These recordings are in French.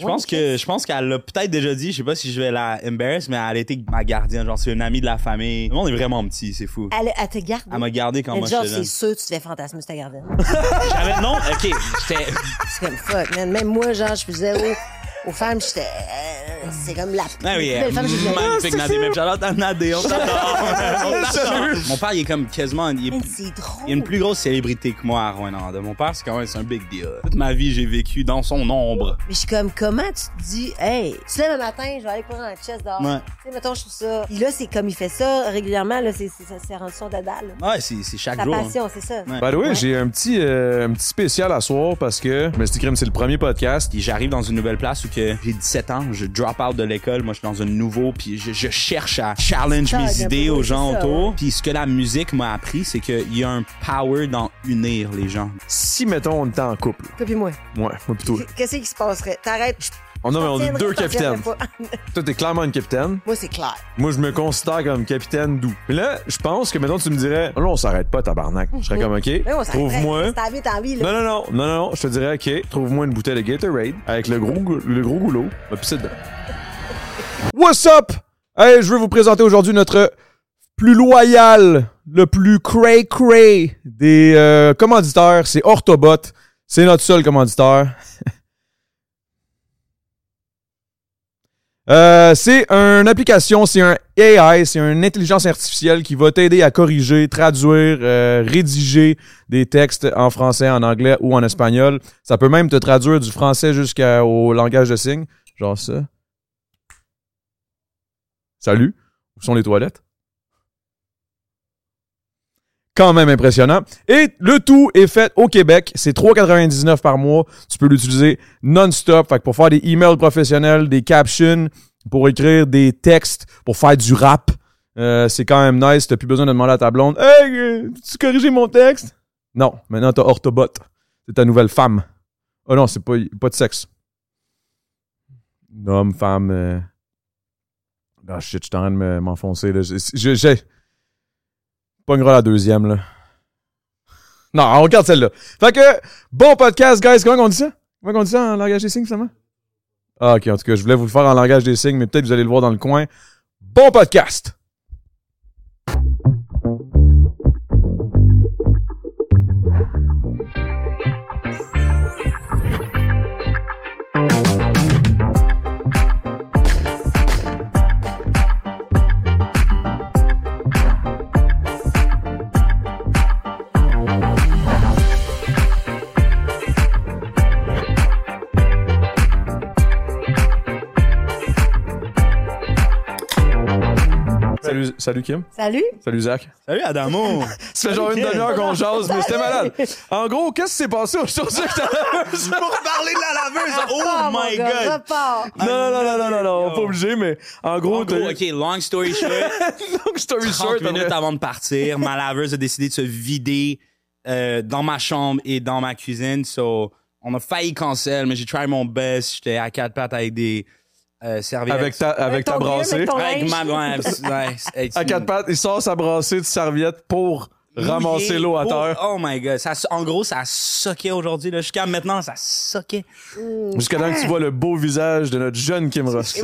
Je pense que je pense qu'elle l'a peut-être déjà dit, je sais pas si je vais la embarrass, mais elle été ma gardienne, genre c'est une amie de la famille. Le monde est vraiment petit, c'est fou. Elle, elle te garde. Elle m'a gardé quand moi genre, j'étais c'est jeune. sûr que tu te fais fantasmer sur ta gardienne. J'avais non, OK, j'étais c'est comme fuck, man. Même moi, genre, je faisais aux, aux femmes, j'étais. Euh, c'est comme la Ah oui, plus euh, belle femme que j'ai vue. magnifique Nadé, même Charlotte à Nadé, on t'adore. On t'adore. Mon père, il est comme quasiment, il est Man, plus- c'est drôle. il y a une plus grosse célébrité que moi à Rwanda. Mon père, c'est quand même c'est un big deal. Toute ma vie, j'ai vécu dans son ombre. Mais je suis comme, comment tu te dis, hey, tu lèves un matin, je vais aller courir dans la chest dehors. Ouais. Tu sais, mettons, je trouve ça. Puis là, c'est comme il fait ça régulièrement, là, c'est, c'est, rendu son dada, là. Ouais, c'est c'est chaque Sa jour. hein. passion, c'est ça. Ouais. By the way, Ouais. j'ai un petit, euh, un petit spécial à soir parce que je me suis dit, crème, c'est le premier podcast. Puis j'arrive dans une nouvelle place où que j'ai 17 ans, je drop out de l'école, moi je suis dans un nouveau, puis je, je cherche à challenge Ça, mes idées aux gens ça, autour. ouais. Puis ce que la musique m'a appris, c'est qu'il y a un power dans unir les gens. Si, mettons, on était en couple. Toi puis moi. Ouais, moi plutôt. Qu'est-ce qui se passerait? T'arrêtes. On a, on a Tiendrais, deux capitaines. Toi, t'es clairement une capitaine. moi, c'est clair. Moi, je me considère comme capitaine doux. Mais là, je pense que, mettons, tu me dirais, là, on s'arrête pas, tabarnak. Je serais comme, OK, Mais on trouve-moi. Si t'as envie, t'as envie, là. Non, non, non, non, non, non, je te dirais, OK, trouve-moi une bouteille de Gatorade avec le gros, le gros goulot. Va pisser dedans. What's up? Hey, je veux vous présenter aujourd'hui notre plus loyal, le plus cray-cray des euh, commanditaires. C'est Orthobot. C'est notre seul commanditeur. Euh, c'est une application, c'est un AI, c'est une intelligence artificielle qui va t'aider à corriger, traduire, euh, rédiger des textes en français, en anglais ou en espagnol. Ça peut même te traduire du français jusqu'au langage de signes. Genre ça. Salut. Où sont les toilettes? Quand même impressionnant. Et le tout est fait au Québec. C'est 3,99 par mois. Tu peux l'utiliser non-stop. Fait que pour faire des emails professionnels, des captions, pour écrire des textes, pour faire du rap, euh, c'est quand même nice. T'as plus besoin de demander à ta blonde Hey, euh, tu corriger mon texte? Non. Maintenant, t'as Orthobot. C'est ta nouvelle femme. Oh non, c'est pas, pas de sexe. Homme, femme. euh. Ah shit, je suis en train de me- m'enfoncer. là. Pognera la deuxième, là. Non, on regarde celle-là. Fait que, bon podcast, guys. Comment on dit ça? Comment on dit ça en langage des signes, finalement? Ah, ok, en tout cas, je voulais vous le faire en langage des signes, mais peut-être vous allez le voir dans le coin. Bon podcast! Salut, Kim. Salut? Salut Zach. Salut Adamo! Ça fait genre une demi-heure qu'on jase, mais c'était malade. En gros, qu'est-ce qui s'est passé aujourd'hui que t'as Pour parler de la laveuse! Oh my god! repars. Non, non, non, non, non, non, non, pas obligé, mais en gros, En gros, ok, long story short, long story 30 short, minutes après- avant de partir, ma laveuse a décidé de se vider euh, dans ma chambre et dans ma cuisine. So, on a failli cancel, mais j'ai try mon best. J'étais à quatre pattes avec des euh, serviettes. avec ta, avec ta ton vieux, brassée. avec Avec ma ouais, ouais, hey, À quatre pattes, il sort sa brassée de serviette pour ramasser l'eau à pour- terre. Oh my god. Ça, en gros, ça soquait aujourd'hui. là. Jusqu'à maintenant, ça soquait. Jusqu'à temps que tu vois le beau visage de notre jeune Kim Ross.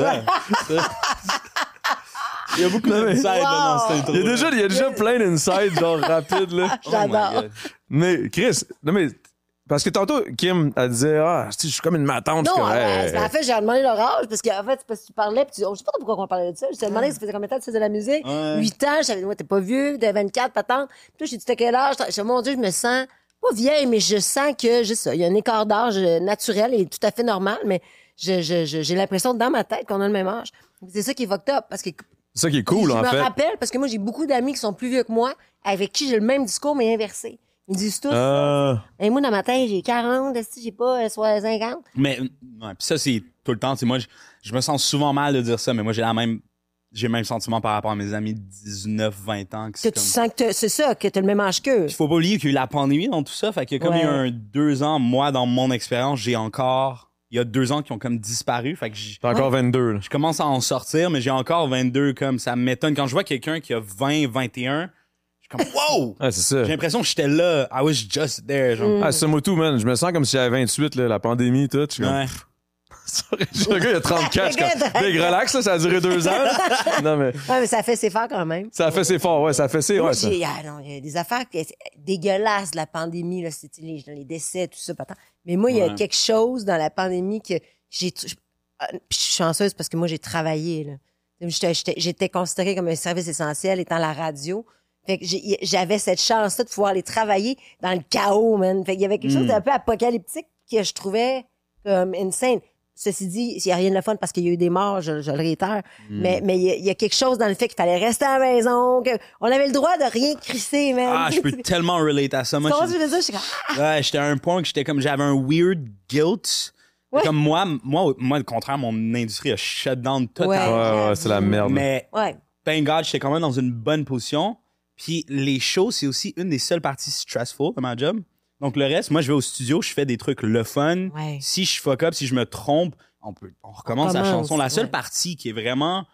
Il y a beaucoup d'insides là, dans cette intro. Il y a déjà, il y a déjà plein d'insides, genre rapides, là. Oh J'adore. Mais, Chris, non, mais, parce que tantôt, Kim, elle disait, ah, si, je suis comme une matante. Non, je en fait, j'ai demandé leur âge parce qu'en fait, c'est parce que tu parlais, puis tu, je sais pas pourquoi on parlait de ça. Je te demandais, ça faisait combien de temps tu faisais de la musique? Ouais. 8 ans, j'avais dit, moi, t'es pas vieux, t'es 24, patente. Puis là, j'ai dit, t'as quel âge? Je mon Dieu, je me sens pas vieille, mais je sens que, juste ça, il y a un écart d'âge euh, naturel et tout à fait normal, mais je, je, je- j'ai l'impression dans ma tête qu'on a le même âge. C'est ça qui est fucked up parce que C'est ça qui est cool, je en me fait. rappelle parce que moi, j'ai beaucoup d'amis qui sont plus vieux que moi, avec qui j'ai le même discours, mais inversé. Ils disent tous, Ah. et moi, dans ma tête, j'ai 40, si j'ai pas euh, soit 50. Mais ouais, pis ça, c'est tout le temps. Tu moi, je, je me sens souvent mal de dire ça, mais moi, j'ai la même. J'ai le même sentiment par rapport à mes amis de 19, 20 ans. que tu comme- sens que c'est ça, que t'as le même âge qu'eux. Il faut pas oublier qu'il y a eu la pandémie dans tout ça. Fait que comme il y a un deux ans, moi, dans mon expérience, j'ai encore. Il y a deux ans qui ont comme disparu. Fait que j- T'as encore 22, là. je commence à en sortir, mais j'ai encore 22 comme ça m'étonne. Quand je vois quelqu'un qui a 20, 21, je suis comme wow! Ah, c'est ça. J'ai l'impression que j'étais là. I was just there. Genre. Ah, c'est moi tout, man. Je me sens comme si j'avais 28, là, la pandémie, tout. Je suis comme, Ouais. Le gars, il a 34. Le gars, il a quand... Big relax, là, ça a duré deux ans. là. Non, mais Ouais, mais ça fait ses faire quand même. ça a fait ses forts, ouais, ça a fait ses. Moi, Ouais, ça. j'ai- ah non, il y a des affaires dégueulasses de la pandémie, là, c'était les, les décès, tout ça. Mais moi, il y a Ouais. quelque chose dans la pandémie que j'ai. je- ah, puis je suis chanceuse parce que moi, j'ai travaillé. là. J'étais- J'étais j'étais considérée comme un service essentiel étant la radio. Fait que j'avais cette chance-là de pouvoir aller travailler dans le chaos, man. Fait qu'il y avait quelque chose Mm. d'un peu apocalyptique que je trouvais comme insane. Ceci dit, il n'y a rien de le fun parce qu'il y a eu des morts, je, je le réitère. Mm. Mais mais il y, a- il y a quelque chose dans le fait qu'il fallait rester à la maison, que on avait le droit de rien crisser, man. Ah, je peux tellement relate à ça. Moi, je- je veux dire? Je suis comme, ah, Ouais, j'étais à un point que j'étais comme j'avais un weird guilt. Ouais. Comme moi, moi, moi, le contraire, mon industrie a shut down Ouais. totalement. Ouais, ouais, c'est la merde. Mais ouais. thank God, j'étais quand même dans une bonne position. Puis les shows, c'est aussi une des seules parties stressful de ma job. Donc le reste, moi, je vais au studio, je fais des trucs le fun. Ouais. Si je fuck up, si je me trompe, on peut, on recommence la chanson. La seule ouais. partie qui est vraiment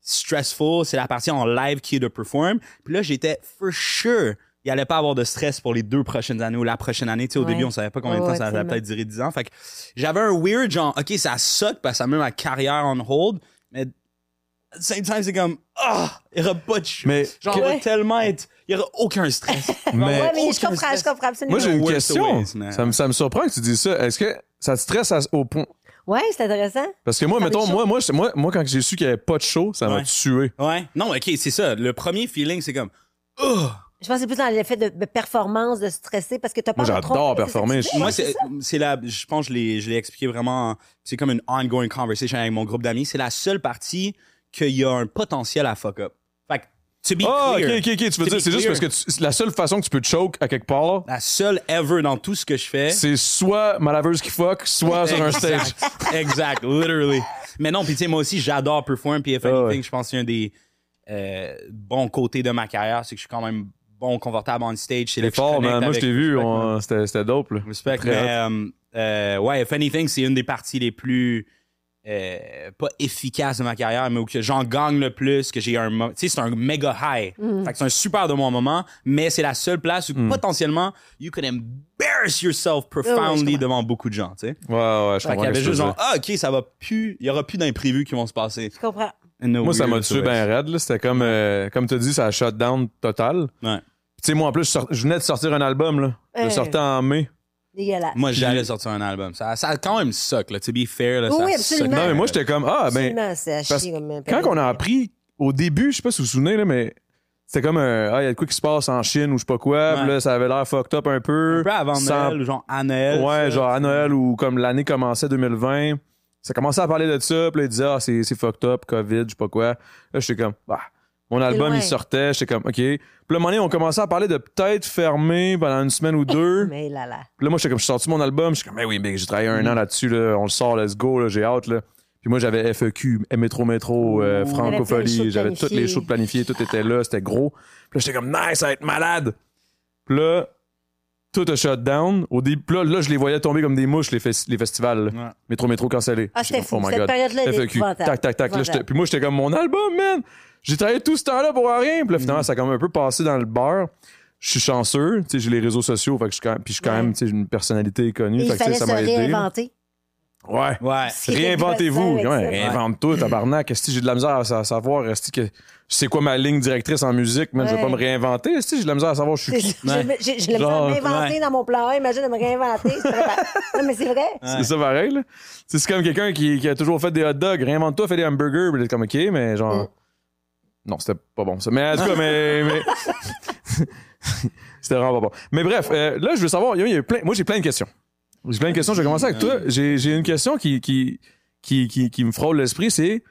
stressful, c'est la partie en live qui est de perform. Puis là, j'étais for sure, il allait pas avoir de stress pour les deux prochaines années ou la prochaine année. Tu sais, au Ouais. début, on savait pas combien de temps ouais, ça allait peut-être durer 10 ans. Fait que j'avais un weird genre, OK, ça suck parce que ça met ma carrière on hold, mais at the same time, c'est comme, ah, il y aura pas de show. Mais Genre, que- on va tellement être, il y aura aucun stress. Mais- Ouais, mais je comprends, stress. je comprends absolument. Moi, j'ai une question. ça, me, ça me surprend que tu dises ça. Est-ce que ça te stresse à- au point? Ouais, c'est intéressant. Parce que moi, mettons, moi, moi, moi, moi, quand j'ai su qu'il n'y avait pas de show, ça m'a tué. Ouais. Non, OK, c'est ça. Le premier feeling, c'est comme, oh, Je pense que c'est plus dans l'effet de, de performance, de stresser, parce que t'as pas Moi, j'adore performer. Moi, c'est, c'est la, je pense que je l'ai, je l'ai expliqué vraiment, c'est comme une ongoing conversation avec mon groupe d'amis. C'est la seule partie qu'il y a un potentiel à fuck up. Fait que, to be Ah, ok, clear, ok, ok. Tu veux dire, c'est juste parce que tu- c'est la seule façon que tu peux choke à quelque part, là, la seule ever dans tout ce que je fais. c'est soit ma laveuse qui fuck, soit sur un stage. Exact, literally. Mais non, puis tu sais, moi aussi, j'adore perform, puis if Ah anything, je pense que c'est un des euh, bons côtés de ma carrière, c'est que je suis quand même bon, confortable on stage. C'est là C'est que je fort, connecte man. Moi, je avec- t'ai vu, on- c'était c'était dope, là. Respect, Très mais euh, euh, ouais, if anything, c'est une des parties les plus euh, pas efficaces de ma carrière, mais où que j'en gagne le plus, que j'ai un, tu sais, c'est un méga high. Fait que c'est un super de mon moment, mais c'est la seule place où Mm. potentiellement you could embarrass yourself Ouais, ouais, profoundly comprends. devant beaucoup de gens, tu sais. Ouais, ouais, je Fait qu'il comprends. y avait juste genre, ah, ok, ça va plus, il y aura plus d'imprévus qui vont se passer. Je comprends. Moi, ça m'a tué bien raide, là. C'était comme, euh, comme tu dit, ça a shut down total. Ouais. Tu sais, moi, en plus, je, sort- je venais de sortir un album, là. Je sortais en mai. Dégueulasse. Moi, j'allais sortir un album. Ça, ça a quand même suck, là. To be fair, là, Oui, ça absolument. suck. Non, mais moi, j'étais comme, ah, ben, comme quand on a appris au début, je sais pas si vous vous souvenez, là, mais c'était comme un, ah, il y a de quoi qui se passe en Chine ou je sais pas quoi. Puis là, ça avait l'air fucked up un peu. Un peu avant Sans- Noël, genre à Noël. Ouais, ça. genre à Noël ou comme l'année commençait 2020. Ça commençait à parler de ça, puis là, ils disaient, ah, c'est, c'est fucked up, COVID, je sais pas quoi. Là, j'étais comme, bah. Mon album, il sortait, j'étais comme, OK. Puis un moment donné, on commençait à parler de peut-être fermer pendant une semaine ou deux. Mais là, là. Puis là, moi, j'étais comme, je suis sorti mon album, je suis comme, mais oui, mais j'ai travaillé un an là-dessus, là, on le sort, let's go, là, j'ai hâte, là. Puis moi, j'avais FEQ, Métro Métro, euh, Ouh. T'avais plein de Francophonie, j'avais tous les shows planifiés, tout était là, c'était gros. Puis là, j'étais comme, nice, ça va être malade. Puis là, tout a shut down. Au début, là, là, je les voyais tomber comme des mouches, les, fes- les festivals. là. Ouais. Métro Métro cancellé. Ah, J'étais c'était comme, fou. oh my Cette God. période-là, elle est FEQ. épouvantable. Tac, tac, tac. Là, j'étais- puis moi, j'étais comme, mon album, man. J'ai travaillé tout ce temps-là pour rien. Puis là, finalement, ça a comme un peu passé dans le beurre. Je suis chanceux, tu sais, j'ai les réseaux sociaux, fait que je suis quand même, puis je suis quand Ouais. même, tu sais, j'ai une personnalité connue, Et il fait que tu sais, fallait ça se m'a aidé. réinventer. Ouais. Ouais. Réinventez-vous. Ouais, ça. réinvente-toi, tabarnak. Est-ce que j'ai de la misère à, sa- savoir? Est-ce que c'est quoi ma ligne directrice en musique? Man, je vais pas me réinventer. Est-ce que j'ai de la misère à savoir je suis qui? j'ai- de m'inventer ouais. dans mon plan A. Imagine de me réinventer. non, mais c'est vrai. C'est ça pareil, là. C'est comme quelqu'un qui, qui a toujours fait des hot dogs. Réinvente-toi, fais des hamburgers. Puis comme, OK, mais genre... Mm. Non, c'était pas bon, ça. Mais en tout cas, mais... mais... c'était vraiment pas bon. Mais bref, euh, là, je veux savoir... il y a plein... Moi, j'ai plein de questions. J'ai plein de questions. Je vais commencer avec toi. J'ai j'ai une question qui, qui, qui, qui, qui me frôle l'esprit. C'est...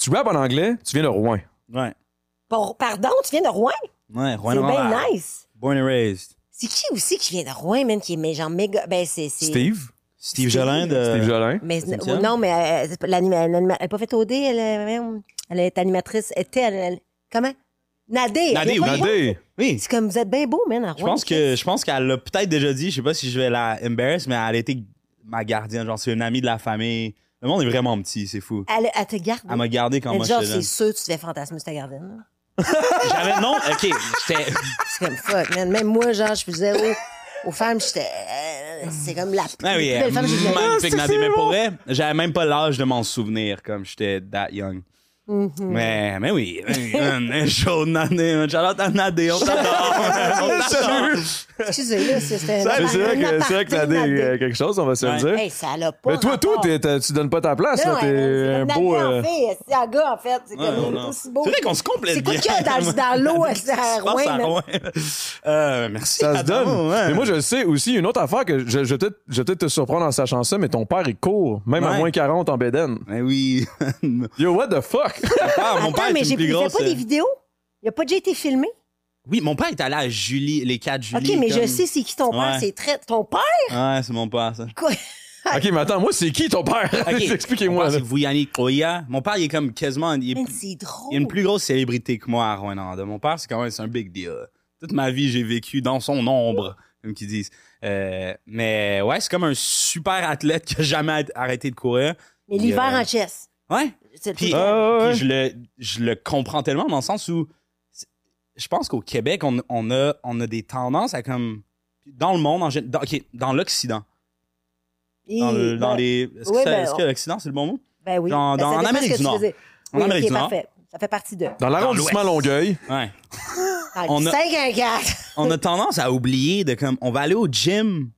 Tu rappes en anglais, tu viens de Rouen. Ouais. Pardon, tu viens de Rouen? Ouais, Rouen C'est bien nice. Born and raised. C'est qui aussi qui vient de Rouen, man, qui est mais genre méga. Ben, c'est. c'est- Steve? Steve Steve. Jolin de. Steve Jolin. Mais non, mais euh, c'est pas l'anima- l'anima- elle n'a pas fait OD, elle, euh, elle est animatrice. était, elle, elle- comment? Nadé. Nadé, oui. loin. Nadé. Oui. C'est comme vous êtes bien beau, man. Je pense que je pense qu'elle l'a peut-être déjà dit. Je sais pas si je vais la embarrass, mais elle a été ma gardienne. Genre, c'est une amie de la famille. Le monde est vraiment petit, c'est fou. Elle, elle te garde? Elle m'a gardé quand Elle moi dit, genre, j'étais c'est sûr, tu te fais fantasmer, ta gardienne. là. J'avais non, ok, j'étais. C'est comme fuck, man. Même moi, genre, je faisais. oh. aux femmes, j'étais. euh, c'est comme la Ah oui, plus belle femme que j'ai magnifique Nadé. Mais pour vrai, j'avais même pas l'âge de m'en souvenir comme j'étais that young. Mm-hmm. Mais, mais oui, un chaud Nadé, un Charlotte à Nadé, on t'adore. on t'adore. Excusez, là, c'était. Mais c'est vrai que c'est vrai que t'as des des- euh, quelque chose, on va se le Ouais. dire. Hey, ça l'a pas. Mais toi, toi, tu donnes pas ta place, Non, là. T'es ouais, un c'est beau. comme euh, en fait. C'est un gars, en fait. C'est Ouais, beau. C'est vrai qu'on se complète C'est quoi bien. qu'il y a dans, dans l'eau Rouen, à? Rouen. Euh, merci. Ça se donne. Mais moi, je sais aussi une autre affaire que je, je vais peut-être te surprendre en sachant ça, mais ton père, il court, même à moins 40 en Béden. Mais oui. mon Yo, what the fuck? Père, mon père Attends, mais est j'ai une plus il fait grosse. pas des euh, vidéos? Il a pas déjà été filmé? Oui, mon père est allé à Julie, les 4 Julie. OK, mais je comme- sais c'est qui ton père. Ouais. C'est très... Ton père? Ouais, c'est mon père, ça. Quoi? ok, mais attends, moi, c'est qui ton père? Ok. Mon Expliquez-moi. père, là. c'est Vuyani Koya. Mon père, il est comme quasiment. Il est, Man, drôle. il est une plus grosse célébrité que moi à Rwanda. Mon père, c'est quand même c'est un big deal. Toute ma vie, j'ai vécu dans son ombre, comme qu'ils disent. Euh, mais ouais, c'est comme un super athlète qui a jamais arrêté de courir. Mais l'hiver Euh, en chess. Ouais. C'est Puis. Ah, ouais, puis je, le, je le comprends tellement dans le sens où je pense qu'au Québec, on, on a, on a des tendances à comme. Dans le monde, en dans, OK, dans l'Occident. Dans, le- Et- dans ben, les. Est-ce que, ben, que l'Occident, c'est le bon mot? Ben oui. dans- Ben, dans- en Amérique du Nord. En Oui, Amérique ok, du Nord. parfait. Ça fait partie de. Dans l'arrondissement. Longueuil. Ouais. On a- 5 à 4. on a tendance à oublier de comme on va aller au gym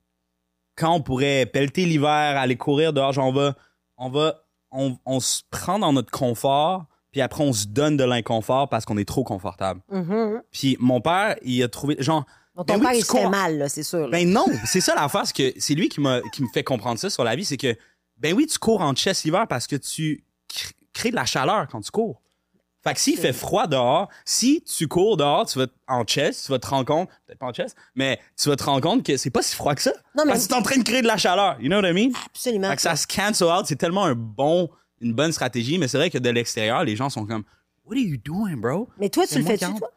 quand on pourrait pelleter l'hiver, aller courir dehors, genre on va on va on, on se prend dans notre confort, puis après on se donne de l'inconfort parce qu'on est trop confortable. Mhm. Puis mon père, il a trouvé genre Donc, Ben ton oui, père, il se fait cours. mal, là, c'est sûr. là. ben non, c'est ça l'affaire, c'est que c'est lui qui m'a qui me fait comprendre ça sur la vie, c'est que ben oui, tu cours en chest l'hiver parce que tu cr- crées de la chaleur quand tu cours. Fait que s'il fait froid dehors, si tu cours dehors, tu vas en chest, tu vas te rendre compte, peut-être pas en chest, mais tu vas te rendre compte que c'est pas si froid que ça. Non, mais- Parce que tu es en train de créer de la chaleur. You know what I mean? Absolument. Fait que ça se cancel out, c'est tellement un bon, une bonne stratégie, mais c'est vrai que de l'extérieur, les gens sont comme, What are you doing, bro? Mais toi, tu le fais-tu, toi?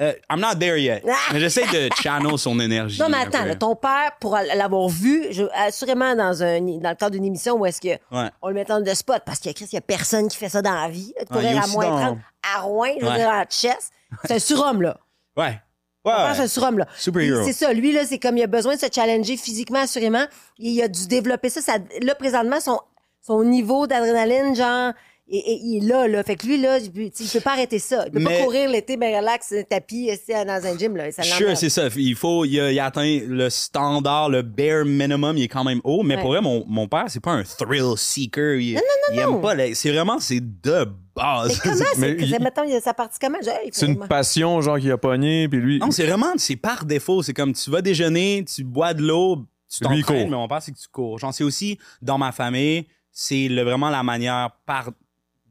Euh, I'm not there yet. Ah! mais j'essaie de channel son énergie. Non, mais attends, là, ton père, pour l'avoir vu, je, assurément dans, un, dans le cadre d'une émission où est-ce que Ouais. on le met en de spot, parce qu'il y a Chris, il y a personne qui fait ça dans la vie, de Ouais, courir à moins dans- 30 à Rouen, je veux Ouais. dire, en chess. C'est un surhomme, là. Ouais. Ouais. à un surhomme, là. C'est ça, lui, là, c'est comme il a besoin de se challenger physiquement, assurément. Il a dû développer ça. ça là, présentement, son, son niveau d'adrénaline, genre, et, et il est là, là. Fait que lui, là, il peut, il peut pas arrêter ça. Il peut Mais- pas courir l'été, ben relax, un tapis, assis dans un gym, là. Ça Sure, c'est ça. Il faut, il a, il a atteint le standard, le bare minimum, il est quand même haut. Mais Ouais. pour vrai, mon, mon père, c'est pas un thrill seeker. Il, il aime pas, c'est vraiment, c'est de base. Mais comment, Mais c'est, il- c'est- mettons, il a sa partie comment? C'est une passion, genre, qui a pogné, puis lui. non, c'est vraiment, c'est par défaut. C'est comme tu vas déjeuner, tu bois de l'eau, tu t'entraînes, mais mon père, c'est que tu cours. J'en sais aussi, dans ma famille, c'est le- vraiment la manière par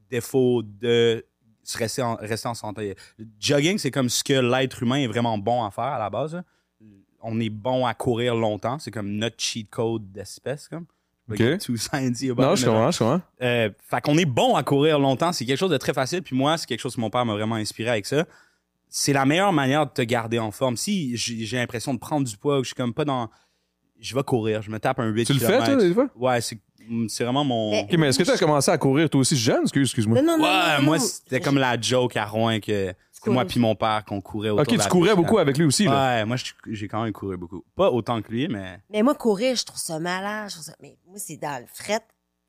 défaut de rester en, rester en santé. Le jogging, c'est comme ce que l'être humain est vraiment bon à faire à la base. là. On est bon à courir longtemps. C'est comme notre cheat code d'espèce. Comme. Non, je comprends, je comprends. euh, fait qu'on est bon à courir longtemps. C'est quelque chose de très facile. Puis moi, c'est quelque chose que mon père m'a vraiment inspiré avec ça. C'est la meilleure manière de te garder en forme. Si j'ai l'impression de prendre du poids, ou que je suis comme pas dans. Je vais courir, je me tape un 8 Tu le fais, toi, des fois? Ouais, c'est c'est vraiment mon. Mais- Ok, mais est-ce que tu as commencé à courir, toi aussi, jeune? Excuse- Excuse-moi. Non, non, non. Ouais, non, moi, c'était comme la joke à Rouen que c'est moi courais. puis mon père qu'on courait autour Ok, de tu la courais piste. beaucoup avec lui aussi, là. Ouais, moi, j'ai quand même couru beaucoup. Pas autant que lui, mais. Mais moi, courir, je trouve ça malade. Je trouve ça... Mais moi, c'est dans le fret.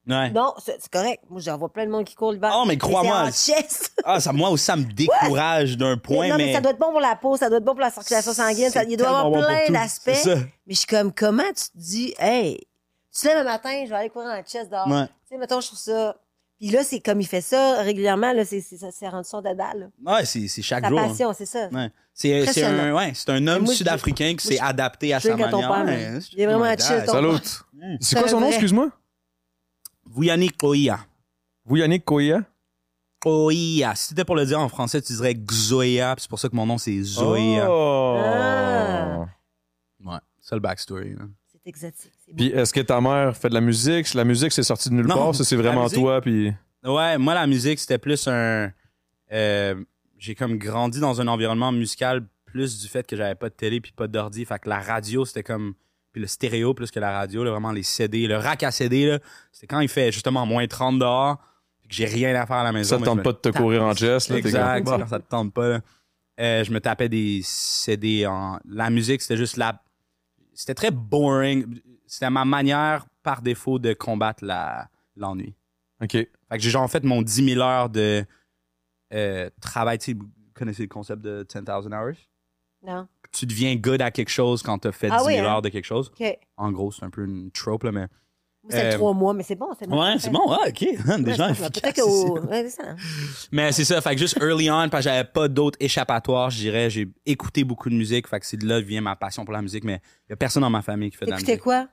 Ouais. Non, c'est correct. Moi, j'en vois plein de monde qui court l'hiver. Oh, mais crois-moi. Ah, ça, moi aussi, ça me décourage d'un point, non, mais... mais. ça doit être bon pour la peau, ça dout être bon pour la circulation sanguine. Ça, il doit y avoir bon plein d'aspects. Mais je suis comme, comment tu te dis, hey, tu lèves le matin, je vais aller courir dans le chest dehors. Ouais. Tu sais, mettons, je trouve ça. Puis là, c'est comme il fait ça régulièrement, là, c'est, c'est, ça s'est rendu son dada. Ouais, c'est c'est chaque Sa jour. hein. passion, c'est ça. Ouais. C'est c'est Impressionnant. un, ouais, c'est un homme moi, sud-africain qui s'est adapté à sa manière. père, Ouais, mais c'est- il est vraiment chill, ton- Salut. C'est C'est quoi son nom, excuse-moi? Vuyani Koia. Vous, Yannick Koya? Koia. Si c'était pour le dire en français, tu dirais Xoya. C'est pour ça que mon nom, c'est Zoya. Oh. Ah. Ouais, c'est le backstory. Exotique. Beau. Puis est-ce que ta mère fait de la musique? La musique, c'est sorti de nulle Non, part. Ça, c'est vraiment musique- toi. Puis Ouais, moi, la musique, c'était plus un. euh, j'ai comme grandi dans un environnement musical plus du fait que j'avais pas de télé puis pas d'ordi. Fait que la radio, c'était comme. Puis le stéréo plus que la radio, là, vraiment les CD. Le rack à CD, là, c'était quand il fait justement moins 30 dehors, puis que j'ai rien à faire à la maison. ça te tente me pas de te courir en chest. Là, t'es Exact, comme, ça te tente pas. là. Euh, je me tapais des CD en. La musique, c'était juste la. C'était très boring. C'était ma manière, par défaut, de combattre la, l'ennui. OK. Fait que j'ai genre fait mon 10 000 heures de euh, travail. Tu sais, vous connaissez le concept de 10 000 hours? Non. Tu deviens good à quelque chose quand t'as fait Ah 10 000 oui, hein? heures de quelque chose. OK. En gros, c'est un peu une trope, là, mais... C'est Euh, trois mois, mais c'est bon. C'est bon. Ouais, c'est bon, ouais, ok. Des Ouais, Peut-être c'est ça. Mais c'est ça, fait que juste early on, parce que j'avais pas d'autres échappatoires, je dirais. J'ai écouté beaucoup de musique, fait que c'est de là que vient ma passion pour la musique, mais il y a personne dans ma famille qui fait de la T'écoutais musique. quoi?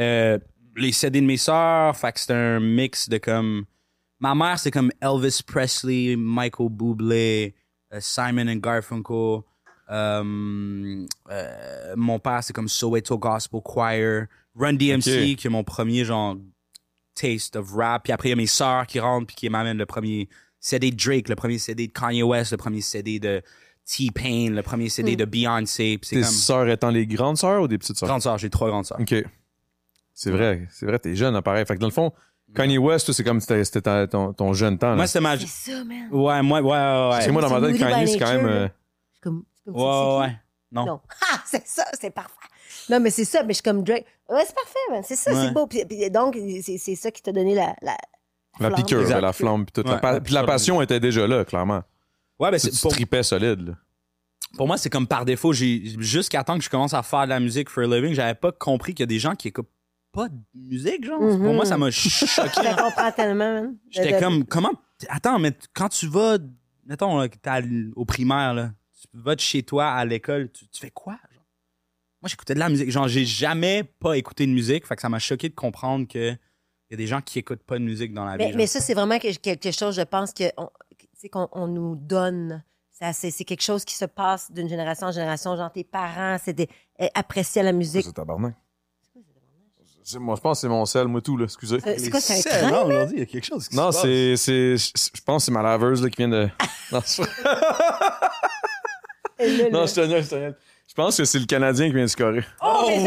Euh, les CD de mes sœurs, fait que c'est un mix de comme... Ma mère, c'est comme Elvis Presley, Michael Bublé, euh, Simon and Garfunkel. Euh, euh, mon père, c'est comme Soweto Gospel Choir. Run DMC, qui est mon premier genre taste of rap. Puis après, il y a mes sœurs qui rentrent puis qui m'amènent le premier CD de Drake, le premier CD de Kanye West, le premier CD de T-Pain, le premier CD Hmm. de Beyoncé. Tes comme... sœurs étant les grandes sœurs ou des petites sœurs? Grandes sœurs, j'ai trois grandes sœurs. OK. C'est vrai, c'est vrai, t'es jeune, hein, pareil. Fait que dans le fond, Kanye West, toi, c'est comme c'était c'était ta- ton, ton jeune temps. là. Moi, c'était ma... C'est ça, man. Ouais, moi, ouais, ouais, ouais. Parce que moi, dans ma tête, Kanye, c'est quand même... euh, comme. comme Ouais, ouais, ouais. Non. Non. Ah, c'est ça, c'est parfait. Non, mais c'est ça, mais je suis comme Drake. Ouais, c'est parfait, man. C'est ça, Ouais. c'est beau. Puis, puis donc, c'est c'est ça qui t'a donné la. La, La flamme. piqûre, Exact. la flamme, puis toute la, Ouais, pa- la puis la passion était déjà là, clairement. Ouais, ben Tu, c'est tu pour, tripais solide. là. pour moi, c'est comme par défaut. J'ai jusqu'à temps que je commence à faire de la musique for a living, j'avais pas compris qu'il y a des gens qui écoutent pas de musique, genre. Mhm. Pour moi, ça m'a Je choqué. la comprends tellement, man. J'étais de- comme, comment, attends, mais quand tu vas, mettons, là, que t'es à l- au primaire, là, tu vas de chez toi à l'école, tu, tu fais quoi? Moi, j'écoutais de la musique. Genre, j'ai jamais pas écouté de musique, fait que ça m'a choqué de comprendre que il y a des gens qui écoutent pas de musique dans la Mais, vie. mais genre. ça, c'est vraiment que- quelque chose, je pense, que on- tu sais, qu'on on nous donne. Ça, C'est quelque chose qui se passe d'une génération en génération. Genre, tes parents, c'est des, euh, appréciaient la musique. C'est tabarnak. C'est- Moi, je pense que c'est mon sel, moi, tout, là. Excusez. Euh, C'est quoi, c'est un non, aujourd'hui, il y a quelque chose qui Non, se passe. c'est, c'est, je je pense que c'est ma laveuse, là, qui vient de... Non, là. non, je je. Je pense que c'est le Canadien qui vient de scorer. Oh, mais Oh,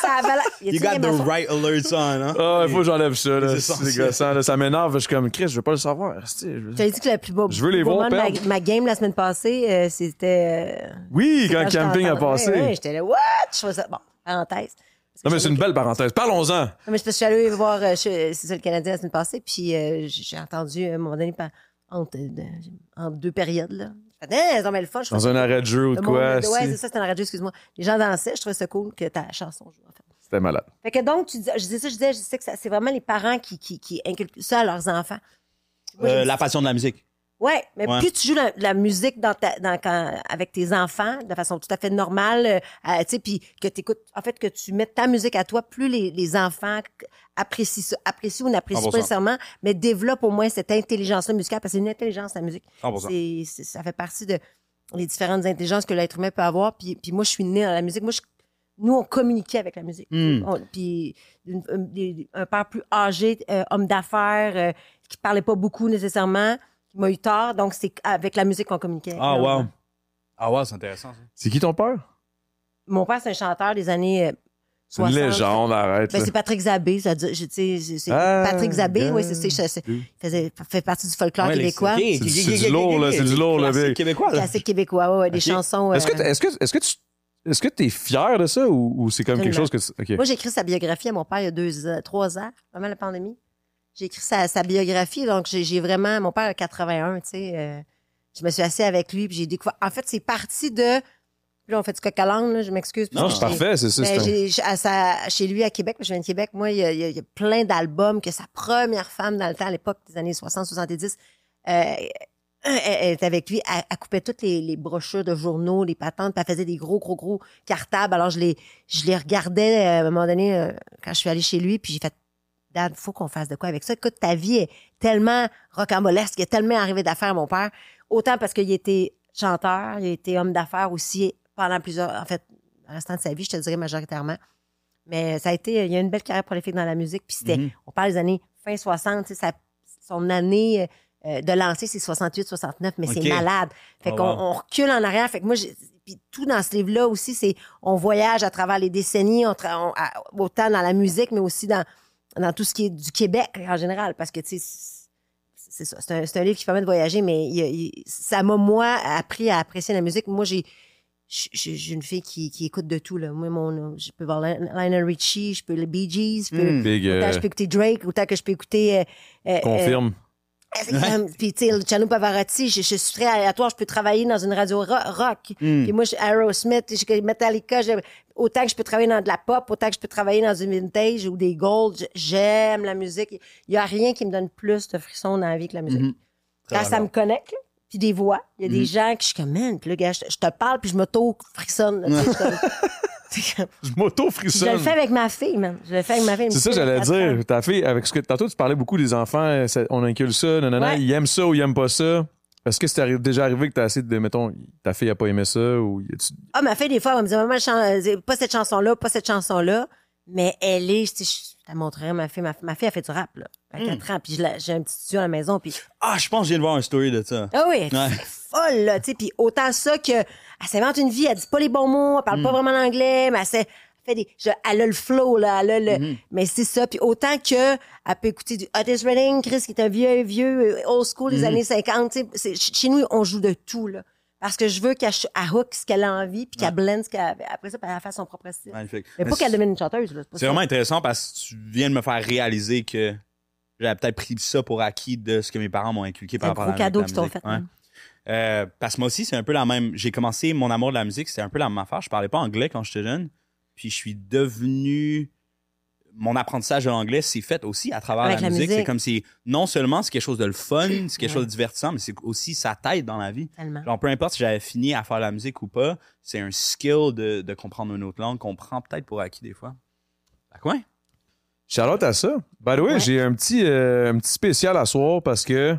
ça, ça a-t-il You got the right alerts on, hein? Ah, il faut que j'enlève ça, là. C'est gossant, là. Ça m'énerve. Je suis comme, Chris, je veux pas le savoir. Je t'avais dit que le plus beau Je veux les voir ma, ma game la semaine passée, euh, c'était. euh, Oui, quand je Camping a passé. Ouais, J'étais là, what? Je trouvais ça. Bon, parenthèse. Non, mais c'est une belle parenthèse. Parlons-en. Non, mais c'est parce que je suis allée voir euh, c'est ça, le Canadien la semaine passée, puis euh, j'ai entendu à un moment donné par- entre, entre deux périodes. Là. Ont mis le fun. Je Dans un arrêt de jeu ou de quoi. monde- Ouais, si. c'est ça, c'était un radio, excuse-moi. Les gens dansaient, je trouvais ça cool que ta chanson joue, en fait. C'était malade. Fait que donc, tu dis, je disais ça, je disais, je disais que ça- c'est vraiment les parents qui, qui, qui inculquent ça à leurs enfants. Moi, Euh, la passion de la musique. Ouais, mais Ouais. plus tu joues la, la musique dans ta, dans, quand, avec tes enfants de façon tout à fait normale, euh, tu sais, puis que tu écoutes, en fait, que tu mettes ta musique à toi, plus les, les enfants apprécient ça, apprécient ou n'apprécient 100%. pas nécessairement, mais développent au moins cette intelligence-là musicale, parce que c'est une intelligence, la musique. 100%. C'est, c'est- ça fait partie de les différentes intelligences que l'être humain peut avoir. Puis, puis moi, je suis née dans la musique. Moi, je- nous, on communiquait avec la musique. Hmm. On- puis un père plus âgé, euh, homme d'affaires, euh, qui parlait pas beaucoup nécessairement, qui m'a eu tort. Donc, c'est avec la musique qu'on communiquait. Ah, Euh, wow. Ah, wow, c'est intéressant, ça. C'est qui ton père? Mon père, c'est un chanteur des années euh, C'est une 60. légende, arrête. Ben, c'est Patrick Zabé, ça dit- je- c'est- c'est Ah, Patrick Zabé, oui, c'est, c'est, c'est- il faisait, fait partie du folklore Ouais, québécois, C'est du- c'est lourd, là, c'est du lourd, là, Classique big. québécois, là. classique québécois, ouais, des chansons. Est-ce que, euh, est-ce que, est-ce que tu, est-ce que t'es fier de ça ou, ou c'est comme quelque chose que. Moi, j'ai écrit sa biographie à mon père il y a deux, ans- trois ans, avant la pandémie. J'ai écrit sa, sa biographie, donc j'ai vraiment... Mon père a 81, tu sais. euh, je me suis assise avec lui, puis j'ai découvert... En fait, c'est parti de... Là, on fait du coq à là, je m'excuse. Non, c'est parfait, c'est ça. j'ai- à sa- chez lui, à Québec, je viens de Québec, moi, il y a, il y a- plein d'albums que sa première femme, dans le temps, à l'époque des années 60-70, euh, elle, elle était avec lui, elle, elle coupait toutes les, les brochures de journaux, les patentes, puis elle faisait des gros, gros, gros cartables. Alors, je les, je les regardais euh, à un moment donné euh, quand je suis allée chez lui, puis j'ai fait Dad, faut qu'on fasse de quoi avec ça. Écoute, ta vie est tellement rocambolesque, il est tellement arrivé d'affaires, mon père. Autant parce qu'il était chanteur, il a été homme d'affaires aussi pendant plusieurs, en fait, le restant de sa vie, je te dirais majoritairement. Mais ça a été, il y a une belle carrière prolifique dans la musique. Puis c'était, Mhm. on parle des années fin 60, tu sais, son année euh, de lancer, c'est 68, 69, mais c'est malade. Fait Oh, qu'on wow. on recule en arrière. Fait que moi, puis tout dans ce livre-là aussi, c'est on voyage à travers les décennies, on tra- on- à- autant dans la musique, mais aussi dans, dans tout ce qui est du Québec en général. Parce que, tu sais, c'est- ça. C'est un, c'est un livre qui permet de voyager, mais il- il- ça m'a, moi, appris à apprécier la musique. Moi, j'ai suis une fille qui, qui écoute de tout. Là. Moi, mon, je peux voir Lionel Richie, je peux les Bee Gees, je peux, Mm. Big, autant euh, je peux écouter Drake, autant que je peux écouter... euh, euh, euh, confirme. Puis, tu sais, Luciano Pavarotti, je, je suis très aléatoire. Je peux travailler dans une radio ro- rock. Mm. Puis moi, je, Aerosmith, je, Metallica, je- autant que je peux travailler dans de la pop, autant que je peux travailler dans du vintage ou des gold. J'aime la musique. Il y a rien qui me donne plus de frissons dans la vie que la musique. Mhm. Quand ça me connecte, puis des voix, il y a des Mhm. gens que je suis comme, man, puis là, gars, je, je te parle, puis je m'auto-frissonne. je comme- Je le fais avec ma fille, man. Je le fais avec ma fille. C'est ça, j'allais dire. Ta fille, avec ce que tantôt tu parlais beaucoup des enfants, on inculque ça, nanana, Ouais. ils aiment ça ou ils aiment pas ça. Est-ce que c'est arri- déjà arrivé que t'as essayé de, mettons, ta fille a pas aimé ça ou y a-tu- Ah, ma fille, des fois, elle me dire, maman, chan- euh, pas cette chanson-là, pas cette chanson-là. Mais elle est, je, je te montrerai ma fille. Ma, ma fille, a fait du rap, là, à Hmm. 4 ans. Puis j'ai un petit studio à la maison. Puis, Ah, je pense que je viens de voir un story de ça. ah oui, elle Ouais. est folle, là, tu sais. Puis autant ça que, elle s'invente une vie, elle dit pas les bons mots, elle parle Hmm. pas vraiment l'anglais, mais elle, sait- fait des, je- elle a le flow, là, elle a le, Hmm. mais c'est ça. Puis autant que, elle peut écouter du Otis Redding, Chris, qui est un vieux, vieux, euh, old school Hmm. des années 50, tu sais. C'est- Chez nous, on joue de tout, là. Parce que je veux qu'elle hook ce qu'elle a envie, puis qu'elle blende ce qu'elle Après ça, puis elle fasse son propre style. Magnifique. Mais pas qu'elle devienne une chanteuse, C'est vraiment intéressant parce que tu viens de me faire réaliser que j'avais peut-être pris ça pour acquis de ce que mes parents m'ont inculqué par rapport à la, cadeau qu'ils t'ont fait. Ouais. Euh, parce que moi aussi, c'est un peu la même. J'ai commencé mon amour de la musique, c'était un peu la même affaire. Je parlais pas anglais quand j'étais jeune. Puis je suis devenu. Mon apprentissage de l'anglais s'est fait aussi à travers Avec la, la musique. musique. C'est comme si, non seulement c'est quelque chose de le fun, c'est quelque Ouais. chose de divertissant, mais c'est aussi ça t'aide dans la vie. Tellement. Genre, peu importe si j'avais fini à faire la musique ou pas, c'est un skill de, de comprendre une autre langue qu'on prend peut-être pour acquis des fois. Fait que ouais. Charlotte à ça. By the way, Ouais. j'ai un petit, euh, un petit spécial à soir parce que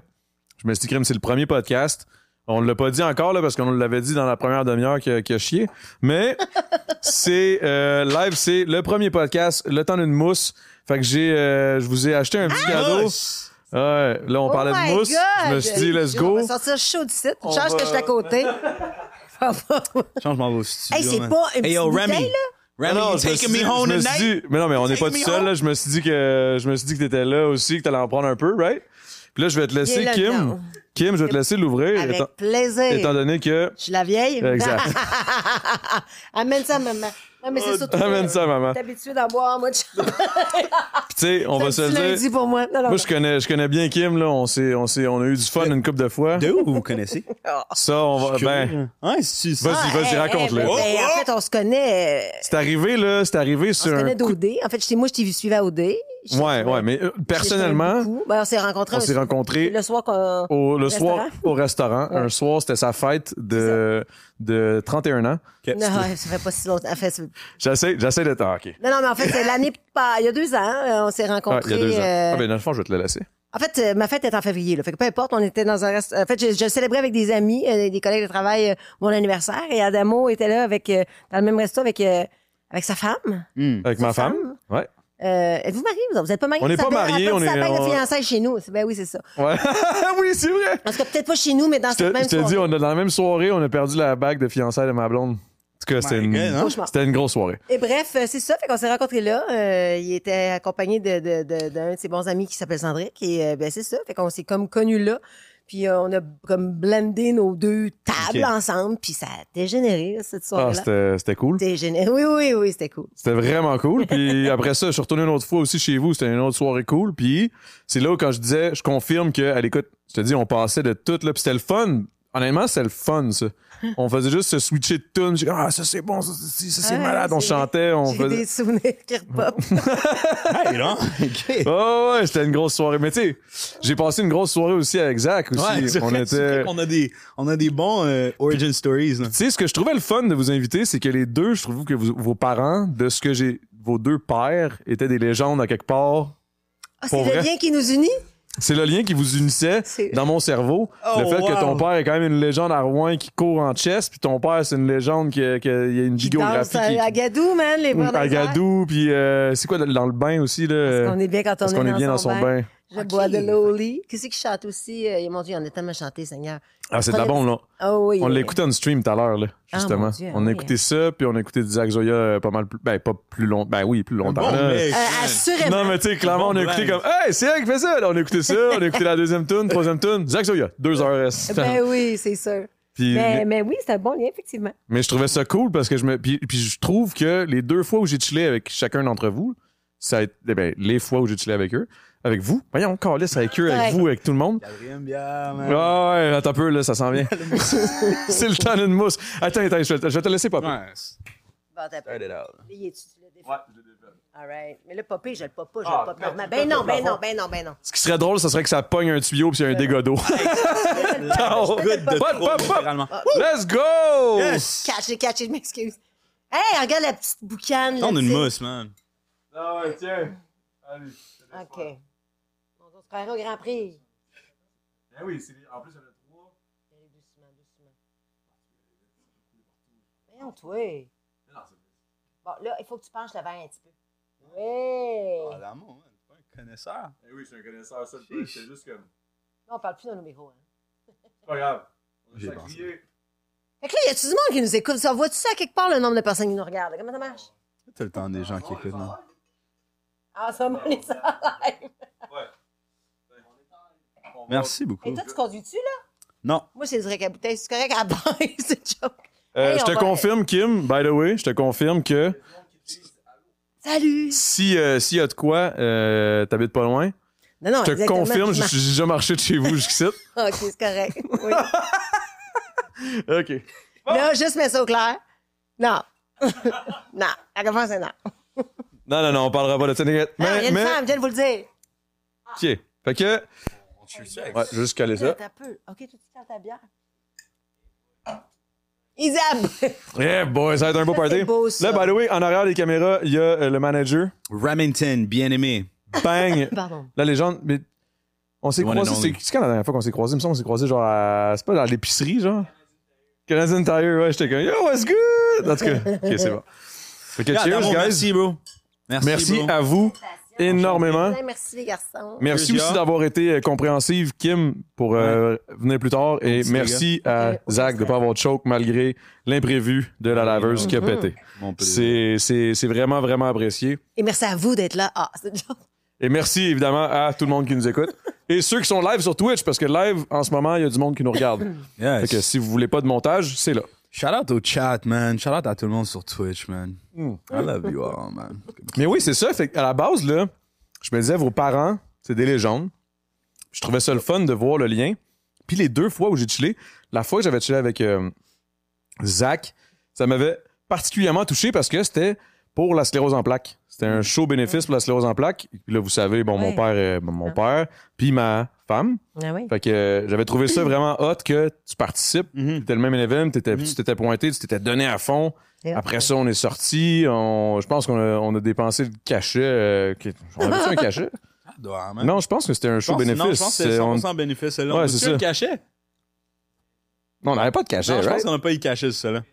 je me suis dit, c'est le premier podcast. On ne l'a pas dit encore là, parce qu'on l'avait dit dans la première demi-heure qui a, qui a chié. Mais c'est euh, live, c'est le premier podcast, le temps d'une mousse. Fait que j'ai, euh, je vous ai acheté un petit cadeau. Mousse! Ouais, là on Oh parlait de mousse. God! Je me suis dit, let's On go. va sortir chaud du site. On va- que je suis à côté. Change, je m'en vais au studio. hey, c'est pas une Hey, yo, petite Remy. bouteille, là? Remy, Non, you je me taking suis dit- me home je me suis tonight? dit- mais non, mais on n'est pas tout seul, là. Je me suis dit que, je me suis dit que t'étais là aussi, que t'allais en prendre un peu, right? Puis là, je vais te laisser, Kim. dedans. Kim, je vais te laisser l'ouvrir, Avec étant, plaisir. étant donné que, Je suis la vieille. Exact. Amène ça, maman. Non, mais c'est surtout. amène ça, maman. T'es habitué d'en boire, moi, de Puis tu sais, on va se le dire. lundi pour moi. Non, non, Moi, je connais, je connais bien Kim, là. On s'est, on s'est, on a eu du fun une couple de fois. De où vous vous connaissez? Ça, on va, ben, Ouais, si tu Vas-y, Ah, vas-y, hey, raconte-le. hey, ben, ben, en fait, on se connaît. euh, c'est arrivé, là, c'est arrivé On sur se un connaît d'OD. En fait, chez moi, je t'ai suivi à OD. Je- Ouais, ouais, mais euh, personnellement. Ben, on s'est rencontrés. on s'est rencontrés Le soir qu'on. au, le restaurant. soir au restaurant. Ouais. Un soir, c'était sa fête de, de 31 ans. Non, ouais, ça fait pas si longtemps. En fait, J'essaie, j'essaie d'être, ah, ok. non, non, mais en fait, c'est l'année pas. Il y a deux ans, euh, on s'est Ouais, il rencontrés. y a deux ans. euh, Ah, ben, dans le fond, je vais te le laisser. En fait, euh, ma fête est en février. Là. Fait que peu importe, on était dans un rest... En fait, je, je célébrais avec des amis, euh, des collègues de travail, euh, mon anniversaire. Et Adamo était là avec euh, dans le même resto avec euh, avec sa femme. Hmm. Avec ma femme? femme? Ouais. Euh, Êtes-vous mariés? Vous Vous êtes pas mariés? On n'est Ça pas rappelle, on est- la bague on- de fiançailles chez nous. Ben oui, c'est ça. Ouais. oui, c'est vrai. Parce que peut-être pas chez nous, mais dans Je cette te, même je te soirée. dis, on a, dans la même soirée, on a perdu la bague de fiançailles de ma blonde. En tout cas, c'était My une, God, hein? C'était une grosse soirée. Et bref, euh, c'est ça. Fait qu'on s'est rencontrés là. Euh, il était accompagné de, de, de- d'un de ses bons amis qui s'appelle Sandrick. Et euh, ben, c'est ça. Fait qu'on s'est comme connus là. Puis euh, on a comme blendé nos deux tables ensemble. Puis ça a dégénéré, cette Ah, soirée-là. c'était, c'était cool. dégénéré. Oui, oui, oui, c'était cool. C'était vraiment cool. Puis après ça, je suis retourné une autre fois aussi chez vous. C'était une autre soirée cool. Puis c'est là où quand je disais, je confirme que, à l'écoute, je te dis, on passait de tout là. Puis c'était le fun. Honnêtement, c'était le fun, ça. On faisait juste se switcher de tunes. J'ai dit, ah, ça c'est bon, ça, c'est- ça, c'est Ouais, malade. On c'est- chantait, on J'ai faisait. des souvenirs qui repopent. Hey, non? OK. Oh, ouais, c'était une grosse soirée. Mais tu sais, j'ai passé une grosse soirée aussi avec Zach aussi. Ouais, c'est on vrai, c'est était. qu'on a des, on a des bons euh, origin stories. Tu sais, ce que je trouvais le fun de vous inviter, c'est que les deux, je trouve que vous- vos parents, de ce que j'ai, vos deux pères étaient des légendes à quelque part. Ah, c'est le lien qui nous unit? C'est le lien qui vous unissait dans mon cerveau. Oh, le fait que ton père est quand même une légende à Rouen qui court en chess, puis ton père, c'est une légende qui, a- qui a, y a une danse qui à, Gadou, man, les les airs. Agadou, puis euh, c'est quoi dans le bain aussi là? Parce qu'on est bien quand on Parce est qu'on est dans bien dans son bain. Je bois de l'eau au lit. Qu'est-ce qui chante aussi? Euh, mon Dieu, on a tellement chanté, Seigneur. Ah, c'est de la bombe là. Oh oui. On l'a écouté en stream tout à l'heure là, Ah, justement. Dieu, on a oui. écouté ça, puis on a écouté du Zach Zoya euh, pas mal plus ben pas plus long, ben oui, plus longtemps. Bon là. mec, euh, assurément. Non, mais tu sais, clairement, on a écouté comme Hey, c'est elle qui fait ça! Là, on a écouté ça, on a écouté la deuxième tune, troisième tune, Zach Zoya, deux heures. Ben oui, c'est sûr. Puis, Mais, mais, mais oui, c'est un bon lien, effectivement. je trouvais ça cool parce que je me. Puis, puis je trouve que les deux fois où j'ai chillé avec chacun d'entre vous, ça a été. eh ben, les fois où j'ai chillé avec eux, avec vous, voyons, calisse avec eux, avec Ouais. vous, avec tout le monde. Quatrième bière, man. Ah ouais, attends un peu, là, ça s'en vient. c'est le temps d'une mousse. Attends, attends, je vais te, je vais te laisser pas. Ouais. Bon, t'as pas. Ouais, je. All right. Mais le popé, je le pop pas, je Ah, le pop merde, normal. tu Ben non, ben non, ben non, ben non. Ce qui serait drôle, ce serait que ça pogne un tuyau puis il y a un dégât d'eau. Pop, pop, pop. littéralement. Let's go! Yes! Catché, catché, je m'excuse. Hey, regarde la petite boucane. là, On a une mousse, man. Ah ouais, tiens. Allez. OK. Au Grand Prix. Ben oui, c'est en plus, il y en a trois. Allez, doucement, doucement. Voyons, toi. Bon, là, il faut que tu penches le verre un petit peu. Oui. Ah, l'amour, man. T'es pas un connaisseur. Eh oui, je suis un connaisseur, ça, Chiche. c'est juste comme. Là, on parle plus dans nos micros. Hein. C'est pas grave. On J'ai a pensé. crié. Fait que là, y a-tu du monde qui nous écoute? Ça vois-tu ça quelque part, le nombre de personnes qui nous regardent? Comment ça marche? T'as le temps des gens qui écoutent, non? Ah, ça, on est ça live. Merci beaucoup. Et toi, tu conduis-tu, là? Non. Moi, c'est direct à bouteille. C'est correct à la baille, c'est joke. Euh, Hey, je te va- confirme, Kim, by the way, je te confirme que Salut! si euh, s'il y a de quoi, euh, t'habites pas loin. Non, non, Je te exactement. confirme, Je j'ai déjà marché de chez vous jusqu'ici. OK, c'est correct. Oui. OK. Là, juste mets ça au clair. Non. non. À c'est non. Non, non, non, on parlera pas de ça. Non, il y a Mais, une mais, femme, je viens de vous le dire. OK. Fait que, ouais, je vais juste caler ça. Un peu. OK, tu cales ta bière. Isab! Yeah, boy, ça va être un beau party. beau, ça. Là, by the way, en arrière des caméras, il y a euh, le manager. Remington, bien aimé. Bang! Pardon. La légende, mais on s'est croisés. C'est c'est quand la dernière fois qu'on s'est croisés? Il me semble qu'on s'est croisés genre à. C'est pas dans l'épicerie, genre? Canadian Tire, ouais, j'étais comme Yo, what's good? En tout cas, ok, c'est bon. Fait que Yeah, cheers, guys. Merci, bro. Merci, Merci bro. à vous énormément. Merci, les garçons. Merci aussi d'avoir été euh, compréhensive, Kim, pour euh, venir plus tard. Et Merci, merci à Zach de plaisir. pas avoir de choke malgré l'imprévu de la laveuse qui a Mhm. pété. C'est c'est- c'est vraiment, vraiment apprécié. Et merci à vous d'être là. Ah, c'est une joke. Et merci évidemment à tout le monde qui nous écoute. Et ceux qui sont live sur Twitch, parce que live, en ce moment, il y a du monde qui nous regarde. Yes. Fait que si vous voulez pas de montage, c'est là. Shout out au chat, man. Shout out à tout le monde sur Twitch, man. Mm. I love you all, man. Mais oui, c'est ça. Fait qu'à la base, là, je me disais, vos parents, c'est des légendes. Je trouvais ça le fun de voir le lien. Puis les deux fois où j'ai chillé, la fois que j'avais chillé avec euh, Zach, ça m'avait particulièrement touché parce que c'était pour la sclérose en plaques. C'était un show bénéfice pour la sclérose en plaques. Puis là, vous savez, bon, mon père, euh, bon, mon Ah. père, puis ma femme. Ah oui. Fait que euh, j'avais trouvé ça vraiment hot que tu participes. Mhm. T'étais le même événement, t'étais, Mhm. tu t'étais pointé, tu t'étais donné à fond. Après ça, on est sorti. On, je pense qu'on a, on a dépensé le cachet. euh, qui- on avait un cachet? Doit, man. Non, je pense que c'était un Je show pense- bénéfice. Non, je pense que c'est C'est- on- 100% bénéfice, celle-là. Ouais, On c'est a-tu ça. un cachet? Non, on n'avait pas de cachet, Non, je pense right? qu'on n'a pas eu cachet, sur celle-là.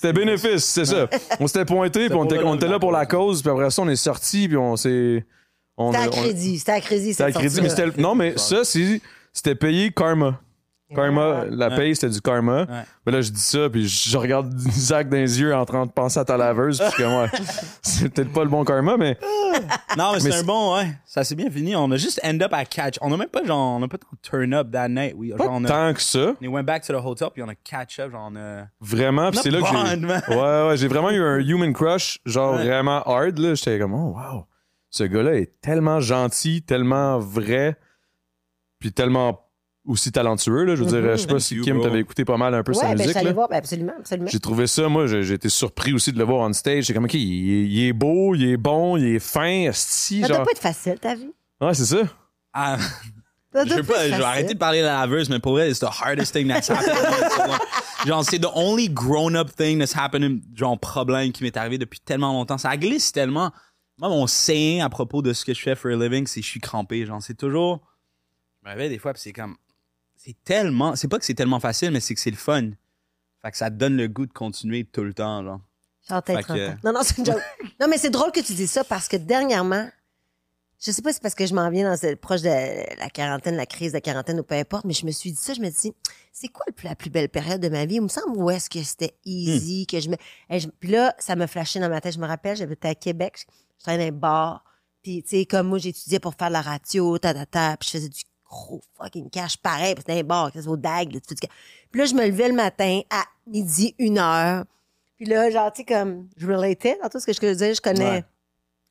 C'était bénéfice, c'est ça. On s'était pointé, puis on était, le- on était là pour la cause, puis après ça, on est sorti, puis on s'est. C'était à crédit. C'était à crédit. C'était à crédit, mais. Non, mais ça, c'était payé karma. Karma, la paye, c'était du karma. Ouais. Mais là, je dis ça, puis je regarde Zach dans les yeux en train de penser à ta laveuse, puis je suis comme, ouais, c'est peut-être pas le bon karma, mais Non, mais Mais c'est un bon, ouais. Ça s'est bien fini. On a juste end up à catch. On a même pas, genre, on a pas turn up that night. Oui, pas genre, on a, tant que ça. on went back to the hotel, puis on a catch up, genre, on a. Vraiment, puis c'est là que j'ai. Ouais, ouais, j'ai vraiment eu un human crush, genre Ouais. vraiment hard, là. J'étais comme, oh, wow. Ce gars-là est tellement gentil, tellement vrai, puis tellement aussi talentueux, là. Je veux dire, je sais pas Thank si Kim t'avait écouté pas mal un peu sa Ouais, ben, je musique, là. voir. Ben, absolument, absolument. J'ai trouvé ça, moi, j'ai été surpris aussi de le voir on stage. J'étais comme, OK, il, est- il est beau, il est bon, il est fin, esti, Ça doit genre. pas être facile, ta vie. Ouais, c'est ça. Ah, Ça je doit veux pas je vais arrêter de parler de la laveuse, mais pour vrai, it's the hardest thing that's happened. genre, c'est the only grown-up thing that's happened, genre, problème qui m'est arrivé depuis tellement longtemps. Ça glisse tellement. Moi, mon saying à propos de ce que je fais for a living, c'est je suis crampé. Genre, c'est toujours. Je me réveille des fois, puis c'est comme. C'est tellement. C'est pas que c'est tellement facile, mais c'est que c'est le fun. Fait que ça te donne le goût de continuer tout le temps, genre. Genre, peut-être Fait que- 30 ans. Non, non, c'est une joke. non, mais c'est drôle que tu dis ça parce que dernièrement, je sais pas si c'est parce que je m'en viens dans ce- proche de la quarantaine, la crise de la quarantaine ou peu importe, mais je me suis dit ça, je me dis, c'est quoi le plus- la plus belle période de ma vie? Il me semble où est-ce que c'était easy, que je me. Je- Puis là, ça me flashait dans ma tête. Je me rappelle, j'habitais à Québec, je travaillais dans un bar. Puis, tu sais, comme moi, j'étudiais pour faire de la radio, ta, ta, ta, puis je faisais du gros fucking cash pareil, parce que c'était un bar, c'est au dag, là, fais du cash. Puis là, je me levais le matin à midi, une heure. Puis là, genre, tu sais, comme, je relatais dans tout ce que je disais, je connais Ouais.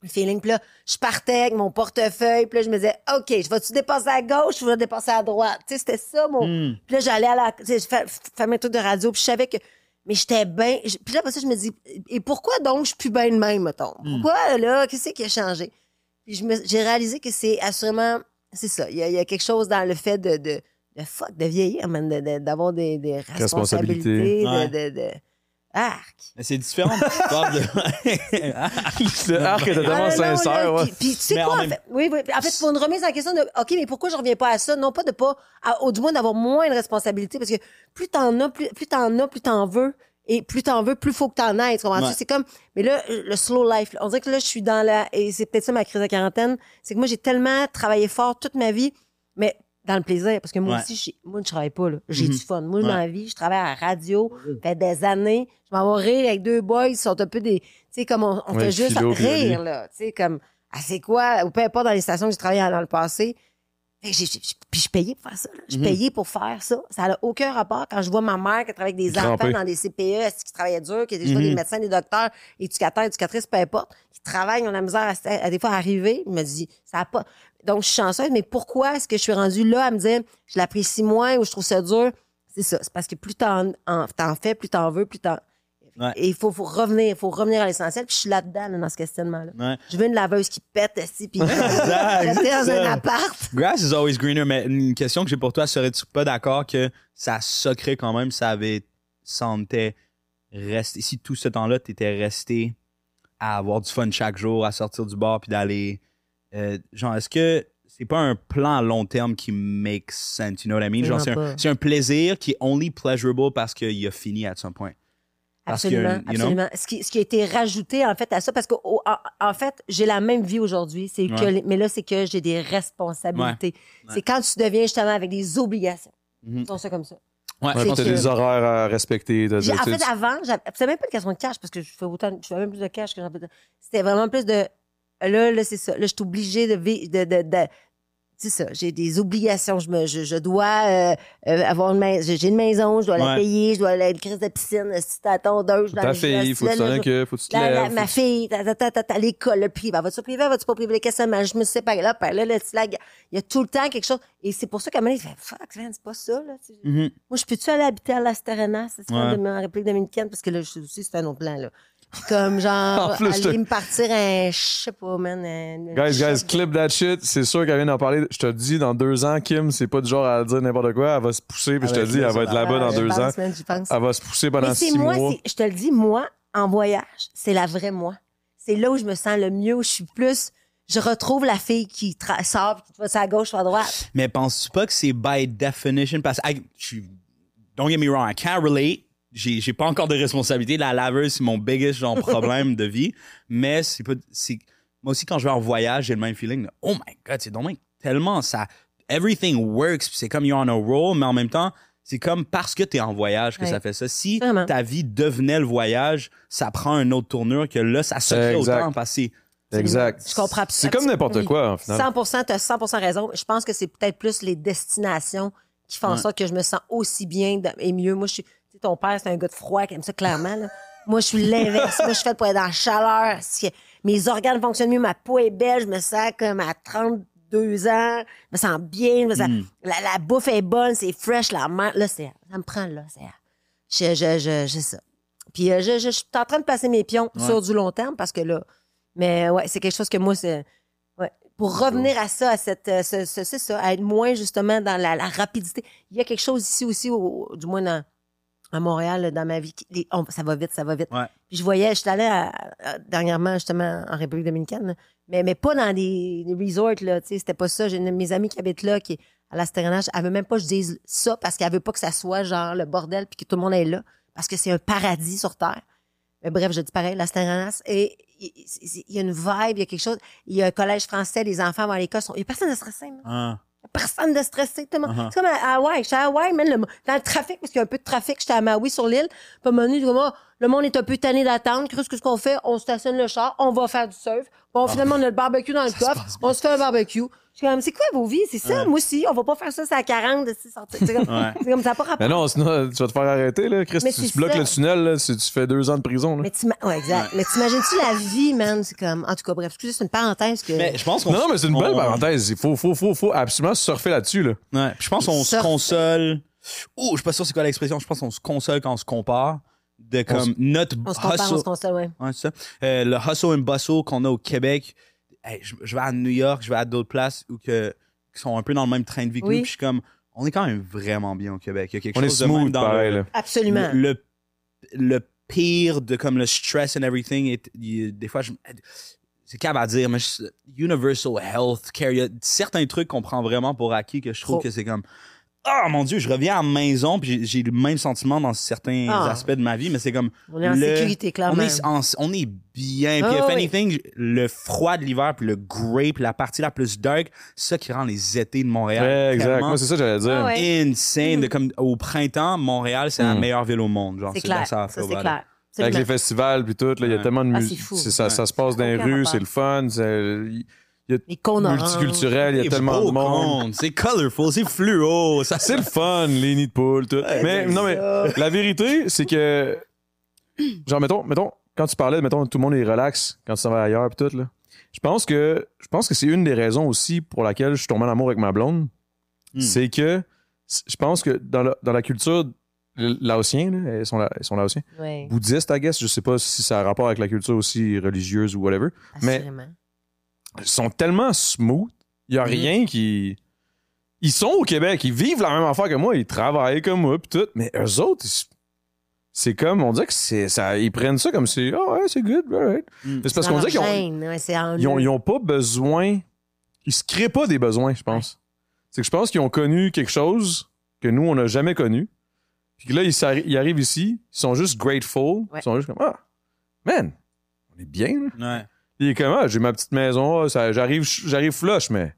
le feeling. Puis là, je partais avec mon portefeuille. Puis là, je me disais, OK, je vais-tu dépasser à gauche ou je vais dépasser à droite? Tu sais, c'était ça, mon. Hmm. Puis là, j'allais à la. Tu sais, je fais, faire mes trucs de radio. Puis je savais que. Mais j'étais bien. Puis là, après ça, je me dis, et pourquoi donc je suis plus bien de même, mettons? Hmm. Pourquoi, là, qu'est-ce qui a changé? Puis je me- j'ai réalisé que c'est assurément. C'est ça. Il y, a, il y a quelque chose dans le fait de. de de fuck, de vieillir, man, de- de- d'avoir des, des responsabilités, Ouais. de, de, de- Arc. Mais c'est différent. Tu parles de- Le arc était tellement sincère, ouais. Puis, puis tu sais Mais quoi, en en même- fait, oui, oui. En fait, pour une remise en question de, OK, mais pourquoi je reviens pas à ça? Non pas de pas, à- au du moins d'avoir moins de responsabilités, parce que plus t'en as, plus, plus t'en as, plus t'en veux. Et plus t'en veux, plus faut que t'en aies. Tu? Ouais. C'est comme, mais là, le slow life, là, on dirait que là, je suis dans la, et c'est peut-être ça ma crise de quarantaine, c'est que moi, j'ai tellement travaillé fort toute ma vie, mais dans le plaisir, parce que moi Ouais. aussi, j'ai- moi, je travaille pas, là. J'ai Mhm. du fun. Moi, Ouais. dans la vie, je travaille à la radio, fait des années. Je m'en vais rire avec deux boys, ils sont un peu des, tu sais, comme on, on Ouais, fait juste rire, là. Tu sais, comme, ah, c'est quoi, ou peu importe dans les stations que j'ai travaillé dans le passé. Puis je payais pour faire ça. là. Je Mhm. payais pour faire ça. Ça n'a aucun rapport quand je vois ma mère qui travaille avec des enfants dans des CPE, qui travaillait dur, qui vois Mhm. des médecins, des docteurs, éducateurs, éducatrices, peu importe, qui travaillent, ont la misère à, à des fois arriver. Je me dis, ça a pas. Donc, je suis chanceuse, mais pourquoi est-ce que je suis rendue là à me dire, je l'apprécie moins ou je trouve ça dur? C'est ça. C'est parce que plus t'en, en- t'en fais, plus t'en veux, plus t'en. Ouais. Et il faut, faut revenir, faut revenir à l'essentiel. Puis je suis là-dedans, là, dans ce questionnement-là. Ouais. Je veux une laveuse qui pète, aussi, puis dans un appart. Grass is always greener, mais une question que j'ai pour toi, serais-tu pas d'accord que ça socrait quand même, ça avait, sentait resté, si tout ce temps-là, t'étais resté à avoir du fun chaque jour, à sortir du bar puis d'aller, euh, genre, est-ce que c'est pas un plan à long terme qui makes sense, you know what I mean? Genre, c'est un, un plaisir qui est only pleasurable parce qu'il a fini à some point. Que, Absolument, know? absolument. Ce, qui, ce qui a été rajouté, en fait, à ça, parce que, en, en fait, j'ai la même vie aujourd'hui, c'est que, Ouais. mais là, c'est que j'ai des responsabilités. Ouais. C'est quand tu deviens justement avec des obligations. Mhm. Disons ça comme ça. Ouais, t'as que- des horaires à respecter. J'ai- en tu- fait, tu- avant, j'avais- c'était même pas une question de cash parce que je fais autant, je fais même plus de cash que j'en de- C'était vraiment plus de, là, là, c'est ça. Là, je suis obligée de, vi- de, de, de- c'est ça. J'ai des obligations. Je me, je, je dois euh, euh, avoir une maison. J'ai une maison, je dois la payer, je dois aller à une crise de piscine, si t'as tondeuse, je dois Ta fille, faut que tu là, là, faut que tu te la, la- ma fille, ta, ta, ta, ta, ta, l'école, le privé. Va-tu privé, va-tu pas privé? Qu'est-ce que? Je me pas. Là, puis là, là, la- il y a tout le temps quelque chose. Et c'est pour ça qu'à un moment donné, il fait, fuck, c'est pas ça, là. Mhm. Moi, je peux-tu aller habiter à Las Terrenas, c'est Ouais. de en République dominicaine, parce que là, je aussi, c'est un autre plan, là. Comme, genre, aller me partir un, je sais pas, man. un- un Guys, guys, clip that shit. C'est sûr qu'elle vient d'en parler. Je te le dis, dans deux ans, Kim, c'est pas du genre à dire n'importe quoi. Elle va se pousser, puis je te dis, elle va être là-bas Ah, dans deux ans. Elle va se pousser pendant six moi, mois. c'est- je te le dis, moi, en voyage, c'est la vraie moi. C'est là où je me sens le mieux, où je suis plus, je retrouve la fille qui tra- sort, qui va à gauche ou à droite. Mais penses-tu pas que c'est by definition? Parce que, I- je suis- don't get me wrong, I can't relate. J'ai, j'ai pas encore de responsabilité. La laveuse, c'est mon biggest genre, problème de vie. Mais c'est pas, c'est, moi aussi, quand je vais en voyage, j'ai le même feeling. de, oh my god, c'est donc tellement ça, everything works. puis C'est comme you're on a roll, mais en même temps, c'est comme parce que t'es en voyage que Ouais. ça fait ça. Si Vraiment. ta vie devenait le voyage, ça prend une autre tournure que là, ça se fait Exact. autant parce que c'est- Exact. Je comprends C'est comme n'importe quoi, en final. 100 tu as 100 raison. Je pense que c'est peut-être plus les destinations qui font en sorte que je me sens aussi bien et mieux. Moi, je suis, ton père, c'est un gars de froid qui aime ça clairement, là. Moi, je suis l'inverse. Moi, je suis faite pour être dans la chaleur. Si mes organes fonctionnent mieux, ma peau est belle, je me sens comme à 32 ans, je me sens bien, je me sens- Mm. la, la bouffe est bonne, c'est fresh, la mer, là, c'est, ça me prend, là, c'est, je, je, ça. Puis, euh, je, je, je suis en train de passer mes pions Ouais. sur du long terme parce que là, mais ouais, c'est quelque chose que moi, c'est, ouais. Pour revenir à ça, à cette, euh, ce, ce- c'est ça, à être moins justement dans la, la rapidité. Il y a quelque chose ici aussi, au- du moins dans, à Montréal, dans ma vie, les- on- ça va vite, ça va vite. Ouais. Puis je voyais, j'étais allée à- à- dernièrement justement en République dominicaine, mais, mais pas dans des, des resorts, là, tu sais, c'était pas ça. J'ai une de mes amies qui habite là, qui est à la Stérénage, elle veut même pas que je dise ça parce qu'elle veut pas que ça soit genre le bordel puis que tout le monde est là, parce que c'est un paradis sur Terre. Mais bref, je dis pareil, la Stérénage, et il y a une vibe, il y a quelque chose. Il y a un collège français, les enfants vont à l'école, sont- il y a personne de stressé, man. Ah. Personne de stressé. tout le monde- Uh-huh. C'est comme à Hawaï. J'étais à Hawaï, man, le- dans le trafic, parce qu'il y a un peu de trafic, j'étais à Maui sur l'île. Puis à un moment donné, ah, le monde est un peu tanné d'attendre. Qu'est-ce que- ce qu'on fait? On stationne le char, on va faire du surf. Bon, finalement, on a le barbecue dans le Ah. Coffre. On se fait un barbecue. Je suis comme, c'est quoi vos vies? C'est ça, Ouais. moi aussi. On va pas faire ça, c'est à 40 de c'est sorti. C'est comme, Ouais. c'est comme ça, n'a pas rapport. Mais non, sinon, tu vas te faire arrêter, là. Chris, Mais tu, bloques ça. le tunnel, là, si tu fais deux ans de prison, là. Mais tu ouais, exact. Mais t'imagines-tu la vie, man? C'est comme, en tout cas, bref, excusez, c'est une parenthèse que. Mais je pense qu'on Non, non, mais c'est une belle on- parenthèse. Il faut, faut, faut, faut absolument surfer là-dessus, là. Ouais. Puis je pense qu'on se console. Oh, je suis pas sûr c'est quoi l'expression. Je pense qu'on se console quand on se compare de On comme notre on se compare, on se console, ouais. Ouais, c'est ça. Euh, le hustle and bustle qu'on a au Québec. Hey, je, je vais à New York, je vais à d'autres places où que, qui sont un peu dans le même train de vie que Oui. nous. Puis je suis comme, on est quand même vraiment bien au Québec. Il y a quelque On est chose de même smooth, dans pareil, le. Absolument. le, le pire de comme le stress and everything. est- il- des fois, je, c'est câble à dire, mais je- universal health care, il y a certains trucs qu'on prend vraiment pour acquis que je trouve Trop. que c'est comme, ah mon Dieu, je reviens à la maison puis j'ai- le même sentiment dans certains Ah. aspects de ma vie, mais c'est comme On est en le- sécurité, clairement. on est, en- on est bien. Puis, Ah, if oui. anything, le froid de l'hiver, puis le grey, puis la partie la plus dark, c'est ça qui rend les étés de Montréal. Ouais, exact. Moi, c'est ça que j'allais dire. Ah ouais. insane. De, comme, au printemps, Montréal, c'est la Mm. meilleure ville au monde. Genre, C'est clair. ça c'est clair. Avec les festivals puis tout, là, il y a tellement de Ah, musique. c'est fou. ça, Ouais. ça se passe dans les rues, c'est le fun, Les cônes oranges. multiculturel, il y a C'est tellement beau, de monde. C'est colorful, c'est fluo. Ça, C'est le fun, les nids de poule, tout. mais non, mais ça. la vérité, c'est que, genre, mettons, mettons, quand tu parlais, mettons, tout le monde est relax quand tu s'en vas ailleurs pis tout, là. Je pense que, je pense que c'est une des raisons aussi pour laquelle je suis tombé en amour avec ma blonde. Hmm. C'est que, je pense que dans la, dans la culture laotienne, là, ils sont, la- ils sont laotiens, Ouais, bouddhistes, I guess, je sais pas si ça a rapport avec la culture aussi religieuse ou whatever, mais assurément. Sont tellement smooth, il y a Mhm. rien qui... Ils sont au Québec, ils vivent la même affaire que moi, ils travaillent comme moi pis tout, mais eux autres, ils- c'est comme, on dirait que c'est ça, ils prennent ça comme si, ah ouais, c'est good, alright. Mm. C'est parce qu'on dirait qu'ils ont, ouais, ils ont, ils pas besoin, ils se créent pas des besoins, je pense. C'est que je pense qu'ils ont connu quelque chose que nous, on n'a jamais connu. Puis que là, ils, ils arrivent ici, ils sont juste grateful, Ouais. ils sont juste comme, ah, man, on est bien, là. Ouais. Il est comme, ah, j'ai ma petite maison, ah, ça- j'arrive, j'arrive flush, mais,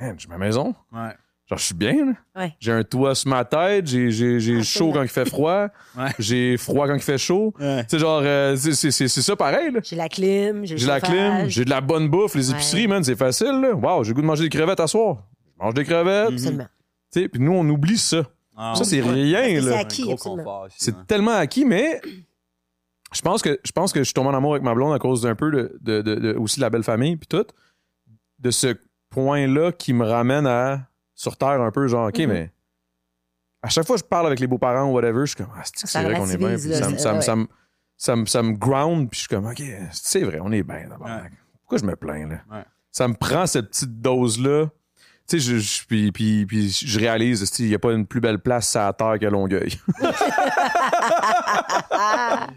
man, j'ai ma maison. Ouais. Genre, je suis bien, là. Ouais. J'ai un toit sur ma tête, j'ai, j'ai, j'ai Ah, chaud c'est quand il fait froid, Ouais. j'ai froid quand il fait chaud. Ouais. Tu sais, genre, euh, c'est, c'est, c'est, c'est ça pareil, là. J'ai la clim, j'ai le J'ai la clim, chauffage. j'ai de la bonne bouffe, les Ouais. épiceries, man, c'est facile, là. Wow, j'ai le goût de manger des crevettes à soir. Je mange des crevettes. Mhm. Absolument. Tu sais, puis nous, on oublie ça. Ah, Ça, ouais. c'est Ouais. rien, c'est là. acquis, Un gros absolument. confort ici, C'est tellement acquis, mais je pense que je pense que je suis tombé en amour avec ma blonde à cause d'un peu de, de, de- de- aussi de la belle famille puis tout. De ce point-là qui me ramène à sur terre un peu genre OK Mhm. mais à chaque fois que je parle avec les beaux-parents ou whatever, je suis comme ah c'est vrai qu'on est bien? Puis là, ça, me- ça, me- ça, me- ça, me- ça me ground puis je suis comme OK, c'est vrai, on est bien d'abord. Ouais. Pourquoi je me plains là? Ouais. Ça me prend cette petite dose là. Tu sais, je, je- puis, puis, puis je réalise, il n'y a pas une plus belle place à la terre que Longueuil.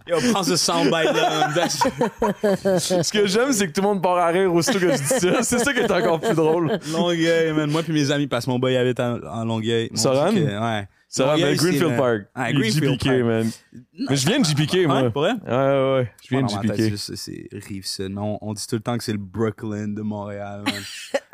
Yo, prends ce soundbite là. Ce que j'aime, c'est que tout le monde part à rire aussitôt que je dis ça. C'est ça qui est encore plus drôle. Longueuil, man. Moi puis mes amis, parce que mon boy habite en, en Longueuil. Mon Soran? Dieu que- Ouais. Ça va, mais Greenfield Park. Est Greenfield JPK, Park. man. Mais je viens de JPK, moi. Ouais, pour vrai? Ouais, ouais, ouais. Je viens de JPK. c'est- Rive-Sud. On, on dit tout le temps que c'est le Brooklyn de Montréal, man.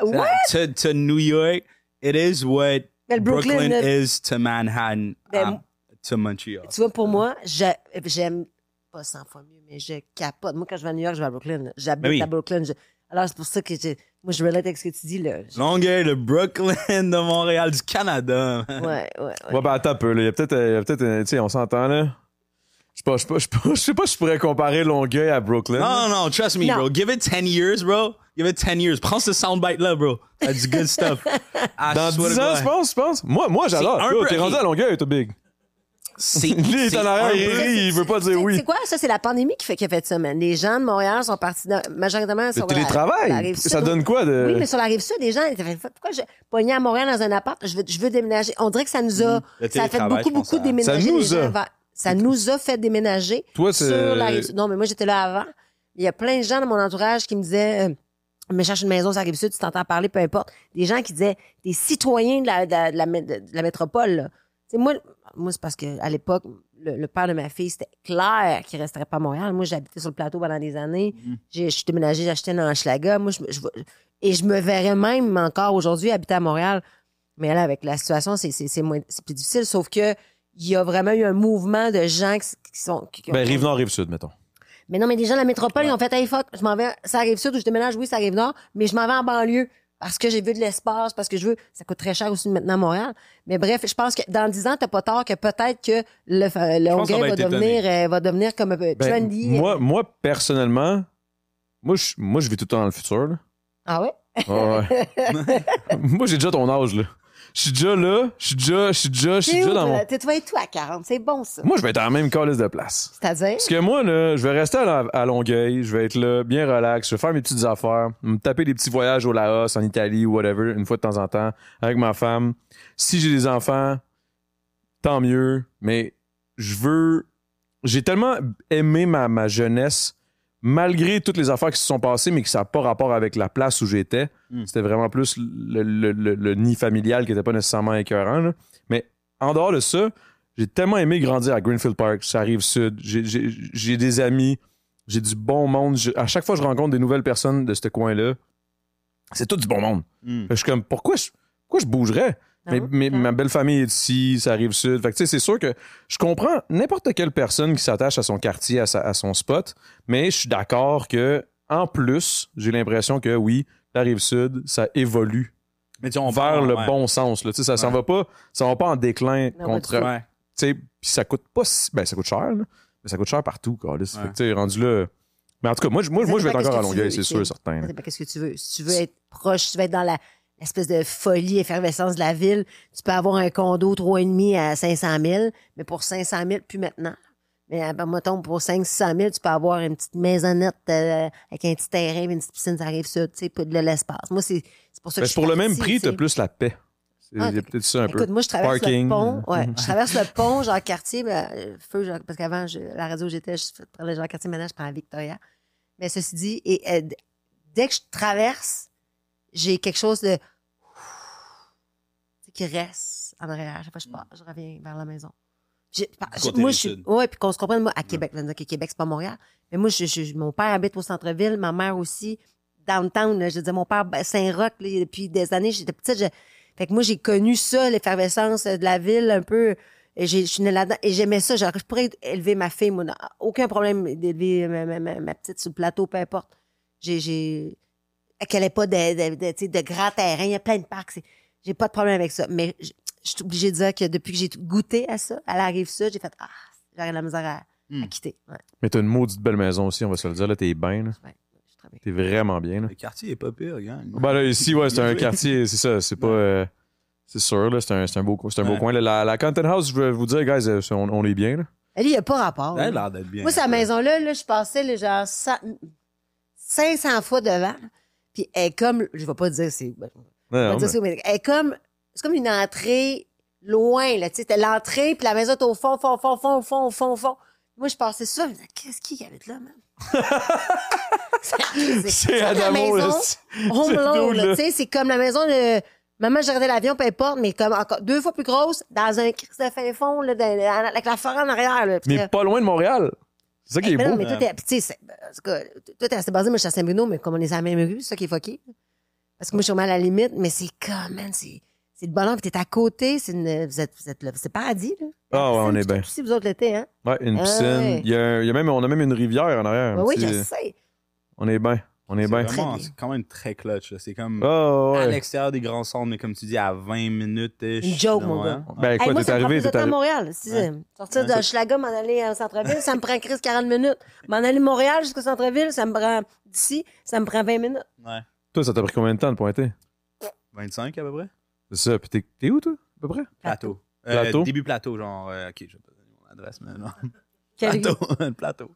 What? to, to New York, it is what Mais Brooklyn, is to Manhattan, Ben, um, to Montreal. Tu vois, pour moi, j'ai- j'aime pas 100 fois mieux, mais je capote. Moi, quand je vais à New York, je vais à Brooklyn. J'habite Ben oui. à Brooklyn. Je- Alors, c'est pour ça que j'ai- moi, je relate avec ce que tu dis, là. Longueuil, le Brooklyn de Montréal, du Canada. Ouais, ouais, ouais. Ouais, ben attends un peu, là. Il y a peut-être, euh, il y a peut-être, euh, tu sais, on s'entend, là. Je sais pas, je sais pas, je sais pas, si je pourrais comparer Longueuil à Brooklyn. Non, non, non, trust me, Non. bro. Give it 10 years, bro. Give it 10 years. Prends ce soundbite là, bro. That's du good stuff. Dans swear 10 to ans, je pense, je pense. Moi, moi, j'adore. T'es rendu à Longueuil, toi, Big. C'est il est c'est en arrière, il peu- rit, il veut pas dire C'est- oui. C'est quoi? Ça, c'est la pandémie qui, fait, qui a fait ça, man. Les gens de Montréal sont partis, dans, majoritairement, Le sur la- la télétravail, rive ça sud. donne quoi de... Oui, mais sur la rive sud, les gens étaient fait, pourquoi je pogné à Montréal dans un appart, je veux, je veux déménager. On dirait que ça nous a, Mhm. Le ça a fait télétravail, beaucoup, beaucoup ça- déménager. Ça nous a. vers- ça nous a fait déménager Toi, c'est- sur la rive sud. Non, mais moi, j'étais là avant. Il y a plein de gens dans mon entourage qui me disaient, euh, me cherche une maison sur la rive sud, tu t'entends parler, peu importe. Des gens qui disaient, des citoyens de la, de la, de la, mé- de la métropole, là. Moi, moi c'est parce que à l'époque, le, le père de ma fille, c'était clair qu'il resterait pas à Montréal. Moi, j'habitais sur le plateau pendant des années. Mhm. Je suis déménagée, j'achetais dans Hochelaga. Moi, je, et je me verrais même encore aujourd'hui habiter à Montréal. Mais là, avec la situation, c'est, c'est, c'est moins, c'est plus difficile. Sauf que il y a vraiment eu un mouvement de gens qui, qui sont. qui- qui ont- Ben, Rive-Nord, Rive-Sud, mettons. mais non, mais des gens de la métropole, ils ont fait, hey, fuck, je m'en vais, ça arrive sud où je déménage, oui, ça arrive nord, mais je m'en vais en banlieue. Parce que j'ai vu de l'espace, parce que je veux. Ça coûte très cher aussi maintenant à Montréal. Mais bref, je pense que dans 10 ans, t'as pas tort que peut-être que le, le va devenir, euh, va devenir comme un peu Ben, trendy. moi, moi, personnellement, moi, je, moi, je vis tout le temps dans le futur, là. Ah ouais? Ouais, ouais. moi, j'ai déjà ton âge, là. Je suis déjà là, je suis déjà, je suis déjà, je suis déjà dans mon... toi? T'es- vas être tout à 40. C'est bon, ça. Moi, je vais être dans la même calice de place. C'est-à-dire? Parce que moi, là, je vais rester à, la- à Longueuil, je vais être là, bien relax, je vais faire mes petites affaires, me taper des petits voyages au Laos, en Italie ou whatever, une fois de temps en temps, avec ma femme. Si j'ai des enfants, tant mieux, mais je veux... J'ai tellement aimé ma, ma jeunesse, malgré toutes les affaires qui se sont passées, mais que ça n'a pas rapport avec la place où j'étais. Mm. C'était vraiment plus le, le- le- le nid familial qui n'était pas nécessairement écœurant. là. Mais en dehors de ça, j'ai tellement aimé grandir à Greenfield Park, ça arrive sud. J'ai- des amis, j'ai du bon monde. Je- à chaque fois que je rencontre des nouvelles personnes de ce coin-là, c'est tout du bon monde. Hmm. Je suis comme, pourquoi je, pourquoi je bougerais? Mais, Ah, mais ma belle famille est ici, ça arrive sud. Fait que, tu sais, c'est sûr que je comprends n'importe quelle personne qui s'attache à son quartier, à, sa- à son spot, mais je suis d'accord que, en plus, j'ai l'impression que oui, la rive sud, ça évolue Mais vers parle, le ouais. bon sens. Là. Tu sais, Ça s'en Ouais. va pas, ça va pas en déclin Non, contre. puis ça coûte pas si- ben ça coûte cher, là. mais ça coûte cher partout, quoi. Fait que, sais, rendu là. Mais en tout cas, moi, je- moi, moi je vais être encore à Longueuil, c'est sûr, certain. Là. qu'est-ce que tu veux. Si tu veux être proche, si tu veux être dans la l'espèce de folie, effervescence de la ville, tu peux avoir un condo 3,5 à 500 000, mais pour 500 000, plus maintenant. Mais euh, ben, mettons, pour 500 000, tu peux avoir une petite maisonnette euh, avec un petit terrain, une petite piscine, ça arrive ça, tu sais, pas de l'espace. Moi, c'est pour ça Ben, que je suis pour le même prix, tu t'as plus la paix. C'est- Ah, Il y a peut-être ça un peu. Écoute, moi, je traverse Parking. le pont. Ouais, Mhm. je traverse le pont, genre quartier, ben, euh, feu, genre- parce qu'avant, je- la radio où j'étais, je prenais genre quartier, maintenant, je prends Victoria. Mais ceci dit, et, dès que je traverse, j'ai quelque chose de. Qui reste en arrière. Chaque fois que je pars, je reviens vers la maison. J'ai- moi, je suis. Ouais, puis qu'on se comprenne, moi, à Québec, là, que Québec, c'est pas Montréal. Mais moi, je, je- mon père habite au centre-ville, ma mère aussi. Downtown, là, je dis mon père, ben, Saint-Roch, depuis des années, j'étais petite, je- fait que moi, j'ai connu ça, l'effervescence de la ville, un peu. Et je suis née là-dedans. Et j'aimais ça. Genre, je pourrais élever ma fille, moi. Aucun problème d'élever ma, ma- ma- ma petite sur le plateau, peu importe. J'ai, j'ai, qu'elle ait pas de, de, de, de grands terrains. Il y a plein de parcs. c'est- J'ai pas de problème avec ça. Mais je je suis obligée de dire que depuis que j'ai goûté à ça, à la rive sud, j'ai fait, ah, j'aurais de la misère à, à Hmm. quitter. Ouais, Mais t'as une maudite belle maison aussi, on va se le dire. Là, t'es bien. là. ouais, je suis très bien. T'es vraiment bien. Là. Le quartier est pas pire, gang. Ben là, ici, ouais, c'est un quartier, c'est ça. C'est pas. euh, c'est sûr, là. C'est un, c'est un beau, c'est un beau coin. là. La, la Content House, je veux vous dire, guys, euh, on, on est bien. Là. Elle, il n'y a pas rapport. Elle a là. l'air d'être bien. Moi, cette maison-là, là, je passais là, genre cent- 500 fois devant. Puis elle est comme, je vais pas dire c'est, mais elle est comme, c'est comme une entrée loin, là, tu sais, l'entrée, puis la maison est au fond, fond, fond, fond, fond, fond, fond. Moi, je passais ça, je me disais, qu'est-ce qui habite là, man? C'est la Adamo, là. maison c'est- Home Alone, là, là? tu sais, c'est comme la maison de maman, j'ai regardé l'avion, peu importe, mais comme encore deux fois plus grosse, dans un crise de fin fond, là, dans- avec la forêt en arrière, là. Mais là, pas loin de Montréal. C'est ça qui Hey, est ben beau. non, mais toi, t'es, tu sais, toi, t'es assez basé, moi, je suis à Saint-Bruno, mais comme on est à la même rue, c'est ça qui est fucké. Parce que moi, je suis vraiment à la limite, mais c'est comme, man, c'est, c'est le bonheur, puis t'es à côté, c'est une, vous êtes, vous êtes là, c'est paradis, là. Ah ouais, on est bien. aussi, vous autres, l'été, hein? Ouais, une Ah piscine. ouais. Il y a, il y a même, on a même une rivière en arrière. Oui, petit- je sais. On est bien. On est C'est bien. c'est quand même très clutch. là. C'est comme Ah à l'extérieur des grands centres, mais comme tu dis, à 20 minutes. Une joke, mon gars. Ben Hey, quoi, moi, t'es arrivé, t'es à. Montréal. Si, Ouais. Sortir Ouais, de Schlager, m'en aller en centre-ville, ça me prend Chris 40 minutes. M'en aller de Montréal jusqu'au centre-ville, ça me prend d'ici, ça me prend 20 minutes. Ouais. Toi, ça t'a pris combien de temps de pointer? 25 à peu près? C'est ça. Puis t'es, t'es où, toi, à peu près? Plateau. Euh, Plateau? début plateau, genre. euh, ok, je vais pas donner mon adresse, mais non. Quelle Plateau. le plateau.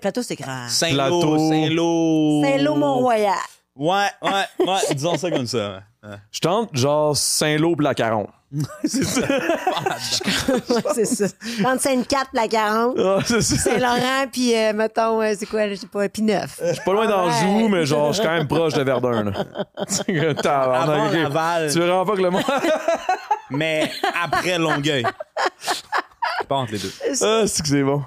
Plateau, c'est grand. Saint-Lô. Plateau. Saint-Lô. Saint-Lô-Mont-Royal. Ouais, ouais, ouais. disons ça comme ça. ouais. Je tente genre Saint-Lô pis la Caron. c'est ça. C'est ça. Entre Sainte-Cat, la 40. Ah, c'est ça. Saint-Laurent, puis euh, mettons, euh, c'est quoi, je sais pas, puis neuf. Je suis pas loin d'Anjou, Ouais. mais genre, je suis quand même proche de Verdun, là. Avant. Laval, Tu veux vraiment pas que le monde. mais après Longueuil. Pas entre les deux. ah, c'est que c'est bon.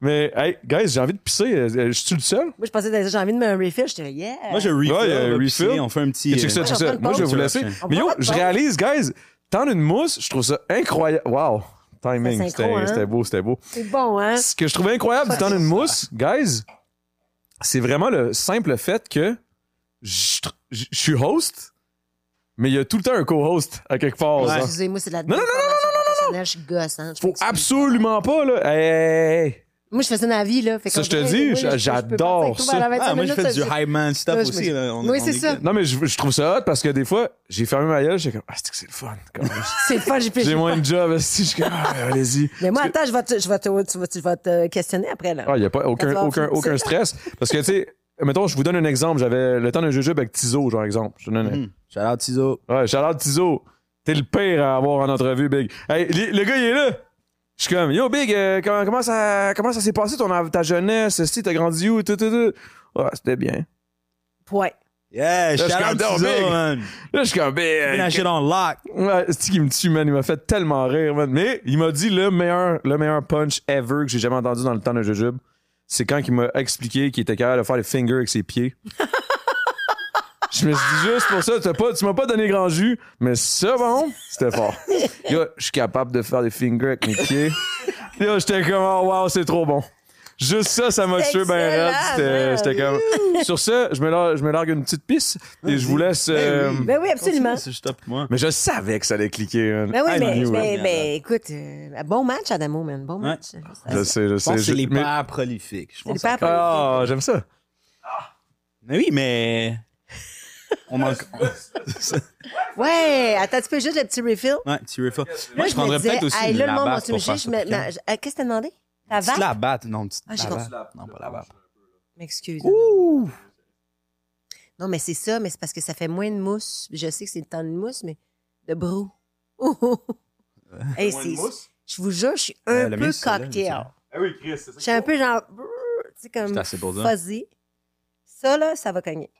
Mais, hey, guys, j'ai envie de pisser. Euh, Je suis le seul? Moi, je pensais que j'ai envie de me un refill. J'étais yeah. Moi, je refill. Ouais, puis refill. On fait un petit. check ça, euh, check ça. Moi, je vais vous laisser. On Mais prend yo, je pause. réalise, guys, tendre une mousse, je trouve ça incroyable. Wow! Timing, C'est synchro, c'était hein? c'était beau, c'était beau. C'est bon, hein? Ce que je trouvais incroyable du tendre une mousse, guys, c'est vraiment le simple fait que je je- je suis host, mais il y a tout le temps un co-host à quelque part. Ouais. genre. Excusez-moi, c'est de la Non, non, non, déformation professionnelle, je suis gosse, hein. Je Faut m'excuse. absolument pas, là. Hey, hey, hey. Moi, je faisais dans la vie, là. Fait Ça, je te dis, j'adore ça. pendant 25 Ah, moi, je minutes, fais du hype man stuff aussi. me- là. On- Oui, c'est est ça. Non, mais je, je trouve ça hot parce que des fois, j'ai fermé ma gueule, j'étais comme, ah, c'est que c'est le fun. C'est le fun, j'ai J'ai j'ai moins de job, esti, je suis comme, ah, allez-y. Mais moi, attends, je vais te, je vais te, tu vas- tu vas te questionner après, là. Ah, il n'y a pas aucun, aucun, aucun stress. Parce que, tu sais, mettons, je vous donne un exemple. J'avais le temps d'un jujube avec Tizo, genre, exemple. Je te donne un- Hmm. Shout out Tizo. Ouais, Charlotte Tizo. T'es le pire à avoir en entrevue, Big. Hey, le gars, il est là. Je suis comme, yo, Big, euh, comment, comment ça, comment ça s'est passé ton, ta jeunesse? Si t'as grandi où? Tout, tout, tout. Ouais, c'était bien. Point. Yeah, je shout suis out comme, Tizo, big. man. Là, je suis comme, Big. That shit on lock. Ouais, c'est qui me tue, man. Il m'a fait tellement rire, man. Mais il m'a dit le meilleur, le meilleur punch ever que j'ai jamais entendu dans le temps de jujube. C'est quand il m'a expliqué qu'il était capable de faire les fingers avec ses pieds. Je me suis dit juste pour ça, t'as pas, tu m'as pas donné grand jus, mais ça, bon, c'était fort. Yo, je suis capable de faire des fingers avec mes pieds. Yo, j'étais comme, oh wow, c'est trop bon. Juste ça, ça m'a tué ben raide. C'était-. J'étais comme. Sur ça, je me, largue, je me largue une petite piste et je vous laisse. euh, Ben oui, absolument. Top moi. Mais je savais que ça allait cliquer. Ben oui, I mais, mais, écoute, euh, bon match, Adamo, man. Bon Ouais. match. Je sais, je Je sais. pense que c'est je- les mais- pères prolifiques. Je C'est pense les que ça- pères Ah, j'aime ça. Mais oui, mais. On manque. Ouais, attends, tu peux juste le petit refill? Ouais, petit refill. Moi, Moi, je me prendrais disais, peut-être aussi hey, là, le monde je ça me- je- euh, Qu'est-ce que t'as demandé? La vape? labatte, non, petite Ah, labatte. Non, pas la vape. M'excuse. Non, mais c'est ça, mais c'est parce que ça fait moins de mousse. Je sais que c'est le temps de mousse, mais de brou. Hey, c'est- je vous jure, je suis un Euh, peu ça, cocktail. ça. Ah oui, Chris, c'est Je suis un peu genre, tu sais, comme C'est assez pour ça. fuzzy. Ça, là, ça va cogner.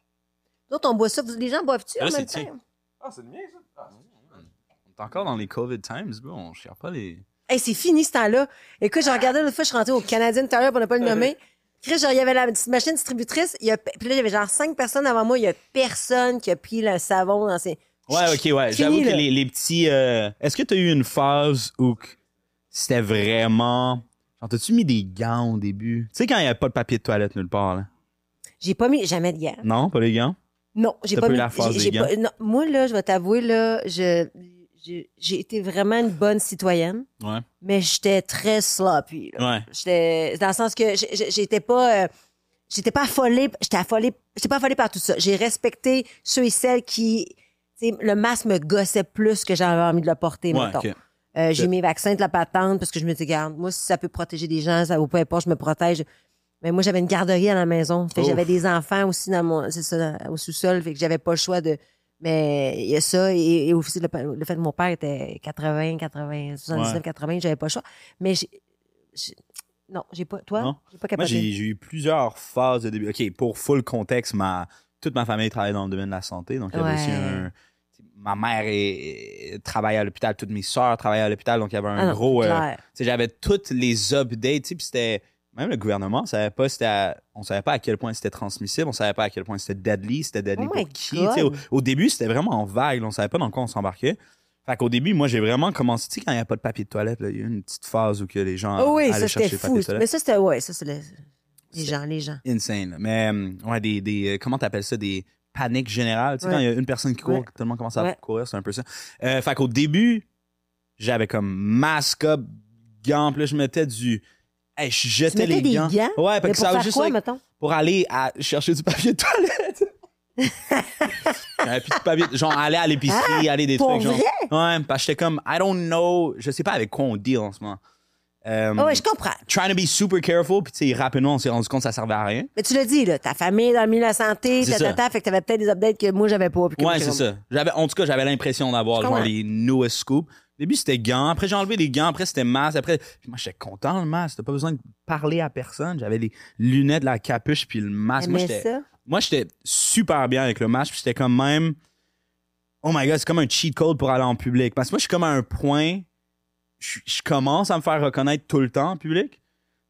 D'autres, on boit ça. Les gens boivent-tu Là, en c'est même temps? Ah, c'est le mien, ça? Ah, On est encore dans les COVID times, bro. On cherche pas les. Hey, c'est fini ce temps-là. Écoute, j'ai regardé l'autre fois, je suis rentrée au Canadian Tire pour ne pas le nommer. Chris, genre, il y avait la petite machine distributrice. Il y a, puis là, il y avait genre cinq personnes avant moi. Il y a personne qui a pris le savon dans ses. Ouais, ok, ouais. J'avoue que les, les petits. euh, Est-ce que t'as eu une phase où que c'était vraiment. Genre, t'as-tu mis des gants au début? Tu sais, quand il n'y avait pas de papier de toilette nulle part, là? J'ai pas mis jamais de gants. Non, pas les gants? Non, j'ai pas pas eu mis. la phase j'ai- pas- non, moi, là, je vais t'avouer, là, je, j'ai j'ai été vraiment une bonne citoyenne, Ouais. mais j'étais très sloppy. là. Ouais. J'étais dans le sens que j'étais pas euh, j'étais pas affolée, j'étais affolée, j'étais pas affolée par tout ça. J'ai respecté ceux et celles qui le masque me gossait plus que j'avais envie de le porter Ouais, mettons. ok. Euh, j'ai Ok. mes vaccins de la patente parce que je me dis regarde, moi si ça peut protéger des gens, ça peu importe, je me protège. Mais moi j'avais une garderie à la maison, fait j'avais des enfants aussi dans mon c'est ça au sous-sol, fait que j'avais pas le choix de mais il y a ça et, et aussi le, le fait que mon père était 80, 80, 79, Ouais. 80, j'avais pas le choix. Mais j'ai- j'ai- non, j'ai pas. Toi, Non. j'ai pas Moi, capable. j'ai j'ai eu plusieurs phases de début. OK, pour full contexte, ma, toute ma famille travaille dans le domaine de la santé. Donc, il y avait Ouais. aussi un. Ma mère est, travaillait à l'hôpital, toutes mes sœurs travaillaient à l'hôpital, donc il y avait un Ah non, gros. euh, j'avais toutes les updates, puis c'était. Même le gouvernement savait pas on savait pas à quel point c'était transmissible, on savait pas à quel point c'était deadly, c'était deadly Oh pour qui. Au, début, c'était vraiment vague, là, on savait pas dans quoi on s'embarquait. Fait qu'au début, moi, j'ai vraiment commencé, tu sais, quand il n'y a pas de papier de toilette, il y a eu une petite phase où que les gens Oh oui, allaient ça chercher papier fou. de toilette Mais ça c'était ouais, ça c'est le- les gens, les gens. insane. Mais euh, ouais, des, des euh, comment t'appelles ça, des paniques générales. Tu sais, Ouais. quand il y a une personne qui court, Ouais. tout le monde commence à Ouais. courir, c'est un peu ça. Euh, fait qu'au début, j'avais comme masque gants, puis là, je mettais du. Hey, je jetais les des gants. gants? Ouais, parce que pour ça juste quoi, pour aller à chercher du papier de toilette. J'avais plus de papier, genre aller à l'épicerie, aller des Ah, pour trucs. Genre. vrai? Ouais, parce que j'étais comme, I don't know, je sais pas avec quoi on deal en ce moment. Euh, Ah ouais, je comprends. Trying to be super careful, puis tu sais, rapidement, on s'est rendu compte que ça servait à rien. Mais tu l'as dit, là, ta famille dans le milieu de la santé, C'est ta, ça. ta, ta, fait que t'avais peut-être des updates que moi j'avais pas. puis que moi, Ouais, c'est ça. J'avais, en tout cas, j'avais l'impression d'avoir genre les newest scoops. Au début, c'était gants. Après, j'ai enlevé les gants. Après, c'était masque. Après, moi, j'étais content, le masque. T'as pas besoin de parler à personne. J'avais les lunettes, la capuche, puis le masque. Moi, j'étais, moi, j'étais super bien avec le masque. Puis c'était comme même, oh my god, c'est comme un cheat code pour aller en public. Parce que moi, je suis comme à un point, je, je commence à me faire reconnaître tout le temps en public.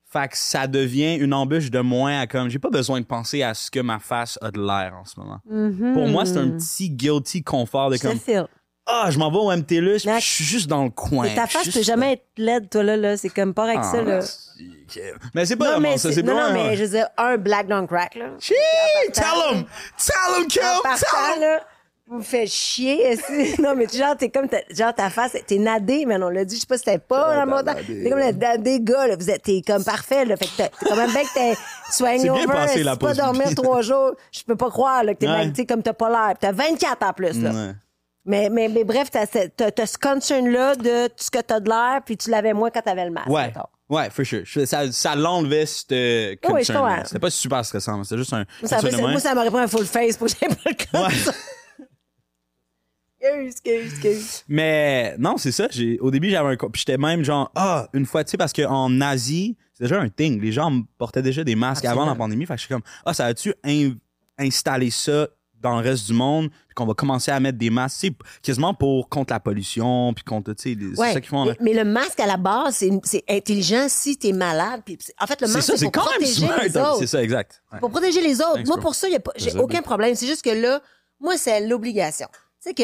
Fait que ça devient une embûche de moins à comme, j'ai pas besoin de penser à ce que ma face a de l'air en ce moment. Mhm. Pour moi, c'est un petit guilty confort de Je comme. Ah, je m'en vais au MTLUS, je suis juste dans le coin. Et ta face peut jamais être laide, toi, là, là. C'est comme pas avec Ah, ça, là. Mais c'est pas Non, vraiment ça, c'est- non, pas non, un- mais je veux dire, un black don't crack, là. Chee, Tell him! Tell him, Kim! Tell him! là, vous me faites chier. non, mais tu- genre, t'es comme, ta- genre, ta face, t'es nadé, mais on l'a dit, je sais pas si c'était pas dans mon temps. T'es comme le nadé gars, là. Vous êtes, t'es comme parfait, là. Fait que t'es quand même bien que t'es bien over. passé, la pas dormir trois jours, je peux pas croire, là, que t'es Ouais. comme t'as pas l'air. T'as 24 en plus, là. Mais, mais, mais bref, t'as, ce- t'as, t'as ce concern-là de ce que t'as de l'air, puis tu l'avais moins quand t'avais le masque. Ouais. mettons. Ouais, for sure. Je- Ça, ça l'enlevait, cette oui, je concern. comprends. C'était pas super stressant, c'était juste un. Moi, ça, concern de moi, même. ça m'aurait pris un full face pour que j'aie pas le cas. Ouais. Excuse, excuse, excuse. Mais non, c'est ça. J'ai, au début, j'avais un. co- Puis j'étais même genre, ah, une fois, tu sais, parce qu'en Asie, c'est déjà un thing. Les gens portaient déjà des masques avant la pandémie. Fait que je suis comme, ah, ça a-tu in- installé ça dans le reste du monde? Puis qu'on va commencer à mettre des masques, tu sais, quasiment pour contre la pollution, puis contre, tu sais, Ouais, ça qu'ils font. mais, le masque à la base, c'est, c'est intelligent si t'es malade. Puis, en fait, le masque, ça, c'est, pour quand même protéger smart. les autres. C'est ça, exact. Ouais. Pour protéger les autres. Thanks, moi, bro. pour ça, j'ai aucun problème. C'est juste que là, moi, c'est l'obligation. Tu sais que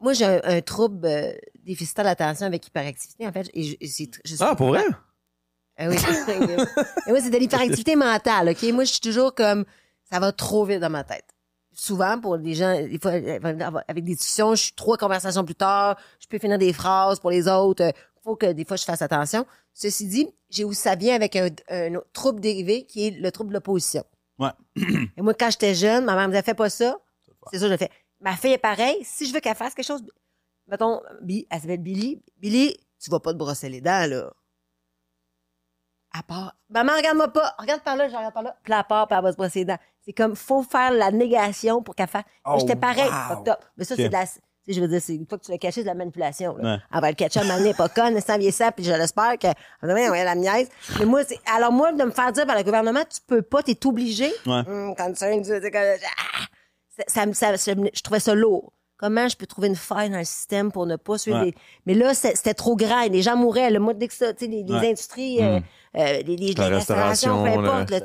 moi, j'ai un, un trouble euh, déficitaire d'attention avec hyperactivité, en fait. Et je, et c'est- je suis- Ah, pour vrai? Ah oui. Et moi, c'est de l'hyperactivité mentale, OK? Moi, je suis toujours comme, ça va trop vite dans ma tête. Souvent, pour des gens, des fois, avec des discussions, je suis trois conversations plus tard, je peux finir des phrases pour les autres. euh, faut que des fois, je fasse attention. Ceci dit, j'ai où ça vient avec un, un autre trouble dérivé qui est le trouble de l'opposition. Ouais. Et moi, quand j'étais jeune, ma mère me disait, fais pas ça. C'est ça, je le fais. Ma fille est pareille. Si je veux qu'elle fasse quelque chose, mettons, elle s'appelle Billy. Billy, tu vas pas te brosser les dents, là. À part. Maman, regarde-moi pas. Regarde par là, je regarde par là. Puis à part, puis elle va se brosser les dents. C'est comme, faut faire la négation pour qu'elle fasse. Oh, J'étais pareil. wow. Mais ça, c'est de la. Tu sais, je veux dire, c'est une fois que tu l'as caché, c'est de la manipulation. Là. Ouais. Elle va le catcher elle est pas conne, sans vieillir ça, puis je l'espère que. Elle ouais, la niaise. Mais moi, c'est. Alors, moi, de me faire dire par le gouvernement, tu peux pas, t'es obligé. Ouais. Hum, concern, tu sais, comme- ah! ça, ça, me- ça- ça- je trouvais ça lourd. Comment je peux trouver une faille dans le système pour ne pas suivre Ouais. les... Mais là, c'est- c'était trop grand. Les gens mouraient. Le mois dès que ça, tu sais, les, les Ouais. industries, euh, euh, les, les, La les restaurations, peu importe, le- là,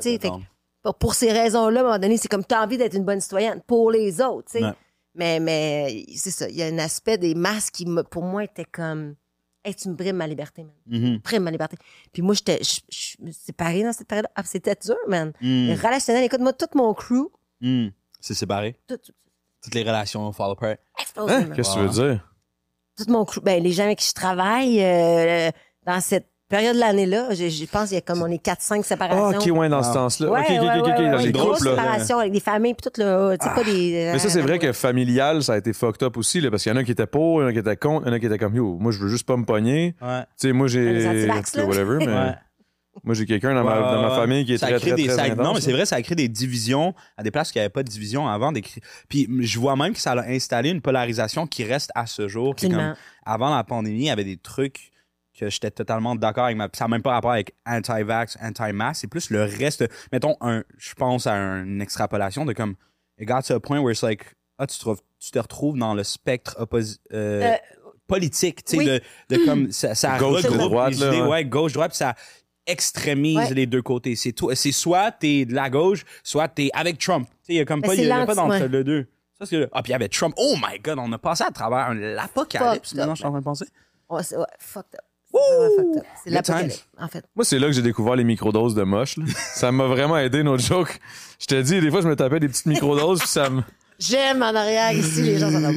pour- ces raisons-là, à un moment donné, c'est comme tu as envie d'être une bonne citoyenne pour les autres, tu sais. Ouais. Mais, mais c'est ça. Il y a un aspect des masques qui, pour moi, était comme... Hey, tu me brimes ma liberté, man. Brimes ma liberté. Puis moi, j'étais... Je me suis séparée dans cette période. Ah, c'était dur, man. Mm. Relationnel, écoute-moi, tout mon crew, Mm. C'est séparé. tout, tout Toutes les relations fall apart. Hein? man. Qu'est-ce que tu veux dire? tout mon crew, ben, les gens avec qui je travaille, euh, dans cette période de l'année-là, je, je pense qu'il y a comme on est 4-5 Ah, séparations. ok, ouais, dans ce Ah. sens-là. Ouais, ok, ok, ouais, ok, dans les des grosses groupes, là. séparations avec des familles puis tout le, tu sais pas des. Mais ça, c'est vrai que familial, ça a été fucked up aussi, là, parce qu'il y en a qui étaient pour, il y en a qui étaient contre, il y en a qui étaient comme, yo, moi, je veux juste pas me pogner. Ouais. Tu sais, moi, j'ai. Whatever, mais. Ouais. Moi, j'ai quelqu'un dans, ma, Ouais, dans ma ouais. famille qui est Ça très, crée très, des- très ça- Non, mais c'est vrai, ça a créé des divisions à des places où il n'y avait pas de division avant. Des... Puis je vois même que ça a installé une polarisation qui reste à ce jour. qui comme, avant la pandémie, il y avait des trucs que j'étais totalement d'accord avec ma... Ça n'a même pas rapport avec anti-vax, anti-mask. C'est plus le reste... Mettons, un, je pense à une extrapolation de comme... It got to a point where it's like... Ah, tu te, retrouves- tu te retrouves dans le spectre opposi- euh, Euh, politique, tu sais, oui. de, de comme... Ça, ça Gauche, droite, les là, idées, ouais. ouais, gauche, droite, puis ça extrémise Ouais. les deux côtés. C'est tout, c'est soit t'es de la gauche, soit t'es avec Trump. Tu sais, il y a comme Mais pas, il y a pas dans le deux. Ça, c'est le- Ah, puis il y avait Trump. Oh my god, on a passé à travers un- l'apocalypse. Maintenant, je suis en train de penser. Ouais, c'est- ouais, fucked up. C'est. C'est l'apocalypse, en fait. Moi, c'est là que j'ai découvert les microdoses de moche. là. ça m'a vraiment aidé, notre joke. Je te dis, des fois, je me tapais des petites microdoses, puis ça me. J'aime en arrière ici, les gens not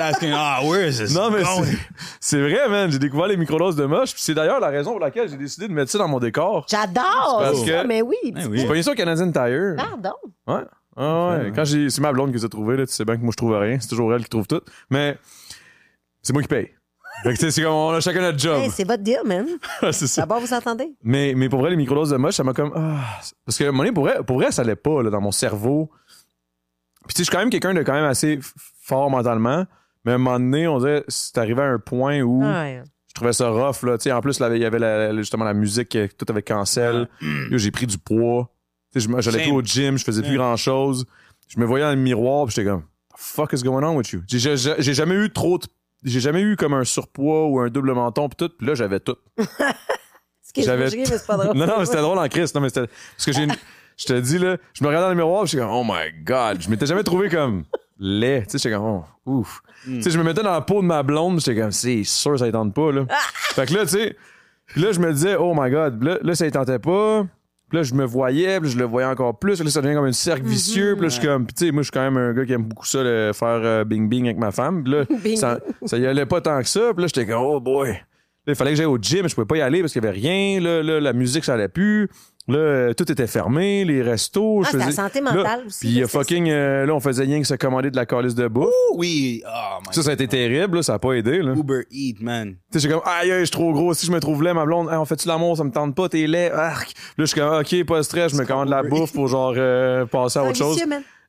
asking, ah, where is this Non, mais c'est- c'est vrai, man. J'ai découvert les microdoses de moche, puis c'est d'ailleurs la raison pour laquelle j'ai décidé de mettre ça dans mon décor. J'adore! Parce c'est ça, que- mais oui. Petit oui. J'ai pogné ça au Canadian Tire. Pardon? Ouais. Ah ouais. Quand j'ai, c'est ma blonde qui les a trouvés, là. Tu sais bien que moi, je trouve rien. C'est toujours elle qui trouve tout. Mais c'est moi qui paye. C'est comme on a chacun notre job. Hey, c'est votre deal, man. c'est ça. D'abord, vous entendez? Mais, mais pour vrai, les microdoses de moche, ça m'a comme. ah, parce que à un moment donné, pour vrai, pour vrai ça allait pas là, dans mon cerveau. Puis tu sais, je suis quand même quelqu'un de quand même assez fort mentalement. Mais à un moment donné, on dirait, c'est arrivé à un point où Ouais. je trouvais ça rough. Là. Tu sais, en plus, il y avait la- justement la musique, euh, tout avec cancel. Yo, J'ai pris du poids. Tu sais, je- J'allais plus au gym, je faisais plus Ouais. grand chose. Je me voyais dans le miroir, puis j'étais comme, the fuck is going on with you? J'ai jamais eu trop de. J'ai jamais eu comme un surpoids ou un double menton, puis tout. Puis là, j'avais tout. J'avais-. Non, non, mais c'était drôle en Christ. Non, mais c'était. Parce que j'ai une- Je te dis, là, je me regardais dans le miroir, puis j'étais comme, oh my god. Je m'étais jamais trouvé comme laid. Tu sais, j'étais comme, oh, ouf. Mm. Tu sais, je me mettais dans la peau de ma blonde, j'étais comme, c'est sûr, ça ne tente pas, là. fait que là, tu sais, là, je me disais, oh my god, là, là ça ne tentait pas. Puis là, je me voyais, puis je le voyais encore plus. Là, ça devient comme un cercle vicieux. Puis là, je suis comme, tu sais, moi, je suis quand même un gars qui aime beaucoup ça, le, faire euh, bing-bing avec ma femme. Puis là, ça y allait pas tant que ça. Puis là, j'étais comme, oh boy. Là, il fallait que j'aille au gym, je pouvais pas y aller parce qu'il y avait rien. Là, là, la musique, ça allait plus. Là, euh, tout était fermé, les restos. Ah, je c'est la faisais- santé Là, mentale aussi. Puis là, euh, fucking, euh, là, on faisait rien que se commander de la calice de bouffe. Oui. Oh my Ça, ça a été terrible, là, ça a pas aidé, là. Uber Eat, man. Tu sais, j'ai comme, aïe, aïe, je suis trop gros. Si je me trouve laid, ma blonde, Hey, on fait-tu l'amour, ça me tente pas, t'es laid. Arc. Là, je suis comme, ok, pas de stress, je me commande de la bouffe pour genre euh, passer à autre chose.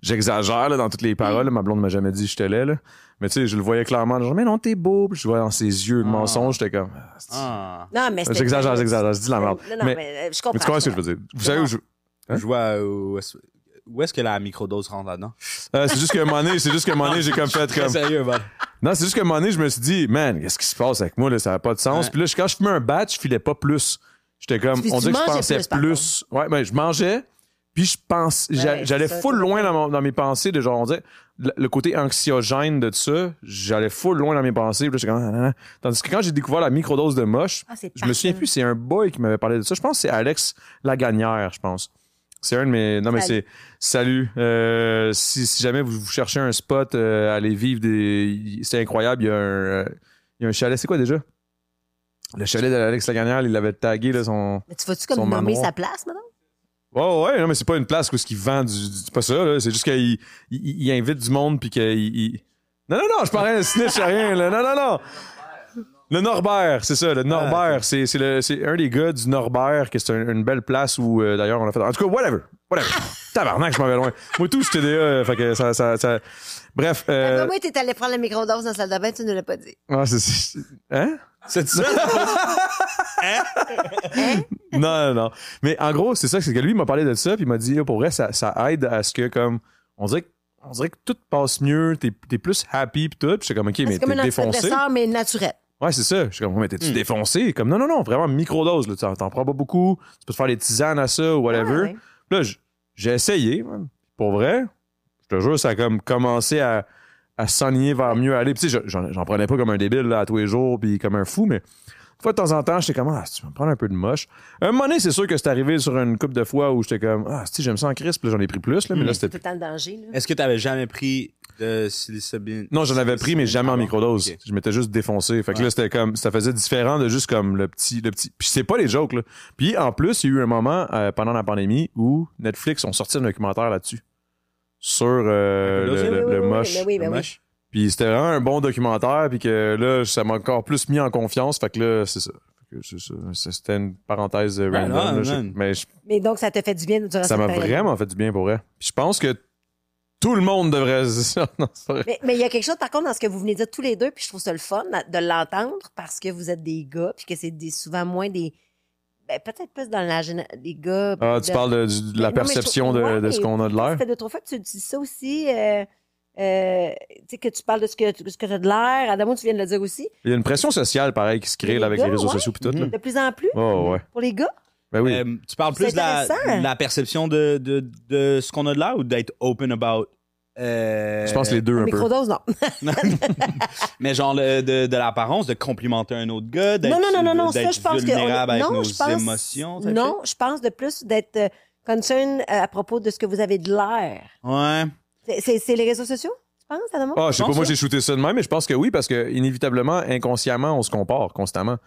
J'exagère là, dans toutes les paroles. là. Ma blonde m'a jamais dit j'étais laid, là. Mais tu sais, je le voyais clairement. Genre, mais non, t'es beau. Puis je voyais dans ses yeux le mensonge, j'étais comme. ah, Ah. Non, mais J'exagère, j'exagère, je dis la merde. Non, non, Mais- mais, euh, je comprends. Mais tu comprends ce que je veux dire? Vous savez où je. Hein? Je vois où est-ce où est-ce que la microdose rentre là-dedans? Euh, c'est juste qu'à un moment donné, c'est juste moment donné, j'ai comme fait comme. sérieux, man. Non, c'est juste qu'à un moment donné, je me suis dit, man, qu'est-ce qui se passe avec moi, là? Ça n'a pas de sens. Ouais. Puis là, je- quand je fumais un batch, je filais pas plus. J'étais comme, Puis on dirait que je pensais plus. Ouais, ben, je mangeais, puis je pense, ouais, j'allais full loin dans, mon- dans mes pensées de genre, on dirait, le, côté anxiogène de ça, j'allais full loin dans mes pensées. Puis là, j'étais comme, ah, ah, ah. Tandis que quand j'ai découvert la microdose de moche, Ah, je me souviens plus, c'est un boy qui m'avait parlé de ça. Je pense que c'est Alex Lagagnère, je pense. C'est un de mes. Non, mais c'est. Salut. Euh, si, si jamais vous, vous cherchez un spot, euh, allez vivre des. C'est incroyable. Il y a un. euh, il y a un chalet. C'est quoi déjà? Le chalet d'Alex Lagagnère, il l'avait tagué, là, son. Mais tu vas-tu comme nommer sa place, madame? Ouais, ouais, non, mais c'est pas une place où il vend du. du- C'est pas ça, là. C'est juste qu'il il, il invite du monde, puis qu'il. il- Non, non, non, je parlais de snitch, rien, là. Non, non, non. Le Norbert, c'est ça, le Norbert. c'est, c'est, le, c'est un des gars du Norbert, que c'est un- une belle place où, euh, d'ailleurs, on a fait. En tout cas, whatever. Whatever. Tabarnak, je m'en vais loin. Moi, tout, j'étais déjà. euh, fait que ça. ça, ça... Bref. Euh... Après moi, t'es allé prendre la microdose dans la salle de bain, tu ne l'as pas dit. ouais, c'est- c'est- Hein? C'est ça? non, non, non. Mais en gros, c'est ça, c'est que lui il m'a parlé de ça, puis il m'a dit, pour vrai, ça, ça aide à ce que, comme, on dirait que, on dirait que tout passe mieux, t'es, t'es plus happy, pis tout. Puis j'étais comme, ok, mais C'est comme t'es un défoncé. antidépresseur, mais naturel. Ouais, c'est ça. Je suis comme, mais t'es-tu défoncé? Comme, non, non, non, vraiment microdose, là. T'en, prends pas beaucoup. Tu peux te faire des tisanes à ça ou whatever. Ouais. Puis Là, j'ai essayé, man. Pour vrai, je te jure, ça a comme commencé à, à s'enligner vers mieux aller. Puis tu sais, j'en, j'en prenais pas comme un débile là, à tous les jours, puis comme un fou, mais une fois de temps en temps, j'étais comme, ah, tu vas me prendre un peu de moche. Un moment donné, c'est sûr que c'est arrivé sur une couple de fois où j'étais comme, ah, si j'aime ça en crisp, j'en ai pris plus, là, mais là, c'était. tout le temps le danger, là. Est-ce que tu avais jamais pris de psilocybine? Non, j'en avais pris, mais jamais en Ah microdose. Je m'étais juste défoncé. Fait que Ouais. là, c'était comme, ça faisait différent de juste comme le petit, le petit. Puis c'est pas les jokes, là. Puis en plus, il y a eu un moment euh, pendant la pandémie où Netflix ont sorti un documentaire là-dessus. Sur euh, le, oui, moche. oui, ben oui. Puis c'était vraiment un bon documentaire, puis que là, ça m'a encore plus mis en confiance. Fait que là, c'est ça. Fait que c'est ça. C'est- C'était une parenthèse Ouais, random. non, là, je- man. mais je- Mais donc, ça t'a fait du bien durant ça m'a vraiment fait du bien pour vrai. Puis je pense que tout le monde devrait. vrai. Mais mais il y a quelque chose, par contre, dans ce que vous venez de dire tous les deux, puis je trouve ça le fun de l'entendre parce que vous êtes des gars, puis que c'est des, souvent moins des. Ben, peut-être plus dans la des gars. Ah, tu de- parles de, la je perception trouve- de, ouais, de ce qu'on a de Ça l'air. fait deux, trois fois que tu dis ça aussi. Euh, euh, tu sais, que tu parles de ce que, ce que tu as de l'air. Adamo, tu viens de le dire aussi. Il y a une pression sociale, pareil, qui se crée Les là, avec les réseaux ouais. sociaux puis tout. Là. De plus en plus. Oh, ouais. Pour les gars. Ben oui. Euh, tu parles plus de la, intéressant. de la perception de, de, de ce qu'on a de là ou d'être open about. Euh, je pense les deux un peu. microdose, non. Mais genre le- de, de l'apparence, de complimenter un autre gars, d'être Non, non, non, non, non, ça, je pense que. on- avec non, nos je pense. émotions. Non, je pense de plus d'être euh, concern euh, à propos de ce que vous avez de l'air. Ouais. C'est- C'est c'est les réseaux sociaux, tu penses, Adamo? Ah, je sais pas, moi j'ai shooté ça de même, mais je pense que oui, parce que inévitablement, inconsciemment, on se compare constamment.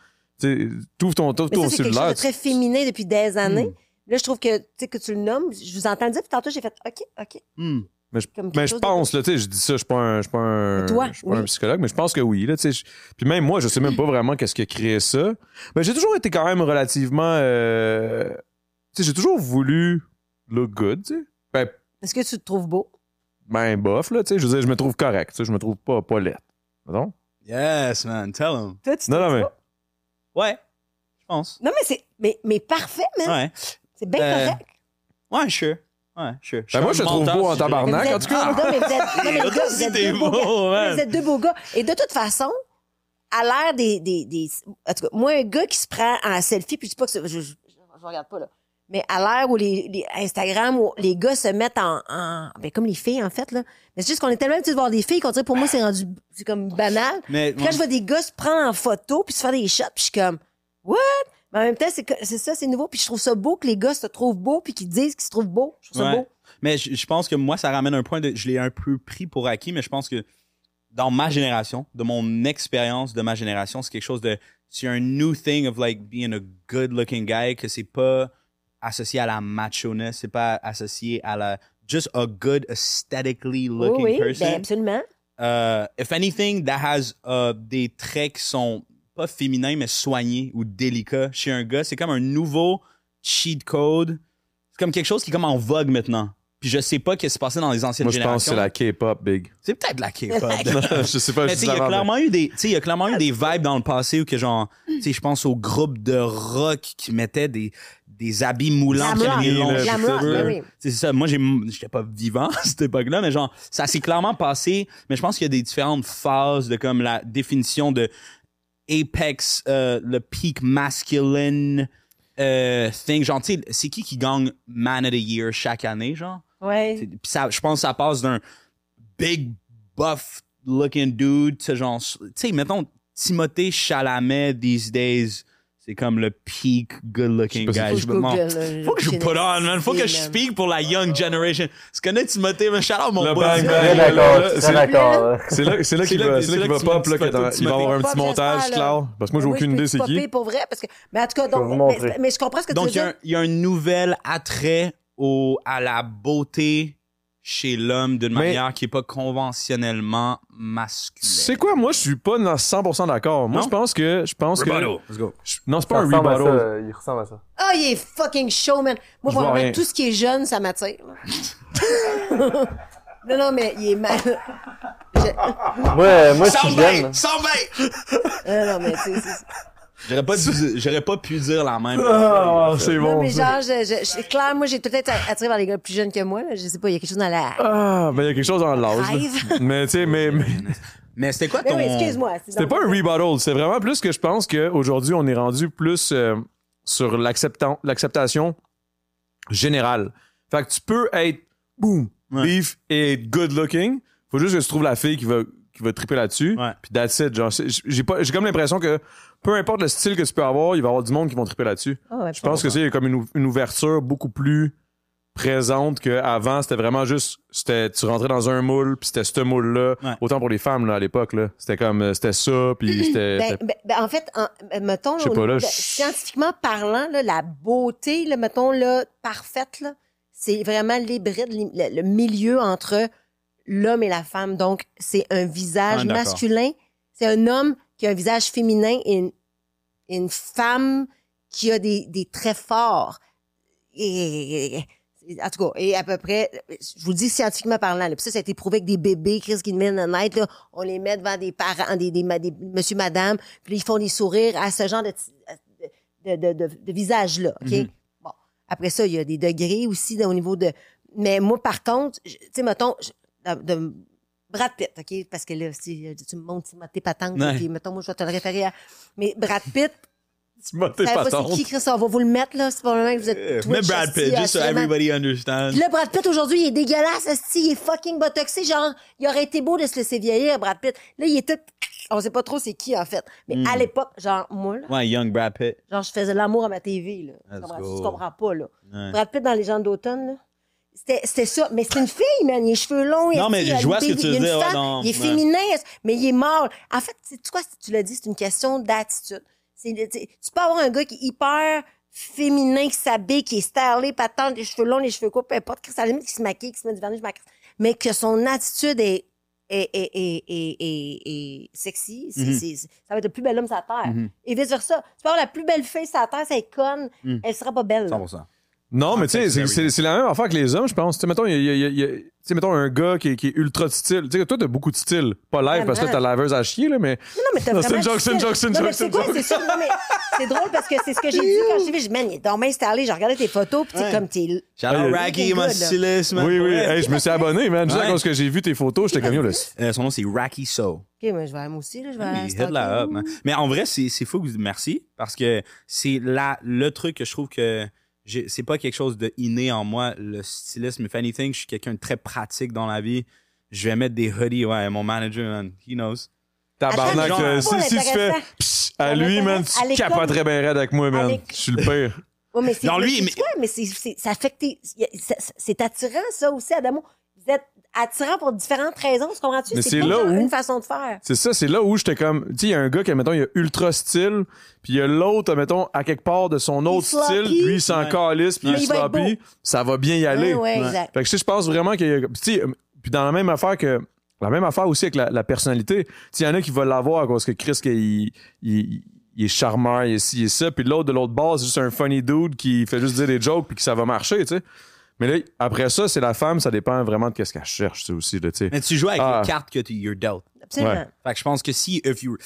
Tu sais, t'ouvres ton, Mais ton ça, c'est quelque chose cellulaire. de très féminin depuis des années. Hmm. Là, je trouve que, tu sais, que tu le nommes. Je vous entends dire, puis tantôt, j'ai fait OK, OK. Hmm. Mais je, mais je de- pense, là, tu sais, je dis ça, je suis pas un, je suis pas un, Mais toi, je suis pas un psychologue, mais je pense que oui, là, tu sais. je- Puis même moi, je sais même pas vraiment qu'est-ce qui a créé ça. Mais j'ai toujours été quand même relativement, euh, tu sais, j'ai toujours voulu look good, tu sais. Ben, Est-ce que tu te trouves beau? ben bof, là, tu sais. Je veux dire, je me trouve correct, tu sais, je me trouve pas, pas laid. Non? Yes, man, tell him. Toi, tu te Non, non, trouves mais. beau? Ouais, je pense. Non, mais c'est mais, mais parfait, man. Ouais. C'est bien Euh, correct. Ouais, sure. Ouais, sure. Ben, moi, je te trouve beau en tabarnak. En tout cas. non, mais vous êtes, non, mais les gars, vous Si êtes t'es deux beaux beau, gars. man. Vous êtes deux beaux gars. Et de toute façon, à l'air des, des, des. En tout cas, moi, un gars qui se prend en selfie, puis je dis pas que je, je, je regarde pas, là. Mais à l'ère où les, les Instagram, où les gars se mettent en, en ben comme les filles en fait là. Mais c'est juste qu'on est tellement habitué de voir des filles qu'on dirait pour moi c'est rendu c'est comme banal. Mais Puis quand je vois des gars se prendre en photo puis se faire des shots, puis je suis comme what? Mais en même temps c'est ça c'est nouveau puis je trouve ça beau que les gars se trouvent beaux puis qu'ils disent qu'ils se trouvent beaux. Je trouve ça Ouais. beau. Mais je, je pense que moi, ça ramène un point de. Je l'ai un peu pris pour acquis, mais je pense que dans ma génération, de mon expérience de ma génération, c'est quelque chose de. C'est un new thing of like being a good looking guy, que c'est pas associé à la macho-ness, c'est pas associé à la. Just a good aesthetically Oui, looking oui, person. ben absolument. Uh, if anything, that has uh, des traits qui sont pas féminins, mais soignés ou délicats chez un gars. C'est comme un nouveau cheat code. C'est comme quelque chose qui est comme en vogue maintenant. Puis je sais pas ce qui s'est passé dans les anciennes Moi, je pense que générations. c'est la K-pop, big. C'est peut-être la K-pop. je sais pas, Mais je tu sais, il y a clairement eu des, tu sais, il y a clairement eu des vibes dans le passé où que genre, tu sais, je pense aux groupes de rock qui mettaient des, des habits moulants, oui. C'est ça. Moi, j'ai, j'étais pas vivant à cette époque-là, mais genre, ça s'est clairement passé. Mais je pense qu'il y a des différentes phases de comme la définition de apex, euh, le peak masculine euh, thing. Genre, tu sais, c'est qui qui gagne Man of the Year chaque année, genre? Ouais. Je pense que ça passe d'un big buff looking dude, tu genre, tu sais, mettons, Timothée Chalamet these days, c'est comme le peak good looking Je sais pas guy. Je Faut me que je demande- google, là, faut que je j'ai put on, man. Faut que je man. speak pour la young generation. Tu connais Timothée, mais shout out mon Le boy. C'est- d'accord, c'est- d'accord. C'est là, c'est là qu'il va, c'est là qu'il va pop, là, que photo de t'as- il va avoir un petit montage. Claude. Parce que moi, j'ai aucune idée c'est qui. pour vrai parce que mais en tout cas donc mais, je comprends ce que Donc, tu veux dire. il y a un nouvel attrait au, à la beauté chez l'homme d'une Mais- manière qui est pas conventionnellement masculine. C'est quoi? Moi, je suis pas dans 100% d'accord. Moi, je pense que, je pense que. Let's go. je- non, c'est Ça pas un rebuttal. ça, il ressemble à ça. Ah, il est fucking chaud, man. Moi, Je vois vraiment, rien. tout ce qui est jeune, ça m'attire. non, non, mais il est mal. Moi, moi, je suis jeune. Soundbite! non, non, mais tu sais, c'est- J'aurais pas, j'aurais pas pu dire la même. Ah, c'est Non, bon. mais ça. genre, je, je, je- clair, moi, j'ai peut-être attiré par les gars plus jeunes que moi, là. Je sais pas, il y a quelque chose dans la. Ah, ben, il y a quelque chose dans l'âge. Mais, tu sais, mais, mais Mais c'était quoi Mais ton... oui, excuse-moi. c'est c'était pas un rebuttal. C'est vraiment plus que je pense qu'aujourd'hui, on est rendu plus euh, sur l'acceptation générale. Fait que tu peux être, boom, Ouais. beef et good looking. Faut juste que tu trouves la fille qui va, qui va triper là-dessus. Ouais. Puis that's it. Genre, j'ai pas, j'ai comme l'impression que peu importe le style que tu peux avoir, il va y avoir du monde qui vont triper là-dessus. Ah ouais, Je pense que c'est comme une, ou- une ouverture beaucoup plus présente qu'avant. C'était vraiment juste, c'était, tu rentrais dans un moule, puis c'était ce moule-là. Ouais. Autant pour les femmes, là, à l'époque, là. C'était comme, euh, c'était ça, puis c'était... Ben, c'était- ben, ben, en fait, en, euh, mettons, Je sais au pas, là, de- scientifiquement parlant, là, la beauté, là, mettons, là, parfaite, là, c'est vraiment l'hybride, le milieu entre l'homme et la femme. Donc, c'est un visage Ah, masculin, c'est un homme qui a un visage féminin et une, une femme qui a des, des traits forts. Et, et- en tout cas, et à peu près, je vous le dis scientifiquement parlant, là, puis ça, ça a été prouvé avec des bébés, Chris, qui viennent de naître, là, on les met devant des parents, des, des, des monsieur, madame, puis ils font des sourires à ce genre de, de, de, de, de visage-là, OK? Mhm. Bon. Après ça, il y a des degrés aussi là, au niveau de... Mais moi, par contre, tu sais, mettons, je- de, de Brad Pitt, OK? Parce que là, si tu me montres tes patentes, Ouais. puis mettons, moi, je vais te le référer à... Mais Brad Pitt, Tu m'as tes savez pas qui, Chris? On va vous le mettre, là. C'est probablement que vous êtes Mais Twitch, Brad Pitt, just so everybody understands. Puis là, Brad Pitt, aujourd'hui, il est dégueulasse, esti, il est fucking botoxé, genre, il aurait été beau de se laisser vieillir, Brad Pitt. Là, il est tout... On sait pas trop c'est qui, en fait. Mais Hmm. à l'époque, genre, moi, là, Ouais, young Brad Pitt. genre, je faisais l'amour à ma TV, là. Tu comprends, tu comprends pas, là. Ouais. Brad Pitt dans Les gens d'automne, là. C'était, ça. Mais c'est une fille, man. Il a les cheveux longs. Non, mais je vois ce que tu veux dire, ouais, non, il est ouais. féminin, mais il est mâle. En fait, c'est tu quoi, tu l'as dit, c'est une question d'attitude. C'est, tu peux avoir un gars qui est hyper féminin, qui s'habille, qui est stylé, patente, les cheveux longs, les cheveux courts, peu importe, la limite, qui se maquille, qui se met du vernis, je m'accroche. Mais que son attitude est, est, est, est, est, est- est sexy, ça va être le plus bel homme sur la terre. Mhm. Et vice versa. Tu peux avoir la plus belle fille sur la terre, c'est conne, Mhm. elle sera pas belle. là. 100%. Non, mais tu sais, Context c'est- la même affaire que les hommes, je pense. Tu sais, mettons, il y a- il y a- y mettons, un gars qui est, qui est ultra de style. Tu sais, toi, t'as beaucoup de style. Pas live, parce que là, t'as la laveuse à chier, là, mais. Non, mais t'as Non, c'est vraiment c'est une style. joke, c'est une Non, mais joke, c'est une quoi, joke. c'est ça? Non, mais c'est drôle parce que c'est ce que j'ai dit quand je t'ai vu. J'ai dit, man, il est bien stylé. J'ai regardé tes photos, puis Ouais. c'est comme t'es. Il- Raggy, il est my good, là. stylist, man. Oui, oui. Hey, je me suis abonné, man. Juste que j'ai vu tes photos, j'étais comme yo, là. Euh, son nom, c'est Racky So. OK, mais je vais moi aussi, là. Je vais Mais aller hit la up, man. Mais en vrai, c'est, c'est fou que vous merci parce que c'est la, le truc que je trouve que c'est pas quelque chose de inné en moi, le stylisme. If anything, je suis quelqu'un de très pratique dans la vie. Je vais mettre des hoodies, ouais, mon manager, man, he knows. Tabarnak, euh, c'est si, si tu fais pss, à lui, man, tu capoterais bien raide avec moi, man. Je suis le pire. Ouais, mais c'est, Non, lui, mais, c'est quoi? mais c'est, c'est- ça fait que t'es- ça- c'est attirant, ça aussi, Adamo. Vous êtes attirant pour différentes raisons, tu comprends-tu? Mais c'est pas là genre où- une façon de faire. C'est ça, c'est là où j'étais comme, tu sais, il y a un gars qui, mettons, il a ultra style, puis il y a l'autre, mettons, à quelque part de son autre sloppy. style, lui, il s'en Ouais. calisse, puis il il sloppy, ça va bien y aller. Ouais, ouais, Ouais. exact. Fait que tu sais, je pense vraiment qu'il y a, puis tu sais, puis dans la même affaire que, la même affaire aussi avec la, la personnalité. Tu sais, il y en a qui veulent l'avoir à cause que Chris, qu'il- il, il, il est charmeur, il est ci, il est ça, puis l'autre de l'autre base, c'est juste un funny dude qui fait juste dire des jokes puis que ça va marcher, tu sais. Mais là, après ça, c'est la femme, ça dépend vraiment de qu'est-ce qu'elle cherche, tu sais, aussi, là, tu sais. Mais tu joues avec Ah. les cartes que tu you're dealt. Absolument. Ouais. Fait que je pense que si, if you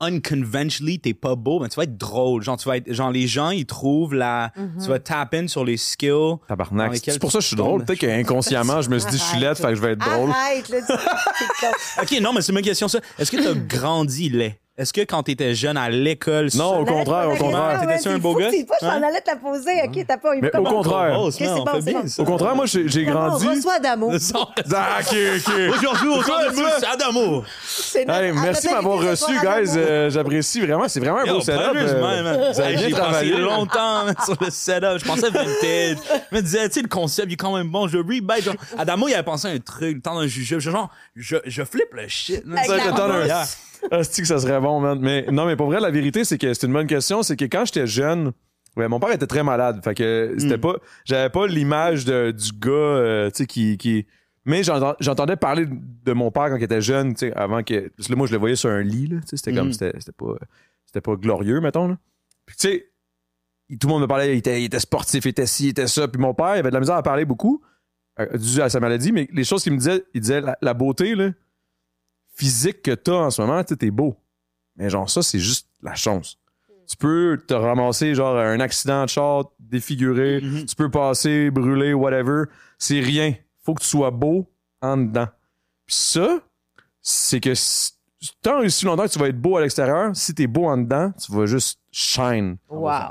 unconventionally, t'es pas beau, ben tu vas être drôle. Genre, tu vas être, genre, les gens, ils trouvent la, Mm-hmm. tu vas tap in sur les skills. Tabarnak. C'est pour ça que je suis drôle. Peut-être qu'inconsciemment, je me suis dit, je suis laide, fait que je vais être drôle. Arrête, là, c'est. Ok, non, mais c'est ma question, ça. Est-ce que t'as grandi laid? Est-ce que quand t'étais jeune à l'école, Non, au contraire, au contraire. ouais, un beau gars? pas, je m'en Ouais. allais te la poser, ok, t'as pas eu Mais au contraire. Oh, on. Au contraire, moi, j'ai j'ai grandi. reçois d'amour. Ah, ok, ok. Aujourd'hui, temps à merci de m'avoir reçu, guys. Euh, J'apprécie vraiment. C'est vraiment un beau setup. euh. Vous avez bien J'ai travaillé. passé longtemps sur le setup. Je pensais vintage. Je me disais, tu sais, le concept, il est quand même bon. Je rebite. Genre, Adamo, il avait pensé à un truc, le temps d'un. Genre, je, je flippe le shit. Ça, la j'attends un- Yeah. Ah, que ça serait bon, man. Mais non, mais pour vrai, la vérité, c'est que c'est une bonne question. C'est que quand j'étais jeune, ouais, mon père était très malade. Fait que c'était Mm. pas, j'avais pas l'image de- du gars, euh, tu sais, qui, qui. Mais j'entend- j'entendais parler de mon père quand il était jeune, tu sais, avant que. Parce que moi, je le voyais sur un lit, là. Tu sais, c'était comme, Mm. c'était pas, c'était pas glorieux, mettons, là. Puis tu sais, tout le monde me parlait, il était, il était sportif, il était ci, il était ça. Puis mon père, il avait de la misère à parler beaucoup, euh, dû à sa maladie, mais les choses qu'il me disait, il disait, la, la beauté, là, physique que t'as en ce moment, tu sais, t'es beau. Mais genre, ça, c'est juste la chance. Tu peux te ramasser, genre, un accident de char, défiguré, Mhm. tu peux passer, brûler, whatever. C'est rien. Faut que tu sois beau en dedans. Puis ça, c'est que si- tant et si longtemps que tu vas être beau à l'extérieur, si t'es beau en dedans, tu vas juste shine. Wow.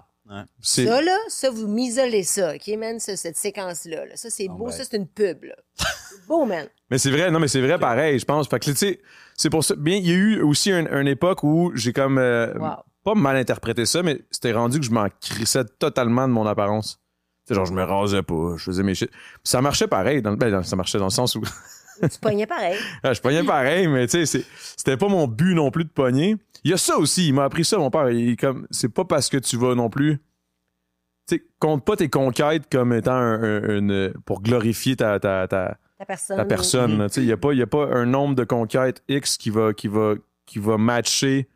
C'est Ça, là, ça, vous m'isolez ça, OK, man, ça, cette séquence-là. là. Ça, c'est beau. ben. Ça, c'est une pub, là. Beau, man. Mais c'est vrai, non, mais c'est vrai pareil, je pense. Fait que, tu sais, c'est pour ça. Bien, il y a eu aussi un- une époque où j'ai comme euh, Wow. pas mal interprété ça, mais c'était rendu que je m'en crissais totalement de mon apparence. Tu sais, genre, je me rasais pas, je faisais mes shit. Puis ça marchait pareil. Dans, le- ben, ça marchait dans le sens où Tu pognais pareil. Ah, je pognais pareil, mais tu sais, c'était pas mon but non plus de pogner. Il y a ça aussi, il m'a appris ça, mon père. Il comme, c'est pas parce que tu vas non plus. Tu sais, compte pas tes conquêtes comme étant un- un- une, pour glorifier ta, ta, ta, Ta personne. ta personne. Il n'y a, pas- y a pas un nombre de conquêtes X qui va, qui va, qui va matcher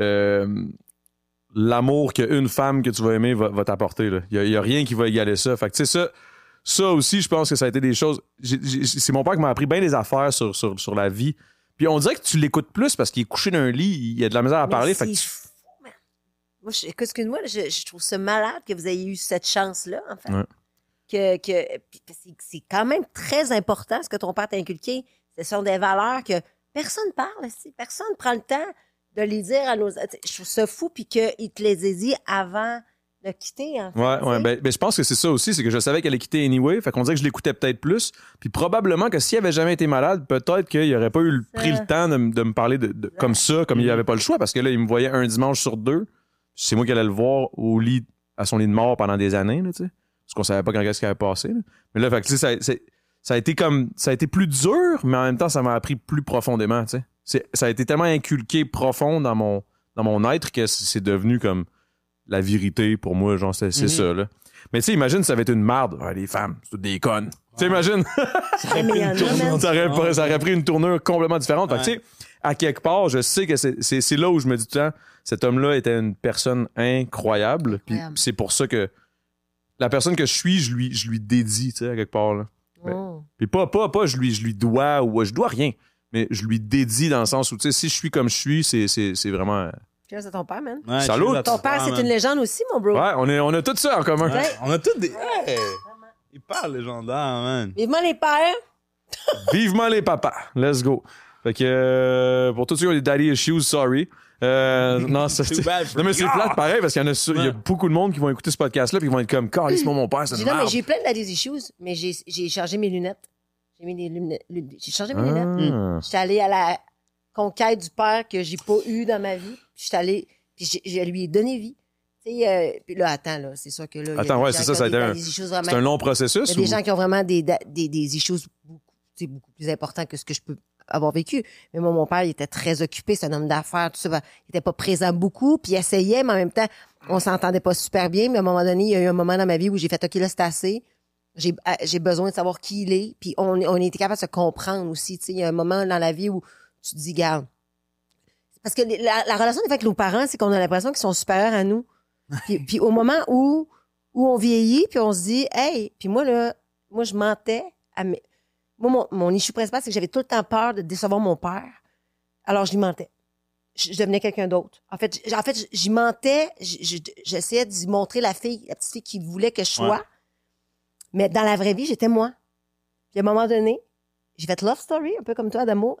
euh, l'amour qu'une femme que tu vas aimer va, va t'apporter. Il n'y a, rien qui va égaler ça. Fait que, ça, ça aussi, je pense que ça a été des choses. c'est mon père qui m'a appris bien des affaires sur, sur, sur la vie. Puis on dirait que tu l'écoutes plus parce qu'il est couché dans un lit, il a de la misère à Mais parler. c'est Fait que tu- fou, man. Moi, je- excuse-moi, je, je trouve ça malade que vous ayez eu cette chance-là, en fait. Ouais. Que, que, puis c'est, quand même très important ce que ton père t'a inculqué. Ce sont des valeurs que personne parle ici. Personne prend le temps de les dire à nos. Je trouve ça fou, puis qu'il te les ait dit avant de quitter, en fait. Ouais. Ben, ben, je pense que c'est ça aussi, c'est que je savais qu'elle allait quitter anyway. Fait qu'on dirait que je l'écoutais peut-être plus. Puis probablement que s'il avait jamais été malade, peut-être qu'il aurait pas eu Ça. pris le temps de, me parler de, de- comme ça, comme il avait pas le choix, parce que là, il me voyait un dimanche sur deux. C'est moi qui allais le voir au lit, à son lit de mort pendant des années, là, tu sais. Parce qu'on savait pas quand qu'est-ce qui avait passé. là. Mais là, fait que, tu sais, ça, a été comme, ça a été plus dur, mais en même temps, ça m'a appris plus profondément, tu sais. C'est- Ça a été tellement inculqué profond dans mon, dans mon être que c'est devenu comme la vérité pour moi, genre, c'est c'est Mhm. ça, là. Mais tu sais, imagine ça avait été une marde. Ouais, les femmes, c'est des connes. Tu sais, imagine. Ouais, mais il y en a, man. ça, aurait, pas- ça aurait pris une tournure complètement différente. Fait que, tu sais, à quelque part, je sais que c'est- là où je me dis tout le temps, cet homme-là était une personne incroyable. Puis Incroyable. c'est pour ça que la personne que je suis, je lui, je lui dédie, tu sais, à quelque part. Là. Oh. Puis pas, pas, pas, je lui, je lui dois ou je dois rien. Mais je lui dédie dans le sens où, tu sais, si je suis comme je suis, c'est- c'est c'est vraiment. euh, Cheers à ton père, man. Ouais, Salut. Ton père, c'est une légende aussi, mon bro. Ouais, on, est, on a tout ça en commun. Ouais, on a tous des. Hey! Il parle légendaire, man. Vivement les pères. Vivement les papas. Let's go. Fait que euh, pour tous ceux qui ont des daddy issues, sorry. Euh, non, ça, for non, mais c'est you. plate pareil parce qu'il y en a, su- il y a Ouais. beaucoup de monde qui vont écouter ce podcast-là puis qui vont être comme, calisse-moi mon père, c'est J'ai une non, mais merde. j'ai plein de daddy's issues, mais j'ai j'ai changé mes lunettes. J'ai mis des lunettes. J'ai changé mes lunettes. Ah. J'étais allée à la conquête du père que j'ai pas eu dans ma vie. Puis j'étais allée, puis j'ai- je lui ai donné vie. Tu sais, euh, puis là, attends, là, c'est sûr que là. il y a Attends, des ouais, gens c'est ça, ont ça a des été un- daddy's issues vraiment- C'est un long Il processus y a des gens qui ont vraiment des, da- des, des issues beaucoup, tu sais, beaucoup plus importants que ce que je peux avoir vécu. Mais moi, mon père, il était très occupé, c'est un homme d'affaires, tout ça. ben, Il était pas présent beaucoup, puis il essayait, mais en même temps, on s'entendait pas super bien. Mais à un moment donné, il y a eu un moment dans ma vie où j'ai fait, OK, là, c'est assez. J'ai euh, j'ai besoin de savoir qui il est. Puis on, on était capable de se comprendre aussi. Tu sais, il y a un moment dans la vie où tu te dis, garde. Parce que la, la relation avec nos parents, c'est qu'on a l'impression qu'ils sont supérieurs à nous. Puis, puis au moment où, où on vieillit, puis on se dit, hey, puis moi, là, moi, je mentais à mes... Moi, mon, mon issue principale, c'est que j'avais tout le temps peur de décevoir mon père. Alors, je lui mentais. Je, je devenais quelqu'un d'autre. En fait, j- en fait, j'y mentais. J'essayais d'y montrer la fille, la petite fille qui voulait que je sois. Ouais. Mais dans la vraie vie, j'étais moi. Puis à un moment donné, j'ai fait Love Story, un peu comme toi, Adamo.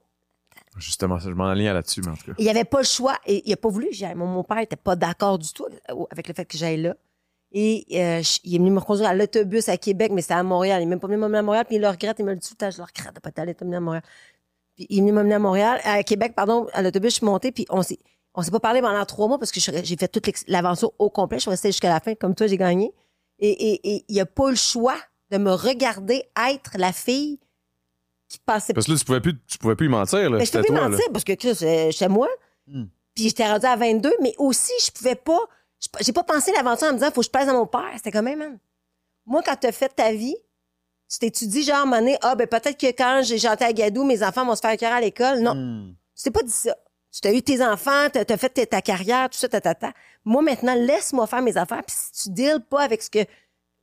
Justement, je m'en aligne là-dessus, mais en tout cas. Il n'y avait pas le choix. Et il n'a pas voulu. Mon, mon père n'était pas d'accord du tout avec le fait que j'aille là. Et euh, je- il est venu me reconduire à l'autobus à Québec, mais c'était à Montréal. Il n'est même pas venu m'emmener à Montréal, puis il le regrette. Il me le dit tout le temps, je le regrette de pas t'aller t'emmener à Montréal. Puis il est venu m'emmener à Montréal, à Québec, pardon, à l'autobus, je suis montée, puis on s'est, on s'est pas parlé pendant trois mois parce que je j'ai fait toute l'aventure au complet. Je suis restée jusqu'à la fin, comme toi, j'ai gagné. Et, et, et il a pas eu le choix de me regarder être la fille qui passait Parce que là, tu pouvais plus, tu pouvais plus y mentir, là. mais je peux C'était plus toi, mentir parce que Chris, euh, chez moi. Hmm. Puis j'étais rendue à 22, mais aussi, je pouvais pas. J'ai pas pensé l'aventure en me disant, faut que je plaise à mon père. C'était quand même, man. Moi, quand t'as fait ta vie, tu t'étudies genre, à un moment donné, ah, ben peut-être que quand j'ai chanté à Gadou, mes enfants vont se faire écœurer à l'école. Non, Hmm. tu t'es pas dit ça. Tu t'as eu tes enfants, t'as as fait ta, ta carrière, tout ça, ta, ta, ta. Moi, maintenant, laisse-moi faire mes affaires. Puis si tu deals pas avec ce que...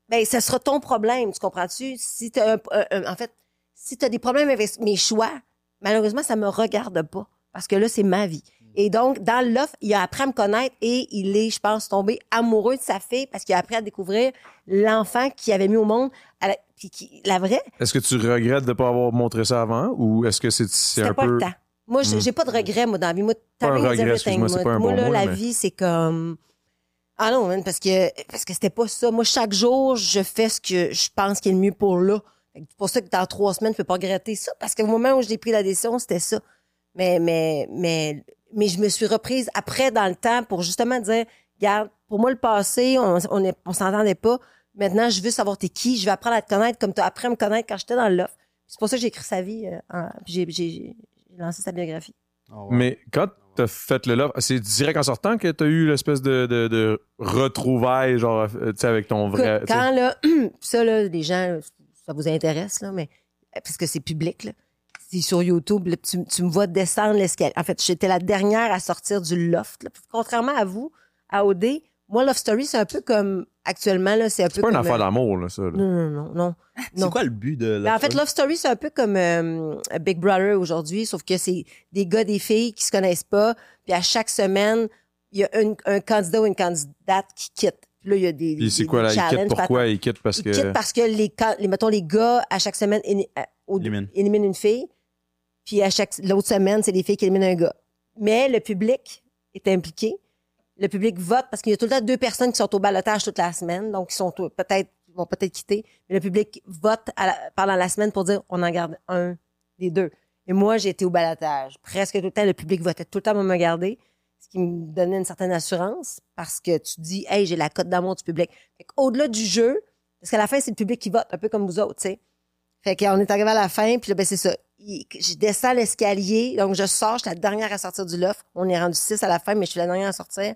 Ben, ce sera ton problème, tu comprends-tu? Si t'as un- un- un- en fait, si t'as des problèmes avec mes choix, malheureusement, ça me regarde pas. Parce que là, c'est ma vie. Et donc, dans l'offre, il a appris à me connaître et il est, je pense, tombé amoureux de sa fille parce qu'il a appris à découvrir l'enfant qu'il avait mis au monde. À la, puis qui- la vraie, Est-ce que tu regrettes de pas avoir montré ça avant ou est-ce que c'est c'est un pas peu. le temps. Moi, j'ai Hmm. pas de regrets, moi, dans la vie. Moi, Pas un regret, excuse-moi, c'est moi. pas un Moi, là, mot, la mais- vie, c'est comme... Ah non, man, parce que parce que c'était pas ça. Moi, chaque jour, je fais ce que je pense qui est le mieux pour là. C'est pour ça que dans trois semaines, je peux pas regretter ça. Parce qu'au moment où j'ai pris la décision, c'était ça. Mais, mais, mais, mais je me suis reprise après dans le temps pour justement dire, regarde, pour moi, le passé, on, on, est- on s'entendait pas. Maintenant, je veux savoir t'es qui. Je vais apprendre à te connaître comme tu as appris à me connaître quand j'étais dans l'offre. C'est pour ça que j'ai écrit sa vie. euh, en- puis j'ai, j'ai, j'ai lancé sa biographie. Oh, ouais. Mais quand t'as fait le love, c'est direct en sortant que t'as eu l'espèce de, de, de retrouvailles, genre, euh, tu sais, avec ton vrai. Quand là, ça là, les gens, ça vous intéresse là, mais parce que c'est public là. C'est sur YouTube, là, tu, tu me vois descendre l'escalier. En fait, j'étais la dernière à sortir du loft. là. Contrairement à vous, à OD, moi, Love Story, c'est un peu comme actuellement là, c'est un peu C'est pas une affaire euh, d'amour, là, ça. là. Non, non, non, non. C'est quoi le but de Ben, la en fait, Love Story, c'est un peu comme euh, Big Brother aujourd'hui, sauf que c'est des gars, des filles qui se connaissent pas. Puis à chaque semaine, il y a un, un candidat ou une candidate qui quitte. Puis là, il y a des. Puis c'est quoi, des là? Il quitte challenges, pourquoi? Il quitte parce ils que. quittent parce que les, mettons, les gars, à chaque semaine, euh, éliminent une fille. Puis à chaque, l'autre semaine, c'est les filles qui éliminent un gars. Mais le public est impliqué. Le public vote parce qu'il y a tout le temps deux personnes qui sont au balotage toute la semaine. Donc, ils sont peut-être, vont peut-être quitter. Mais le public vote pendant la semaine pour dire, on en garde un des deux. Et moi, j'ai été au balotage. Presque tout le temps, le public votait tout le temps pour me garder. Ce qui me donnait une certaine assurance parce que tu dis, hey, j'ai la cote d'amour du public. Fait au-delà du jeu, parce qu'à la fin, c'est le public qui vote, un peu comme vous autres, tu sais. Fait qu'on est arrivé à la fin, puis là, ben, c'est ça. Il- je descends l'escalier, donc je sors, je suis la dernière à sortir du loft. On est rendu six à la fin, mais je suis la dernière à sortir.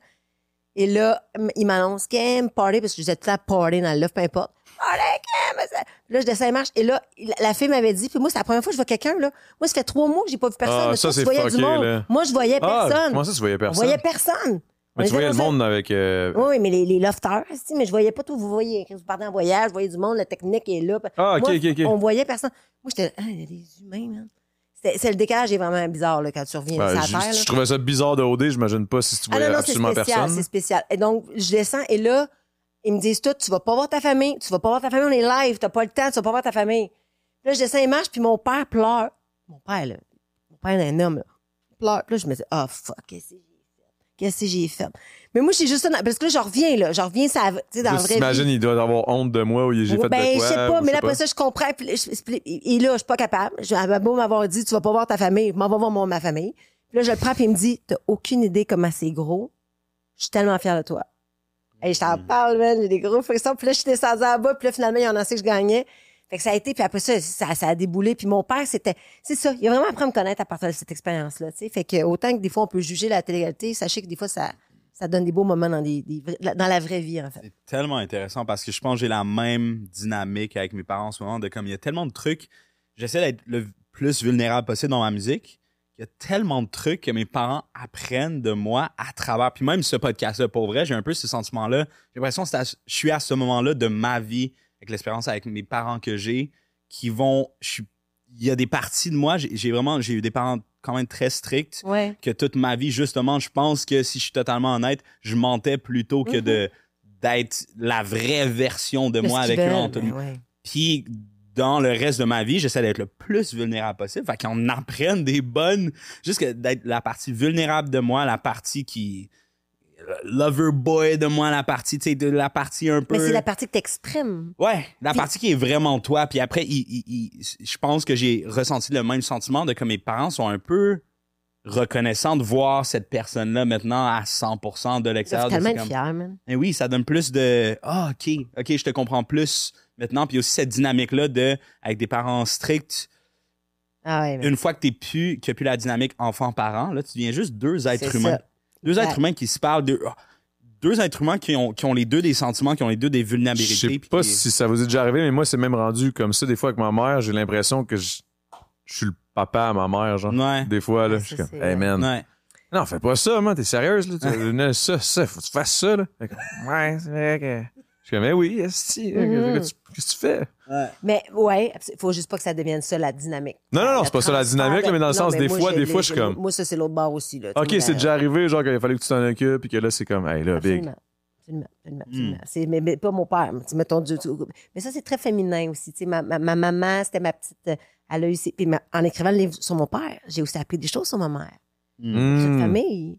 Et là, il m'annonce Kim, party, parce que je disais tout party dans le loft, peu importe. Party, Kim! là, je descends les marches, et là, la- fille m'avait dit, puis moi, c'est la première fois que je vois quelqu'un, là. Moi, ça fait trois mois que j'ai pas vu personne. Ah, ça, c'est voyais du monde. là. Moi, je voyais Ah, personne. comment ça, tu voyais On personne? voyait personne. On Mais tu voyais le monde avec. euh, Oui, mais les, les lofters, si, mais je voyais pas tout. Vous voyez, quand vous partez en voyage, vous voyez du monde, la technique est là. Ah, ok, Moi, ok, ok. On voyait personne. Moi, j'étais, ah, il y a des humains, man. C'est c'est le décalage est vraiment bizarre, là, quand tu reviens Ben, la je, Terre. là. je trouvais ça bizarre de OD, j'imagine pas si tu Ah voyais non, non, c'est absolument spécial, personne. c'est spécial. Et donc, je descends et là, ils me disent tout, tu vas pas voir ta famille, tu vas pas voir ta famille, on est live, t'as pas le temps, tu vas pas voir ta famille. Puis là, je descends les marches, puis mon père pleure. Mon père, là, mon père est un homme, là, il pleure. Puis là, je me dis, ah, fuck, qu'est-ce que j'ai fait? Qu'est-ce que j'ai fait? Mais moi, c'est juste ça. Parce que là, je reviens, là. Je reviens, ça, tu sais, dans la vraie il doit avoir honte de moi ou j'ai fait ben, de quoi. je sais pas, mais là, après ça, je comprends. Puis, là, je- puis- et là, je suis pas capable. Je, elle beau m'avoir dit, tu vas pas voir ta famille, m'en va voir moi, ma famille. Puis là, je le prends, puis il me dit, t'as aucune idée comment c'est gros. Je suis tellement fière de toi. Et je Hmm. t'en parle, man, j'ai des gros frissons. Puis là, je suis descendue en bas, puis là, finalement, il y en a assez que je gagnais. Ça a été, puis après ça, ça, a déboulé. Puis mon père, c'était, c'est ça, il a vraiment appris à me connaître à partir de cette expérience-là. Fait que autant que des fois, on peut juger la télé-réalité, sachez que des fois, ça, ça donne des beaux moments dans, dans la vraie vie, en fait. C'est tellement intéressant parce que je pense que j'ai la même dynamique avec mes parents en ce moment de comme il y a tellement de trucs. J'essaie d'être le plus vulnérable possible dans ma musique. Il y a tellement de trucs que mes parents apprennent de moi à travers. Puis même ce podcast-là, pour vrai, j'ai un peu ce sentiment-là. J'ai l'impression que je suis à ce moment-là de ma vie avec l'expérience avec mes parents que j'ai qui vont. Il y a des parties de moi, j'ai vraiment, j'ai eu des parents quand même très stricts Ouais. que toute ma vie, justement, je pense que si je suis totalement honnête, je mentais plutôt que de d'être la vraie version de De moi avec eux. veulent, en tout- ben ouais. Puis dans le reste de ma vie, j'essaie d'être le plus vulnérable possible. Fait qu'on apprenne des bonnes, juste d'être la partie vulnérable de moi, la partie qui lover boy de moi, la partie, tu sais, de la partie un peu. Mais c'est la partie que t'exprimes. Ouais, la Puis- partie qui est vraiment toi. Puis après, il- il- il- je pense que j'ai ressenti le même sentiment de que mes parents sont un peu reconnaissants de voir cette personne-là maintenant à 100% de l'extérieur. de tellement c'est comme- fier, man. Mais oui, ça donne plus de ah ok ok je te comprends plus maintenant puis aussi cette dynamique là de avec des parents stricts Ah ouais, mais une fois que t'es plus que plus la dynamique enfant parent là tu deviens juste deux êtres humains ça. Deux êtres humains qui se parlent de ah, deux êtres humains qui ont qui ont les deux des sentiments qui ont les deux des Je vulnérabilités sais puis pas qui- si ça vous est déjà arrivé, mais moi, c'est même rendu comme ça. Des fois, avec ma mère, j'ai l'impression que je, je suis le papa à ma mère, genre. ouais Des fois, là, Ouais, je suis comme, hey man. ouais Non, fais pas ça, man. T'es sérieuse, là? Tu- ça, ça, faut que tu fasses ça, là. Ouais, c'est vrai que. Je suis comme, mais oui, esti, là, Mhm. qu'est-ce que tu- qu'est-ce que tu fais? Mais ouais, il faut juste pas que ça devienne ça la dynamique. Non, non, non, c'est pas ça la dynamique, mais dans le Non, sens, des moi, fois, je des fois, je suis comme- Moi, ça, c'est l'autre bord aussi. Là, Ok, c'est déjà arrivé, genre, qu'il a fallu que tu t'en occupes, puis que là, c'est comme, hey, là, big. Absolument. Absolument, absolument, Hmm. absolument. C'est, mais, mais pas mon père. tu Mettons, du- du- mais ça, c'est très féminin aussi. tu sais, Ma, ma, ma maman, c'était ma petite. euh, Elle a eu puis ma- en écrivant le livre sur mon père, j'ai aussi appris des choses sur ma mère. Cette Hmm. famille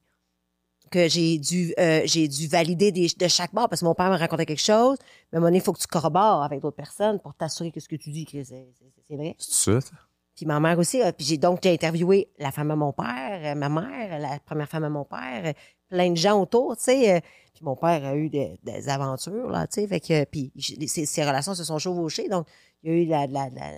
que j'ai dû, euh, j'ai dû valider des- de chaque bord parce que mon père me racontait quelque chose. Mais à un moment donné, il faut que tu corrobores avec d'autres personnes pour t'assurer que ce que tu dis, que c'est, c'est- c'est vrai. C'est ça? Puis ma mère aussi. euh, Puis j'ai donc j'ai interviewé la femme à mon père, euh, ma mère, la première femme à mon père, euh, plein de gens autour, tu sais. Puis mon père a eu des, des aventures, là, tu sais. Fait que, puis ses, ses relations se sont chevauchées. Donc, il y a eu la, la, la,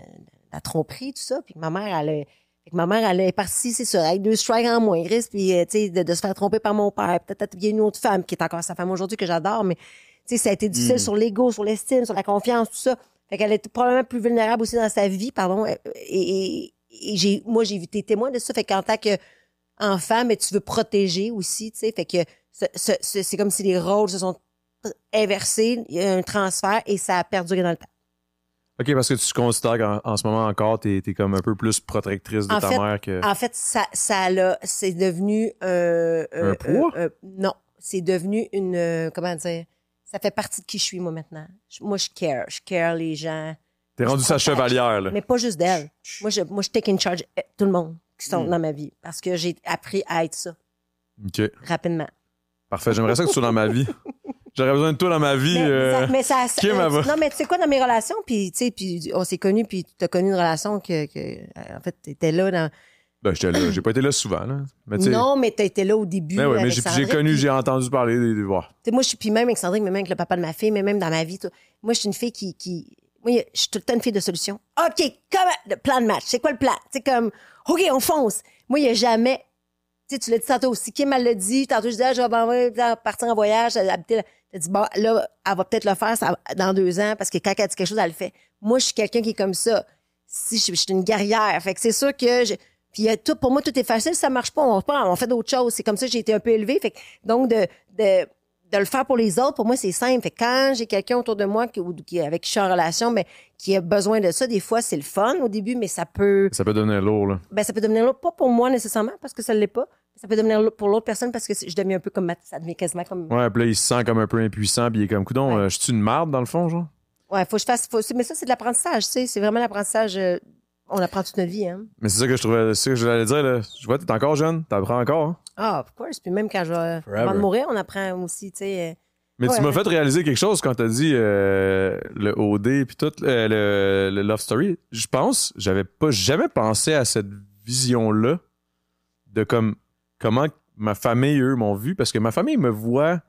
la tromperie, tout ça. Puis ma mère, elle a, fait que ma mère, elle est partie, c'est ça, avec deux strikes en moins, Chris, puis, euh, tu sais, de, de se faire tromper par mon père. Peut-être qu'il y a une autre femme qui est encore sa femme aujourd'hui que j'adore, mais, tu sais, ça a été difficile Mm. sur l'ego, sur l'estime, sur la confiance, tout ça. Fait qu'elle est probablement plus vulnérable aussi dans sa vie, pardon. euh, Et, et, et j'ai, moi, j'ai été témoin de ça. Fait qu'en tant qu'enfant, mais tu veux protéger aussi, tu sais. Fait que ce- ce- ce- c'est comme si les rôles se sont inversés, il y a un transfert et ça a perduré dans le temps. Ok, parce que tu considères qu'en en ce moment encore, t'es es comme un peu plus protectrice de En ta fait, mère que. En fait, ça, ça l'a, c'est devenu euh, euh, Un poids? euh, euh, non, c'est devenu une, euh, comment dire, ça fait partie de qui je suis moi maintenant. Moi, je care, je care les gens, T'es rendu sa chevalière, là. mais pas juste d'elle. Moi, je, moi, je take in charge euh, tout le monde qui sont Mm. dans ma vie parce que j'ai appris à être ça Ok. rapidement. Parfait. J'aimerais ça que tu sois dans ma vie. J'aurais besoin de toi dans ma vie. Mais, euh, ça, mais ça, Kim, va. non, mais tu sais quoi, dans mes relations, puis tu sais, puis on s'est connus, puis tu as connu une relation que, que euh, en fait, t'étais là dans. Ben, j'étais là. J'ai pas été là souvent, là. Mais. Non, mais t'as été là au début. Ben ouais, mais j'ai connu, puis- j'ai entendu parler des. sais, moi, je suis, puis même avec Sandrine, mais même avec le papa de ma fille, mais même dans ma vie, tout. moi, je suis une fille qui, qui, moi, je suis tout le temps une fille de solution. OK, comment, le plan de match, c'est quoi le plan? C'est comme, OK, on fonce. Moi, il n'y a jamais, sais, tu l'as dit tantôt aussi, Kim, elle l'a dit, tantôt, je disais, ah, je vais partir en voyage, habiter là. Dit, bon, là, elle va peut-être le faire dans deux ans, parce que quand elle dit quelque chose, elle le fait. Moi, je suis quelqu'un qui est comme ça. Si je, je suis une guerrière, fait que c'est sûr que je, puis tout, pour moi, tout est facile, ça marche pas, on, on fait d'autres choses. C'est comme ça que j'ai été un peu élevée. Fait que, donc, de, de, de le faire pour les autres, pour moi, c'est simple. Fait quand j'ai quelqu'un autour de moi qui, ou qui, avec qui je suis en relation, mais qui a besoin de ça, des fois, c'est le fun au début, mais ça peut, Ça peut devenir lourd, là. ben, ça peut devenir lourd, pas pour moi nécessairement, parce que ça l'est pas. Ça peut devenir lourd pour l'autre personne parce que je deviens un peu comme, ma- ça devient quasiment comme, Ouais, puis là, il se sent comme un peu impuissant, puis il est comme, coudon, Ouais. euh, je suis une marde, dans le fond, genre? ouais, faut que je fasse, faut, mais ça, c'est de l'apprentissage, tu sais. C'est vraiment l'apprentissage, euh, on apprend toute notre vie, hein. Mais c'est ça que je trouvais, c'est ça que je voulais dire, là. Je vois, t'es encore jeune, t'apprends encore, hein. Ah, of course. Puis même quand je vais. Forever. Avant de mourir, on apprend aussi, tu sais. euh, Mais Ouais. tu m'as fait réaliser quelque chose quand t'as dit euh, le OD puis tout euh, le, le Love Story. Je pense, j'avais pas jamais pensé à cette vision-là de comme comment ma famille eux m'ont vu parce que ma famille me voit.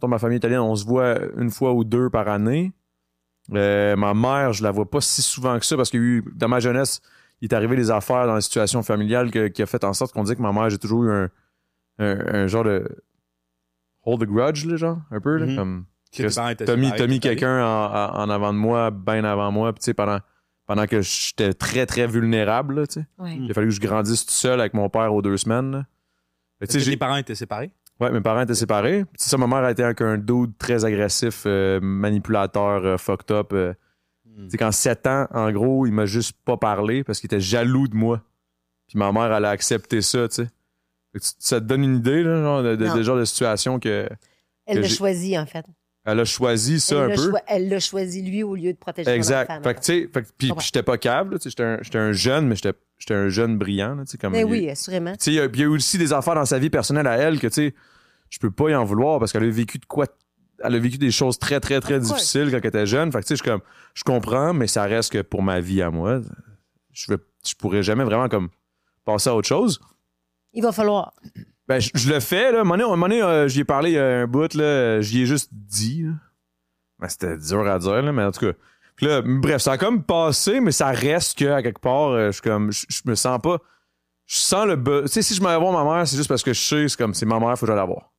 Dans ma famille italienne, on se voit une fois ou deux par année. Euh, ma mère, je la vois pas si souvent que ça parce que eu, dans ma jeunesse, il est arrivé des affaires dans la situation familiale que- qui a fait en sorte qu'on dit que ma mère, j'ai toujours eu un, un, un genre de hold the grudge, là, genre, un peu, là, comme tes parents étaient T'as mis, séparés t'as mis quelqu'un en, avant de moi, bien avant moi, puis tu sais, pendant, pendant que j'étais très, très vulnérable, là. Ouais. Il a fallu que je grandisse tout seul avec mon père aux deux semaines, là. Fait que, tes parents étaient séparés? Ouais, mes parents étaient séparés. Puis ça, ma mère a été avec un dude très agressif, euh, manipulateur, euh, fucked up. euh. Tu sais, qu'en sept ans, en gros, il m'a juste pas parlé parce qu'il était jaloux de moi. Puis ma mère, elle a accepté ça, tu sais. Ça te donne une idée, là, genre, de, de, de genre de situation que Elle l'a choisi, en fait. elle a choisi ça elle un peu. Elle l'a choisi, lui, au lieu de protéger Exact. son enfant. Fait que, tu sais, fait que- puis, j'étais pas câble, là, tu sais, j'étais un, j'étais un jeune, mais j'étais j'étais un jeune brillant, là, tu sais, comme. Mais il- oui, assurément. tu sais, il y a- il y, a aussi des affaires dans sa vie personnelle à elle que, tu sais, je peux pas y en vouloir parce qu'elle a vécu de quoi. Elle a vécu des choses très, très, très difficiles quand elle était jeune. Fait que, tu sais, je comme, je comprends, mais ça reste que pour ma vie à moi, je, veux, je pourrais jamais vraiment, comme, passer à autre chose. Il va falloir. Ben, je, je le fais, là. À un moment donné, euh, j'y ai parlé a un bout, là. J'y ai juste dit, là. Ben, c'était dur à dire, là, mais en tout cas. Puis là, bref, ça a comme passé, mais ça reste que, à quelque part, euh, je suis comme, je, je me sens pas. Je sens le Tu sais, si je m'en vais voir ma mère, c'est juste parce que je sais, c'est comme, c'est ma mère, faut que j'aille la voir.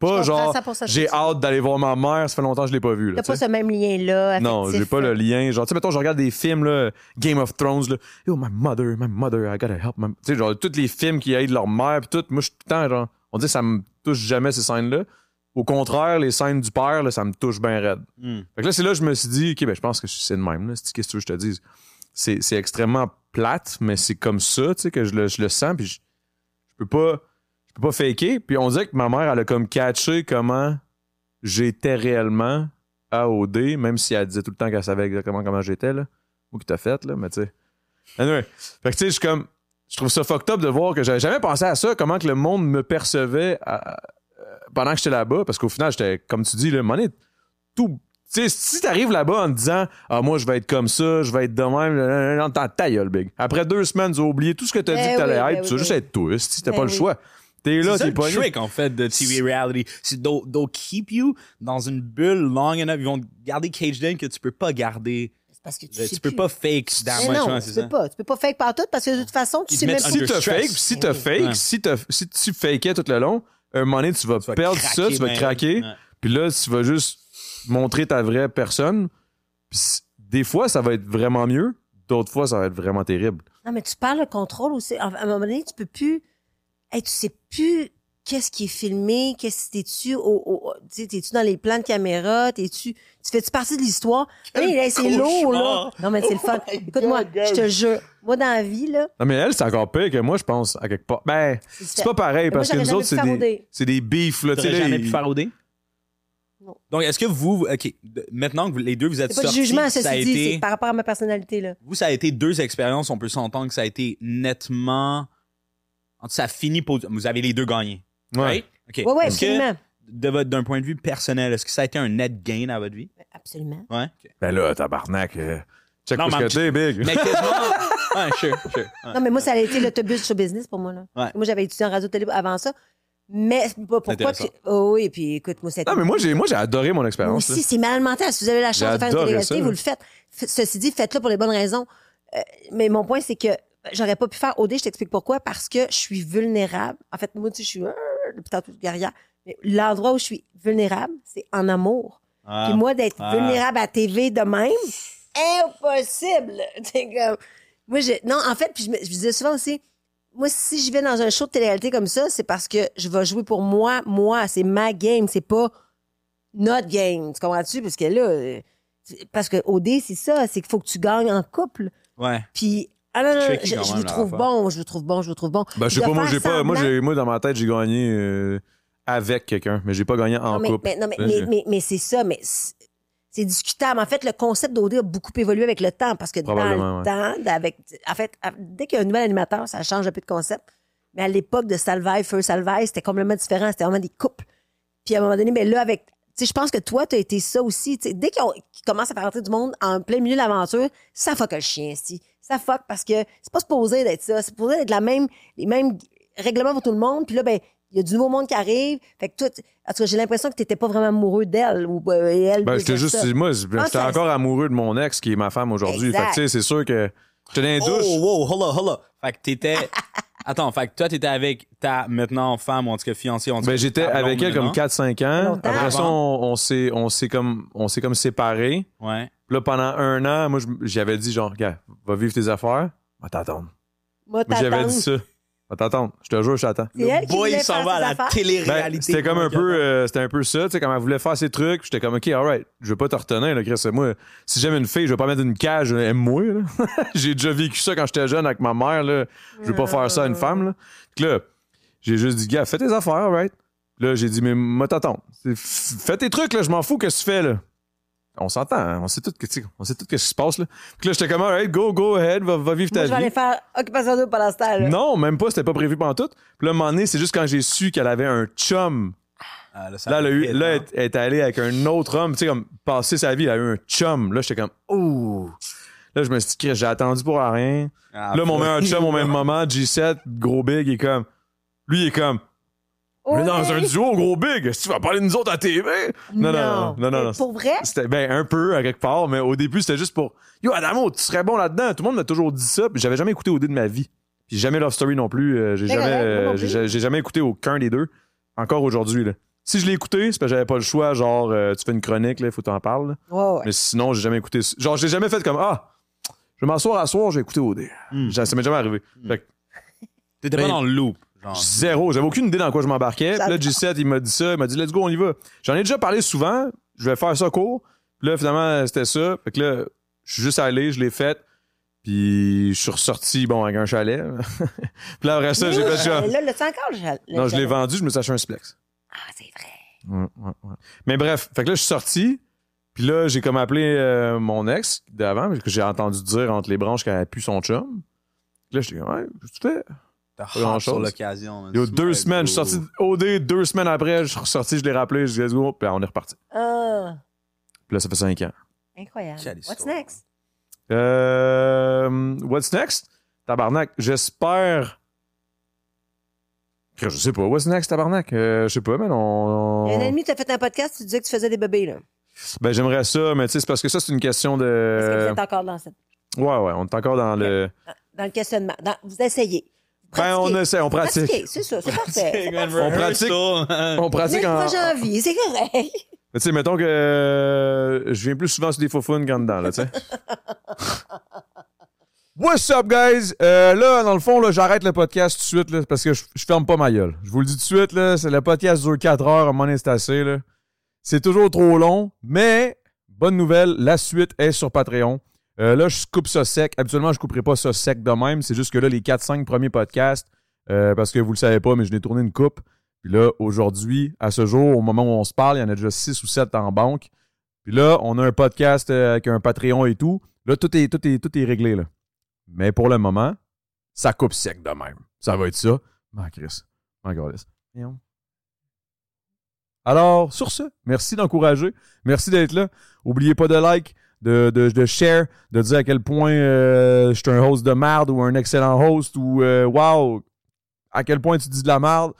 Pas genre, j'ai hâte d'aller voir ma mère, ça fait longtemps que je l'ai pas vue, là. T'as pas ce même lien-là. Non, affectif. j'ai pas le lien. Genre, tu sais, mettons, je regarde des films, là, Game of Thrones, là. Yo, my mother, my mother, I gotta help my... Tu sais, genre, tous les films qui aident leur mère, pis tout. Moi, je suis tout le temps, genre, on dit que ça me touche jamais ces scènes-là. Au contraire, les scènes du père, là, ça me touche bien raide. Hmm. Fait que là, c'est là que je me suis dit, OK, ben, je pense que c'est le même, là. C'est- Qu'est-ce que tu veux que je te dise? C'est, c'est extrêmement plate, mais c'est comme ça, tu sais, que je le, je le sens, puis je, je peux pas, je peux pas faker. Puis on dirait que ma mère, elle a comme catché comment j'étais réellement à OD, même si elle disait tout le temps qu'elle savait exactement comment j'étais, là. Ou qui t'a fait, là, mais tu sais. Anyway. Fait que tu sais, je suis comme, je trouve ça fucked up de voir que j'avais jamais pensé à ça, comment que le monde me percevait à- euh, pendant que j'étais là-bas, parce qu'au final, j'étais, comme tu dis, moment donné, tout. Tu sais, si t'arrives là-bas en te disant, ah, moi, je vais être comme ça, je vais être de même, là, là, là, dans ta gueule, big. Après deux semaines, tu as oublié tout ce que t'as Ben dit que t'allais oui, ben être, oui, tu vas ben juste oui. être touriste, si t'as Ben pas le oui. choix. T'es là, C'est ça t'es le pas trick, en fait, de TV reality. C'est they'll, they'll keep you dans une bulle long enough. Ils vont te garder caged in que tu peux pas garder. Parce que tu, Tu, sais peux plus. pas fake that much, non, tu peux ça. pas. Tu peux pas fake partout parce que de toute façon, tu Ils sais te même pas. si t'as fake, si Ben t'as fake, Ouais. si, tu fakais tout le long, un moment donné, tu vas Tu vas perdre ça, tu vas man. craquer, puis là, tu vas juste montrer ta vraie personne. Puis des fois, ça va être vraiment mieux, d'autres fois, ça va être vraiment terrible. Non, mais tu parles de contrôle aussi. À un moment donné, tu peux plus. Hey, tu sais plus qu'est-ce qui est filmé, qu'est-ce t'es-tu au, au- tu sais, t'es-tu dans les plans de caméra, t'es-tu, tu fais-tu partie de l'histoire? Hey, là, c'est lourd, là. Non, mais c'est le fun. Oh my Écoute-moi, je te jure, moi, dans la vie, là, Non, mais elle, c'est encore pire que moi, je pense, à quelque part. Ben, c'est pas pareil, Mais moi, parce que nous autres, c'est des, c'est des beefs, là. T'aurais jamais pu OD? Non. Donc, est-ce que vous, OK, de- maintenant que vous- les deux, vous êtes pas sortis, jugement, ça a dit, été, par rapport à ma personnalité, là. vous, ça a été deux expériences, on peut s'entendre que ça a été nettement, ça a fini pour, vous avez les deux gagné. Ouais. Right? OK. Ouais, ouais, Est-ce que, absolument. de votre, d'un point de vue personnel, est-ce que ça a été un net gain à votre vie? Absolument. Ouais. OK. Ben là, tabarnak. euh, check Non, mais- que t'es, big. Mais quasiment, ouais, sure, sure. Ouais. Non, mais moi, ça a été l'autobus show business pour moi, là. Ouais. Moi, j'avais étudié en radio-télé avant ça. Mais pourquoi que... Oh oui, puis écoute, moi, c'était... Non, mais moi, j'ai, moi, j'ai adoré mon expérience. aussi, c'est mal mental. Si vous avez la chance de faire une ça. vous le faites. Ceci dit, faites-le pour les bonnes raisons. Euh, mais mon point, c'est que j'aurais pas pu faire OD, je t'explique pourquoi. Parce que je suis vulnérable. En fait, moi, tu sais, je suis euh, depuis tantôt guerrière. Mais l'endroit où je suis vulnérable, c'est en amour. Ah. Puis moi, d'être Ah. vulnérable à TV de même, impossible. Comme... Moi, je... Non, en fait, puis je, me... je disais souvent aussi, moi, si je vais dans un show de télé-réalité comme ça, c'est parce que je vais jouer pour moi, moi, c'est ma game, c'est pas notre game. Tu comprends-tu? Parce que là, euh, parce que OD, c'est ça, c'est qu'il faut que tu gagnes en couple. Ouais. Puis, ah non, non, non, je, je la trouve bon, je vous trouve bon, je vous trouve bon. Ben, je sais pas, moi, j'ai pas, moi, j'ai, moi, dans ma tête, j'ai gagné euh, avec quelqu'un, mais j'ai pas gagné en non, mais, couple. mais- non, mais, Ça, mais, j'ai- mais- mais c'est ça, mais c'est discutable. En fait, le concept d'OD a beaucoup évolué avec le temps parce que dans le temps, avec, en fait, dès qu'il y a un nouvel animateur, ça change un peu de concept. Mais à l'époque de Salvaille, Feu Salvaille, c'était complètement différent. C'était vraiment des couples. Puis à un moment donné, mais là, avec. Tu sais, je pense que toi, tu as été ça aussi. Tu sais, dès qu'ils qu'ils commencent à faire rentrer du monde en plein milieu de l'aventure, ça fuck le chien, si. Ça fuck parce que c'est pas supposé d'être ça. C'est supposé être la même, les mêmes règlements pour tout le monde. Puis là, ben, il y a du nouveau monde qui arrive. Fait que toi, t- en tout cas, j'ai l'impression que t'étais pas vraiment amoureux d'elle ou euh, et elle. Ben, juste, moi, j'étais encore amoureux de mon ex, qui est ma femme aujourd'hui. Fait Exact. que, tu sais, c'est sûr que j'étais dans les douches. Oh, wow, hold up, hold up. Fait que t'étais. Attends, fait que toi, t'étais avec ta maintenant femme, ou en tout cas fiancée, en tout Ben, j'étais avec elle comme maintenant. 4-5 ans. Après ça, on, on s'est, on s'est comme, on s'est comme séparés. Ouais. Là, pendant un an, moi, j'avais dit, genre, regarde, va vivre tes affaires. Va t'attendre. Moi, Moi, j'avais dit ça. Va t'attendre. Je te jure, je t'attends. Le boy, il s'en va à la affaires. Ben, télé-réalité. c'était comme un peu, euh, c'était un peu ça, tu sais, quand elle voulait faire ses trucs, puis j'étais comme, ok, alright, je veux pas te retenir, là, Chris, moi, si j'aime une fille, je vais pas mettre une cage, aime-moi, j'ai déjà vécu ça quand j'étais jeune avec ma mère, là. Je veux pas faire ça à une femme, là. Puis là, j'ai juste dit, gars, fais tes affaires, alright. Là, j'ai dit, mais moi, t'attends. Fais tes trucs, là, je m'en fous, que tu fais, là. On s'entend, hein, on sait tout que, tu sais, on sait tout ce qui se passe, là. Puis là, j'étais comme, alright, go, go ahead, va, va vivre ta Moi, je vais vie. aller faire occupation double pendant ce temps là. Non, même pas, c'était pas prévu pendant tout. Puis là, à un moment donné, c'est juste quand j'ai su qu'elle avait un chum Ah, Là, elle, a eu, fait là, vite, elle, elle est allée avec un autre homme, tu sais, comme passer sa vie, elle a eu un chum. Là, j'étais comme, ouh. Là, je me suis dit, j'ai attendu pour rien. hein. Ah, là, mon meilleur chum au même moment, G7, gros big, il est comme, lui, il est comme, on est dans un duo, gros big. Est-ce que tu vas parler de nous autres à TV? Non, non, non, non, non, non. Pour vrai? C'était ben un peu à quelque part, mais au début c'était juste pour Yo Adamo, tu serais bon là-dedans. Tout le monde m'a toujours dit ça, puis j'avais jamais écouté OD de ma vie. Puis jamais Love Story non plus. euh, j'ai C'est jamais, non euh, j'ai j'ai jamais écouté aucun des deux. Encore aujourd'hui là. Si je l'ai écouté, c'est parce que j'avais pas le choix. Genre, euh, tu fais une chronique là, faut t'en parler. là. Ouais, ouais. Mais sinon, j'ai jamais écouté. Genre, j'ai jamais fait comme ah, je vais m'asseoir à soir, je vais écouter OD. Hmm. Ça m'est jamais arrivé. Fait que T'étais pas Ben, dans le loop. Genre. Zéro. J'avais aucune idée dans quoi je m'embarquais. Puis là, J'adore. G7, il m'a dit ça. Il m'a dit, let's go, on y va. J'en ai déjà parlé souvent. Je vais faire ça court. Puis là, finalement, c'était ça. Fait que là, je suis juste allé, je l'ai fait. Puis je suis ressorti, bon, avec un chalet. puis là, après ça, j'ai fait. Euh, Là, l'as-tu encore, le chalet? Non, je l'ai vendu, je me suis acheté un Splex. Ah, c'est vrai. Ouais, ouais, ouais. Mais bref, fait que là, je suis sorti. Puis là, j'ai comme appelé euh, mon ex d'avant, que j'ai entendu dire entre les branches qu'elle avait pu son chum. Puis là, j'étais comme, ouais, qu'est-ce que tu fais? Grand hot sur chose. l'occasion. man. Il y a Smart, deux semaines, je suis sorti OD, deux semaines après, je suis ressorti, je l'ai rappelé, je dis let's go, puis on est reparti. Ah, Puis là, ça fait cinq ans. incroyable. Quelle What's histoire. next? Euh, what's next? Tabarnak, j'espère. Je sais pas, what's next, tabarnak? Euh, je sais pas, mais on. Un ennemi, tu as fait un podcast, tu disais que tu faisais des bébés, là. Ben, j'aimerais ça, mais tu sais, c'est parce que ça, c'est une question Est-ce que vous de. êtes encore dans, cette, Ouais, ouais, on est encore dans le. dans le questionnement? Dans- vous essayez. Ben, on essaie, on pratique. C'est ça, c'est parfait. Parfait. On pratique. On pratique Mais en. moi, j'ai envie, c'est correct. Mais Tu sais, mettons que euh, je viens plus souvent sur des faux qu'en dedans, là, tu sais. What's up, guys? Euh, là, dans le fond, là, j'arrête le podcast tout de suite, là, parce que je, je ferme pas ma gueule. Je vous le dis tout de suite, là, c'est le podcast dure 4 heures, à donné, c'est assez, là. C'est toujours trop long, mais bonne nouvelle, la suite est sur Patreon. Euh, là, je coupe ça sec. Habituellement, je couperai pas ça sec de même. C'est juste que là, les 4-5 premiers podcasts, euh, parce que vous le savez pas, mais je l'ai tourné une coupe. Puis là, aujourd'hui, à ce jour, au moment où on se parle, il y en a déjà 6 ou 7 en banque. Puis là, on a un podcast euh, avec un Patreon et tout. Là, tout est, tout est, tout est réglé, là. Mais pour le moment, ça coupe sec de même. Ça va être ça. Ah, Chris. Ah. Alors, sur ce, merci d'encourager. Merci d'être là. Oubliez pas de like, de, de, de share, de dire à quel point euh, je suis un host de merde ou un excellent host ou euh, wow, à quel point tu dis de la merde.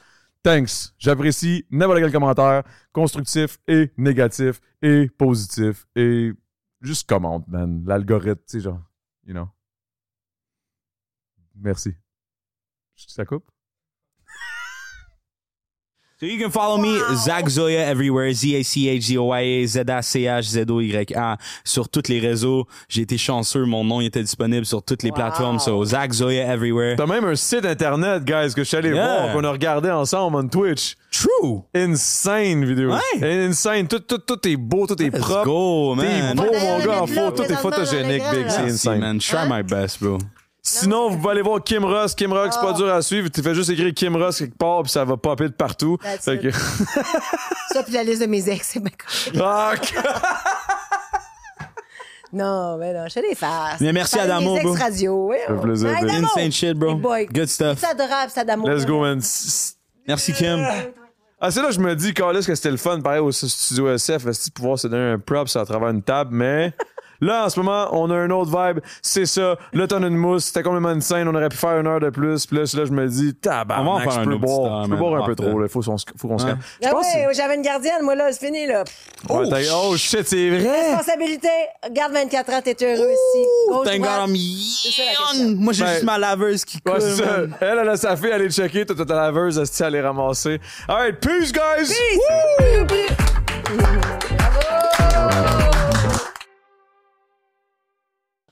Thanks. J'apprécie n'importe quel commentaire, constructif et négatif et positif et juste commente, man. L'algorithme, tu sais, genre, you know. Merci. Ça coupe? So you can follow me, Zach Zoya, everywhere. Z-A-C-H-Z-O-Y-A, Z-A-C-H-Z-O-Y-A. Sur tous les réseaux. J'ai été chanceux. Mon nom était disponible sur toutes les Wow. plateformes. So, Zach Zoya, everywhere. T'as même un site internet, guys, que je suis allé Yeah. voir, qu'on a regardé ensemble on Twitch. True. Insane vidéo. Ouais. Insane. Tout, tout, tout est beau, tout est Let's propre. go, T'es man. beau, va d'ailleurs mon gars, en photo. Tout est présentement, photogénique, big. C'est insane. man. Try my best, bro. Sinon, vous pouvez aller voir Kim Ross. Kim Ross, c'est pas Oh. dur à suivre. Tu fais juste écrire Kim Ross quelque part, puis ça va popper de partout. Fait que... Ça, puis la liste de mes ex, c'est bien correct. Ah, Non, mais non, je fais des farces. Mais merci, Adamo, des bro. ex-radios, oui. Ça fait plaisir, Ouais, baby. Adamo. Insane shit, bro. Boy. Good stuff. C'est adorable, c'est Adamo. Let's go, man. Merci, Kim. Ah, c'est là que je me dis, Carlis, que c'était le fun, pareil, au studio SF, est pouvoir se donner un props à travers une table, mais. Là, en ce moment, on a un autre vibe. C'est ça. Là, t'en as une mousse. C'était complètement insane. On aurait pu faire une heure de plus. Puis là, là, je me dis, tabarnak, On va en faire je peux boire. temps, Je peux boire un peu trop. Là. Faut, qu'on se- faut qu'on se Ouais. calme. Ah j'avais une gardienne, moi, là, c'est fini, là. Ouais, t'as- oh shit, c'est vrai! Responsabilité, garde 24 ans, t'es heureux ici. Thank God. I'm. Moi, j'ai Ben, juste ma laveuse qui coule. Ouais, c'est ça. man. Elle, elle a sa fille, elle est checker. T'as ta laveuse, elle à les ramasser? Alright, peace, guys! Peace.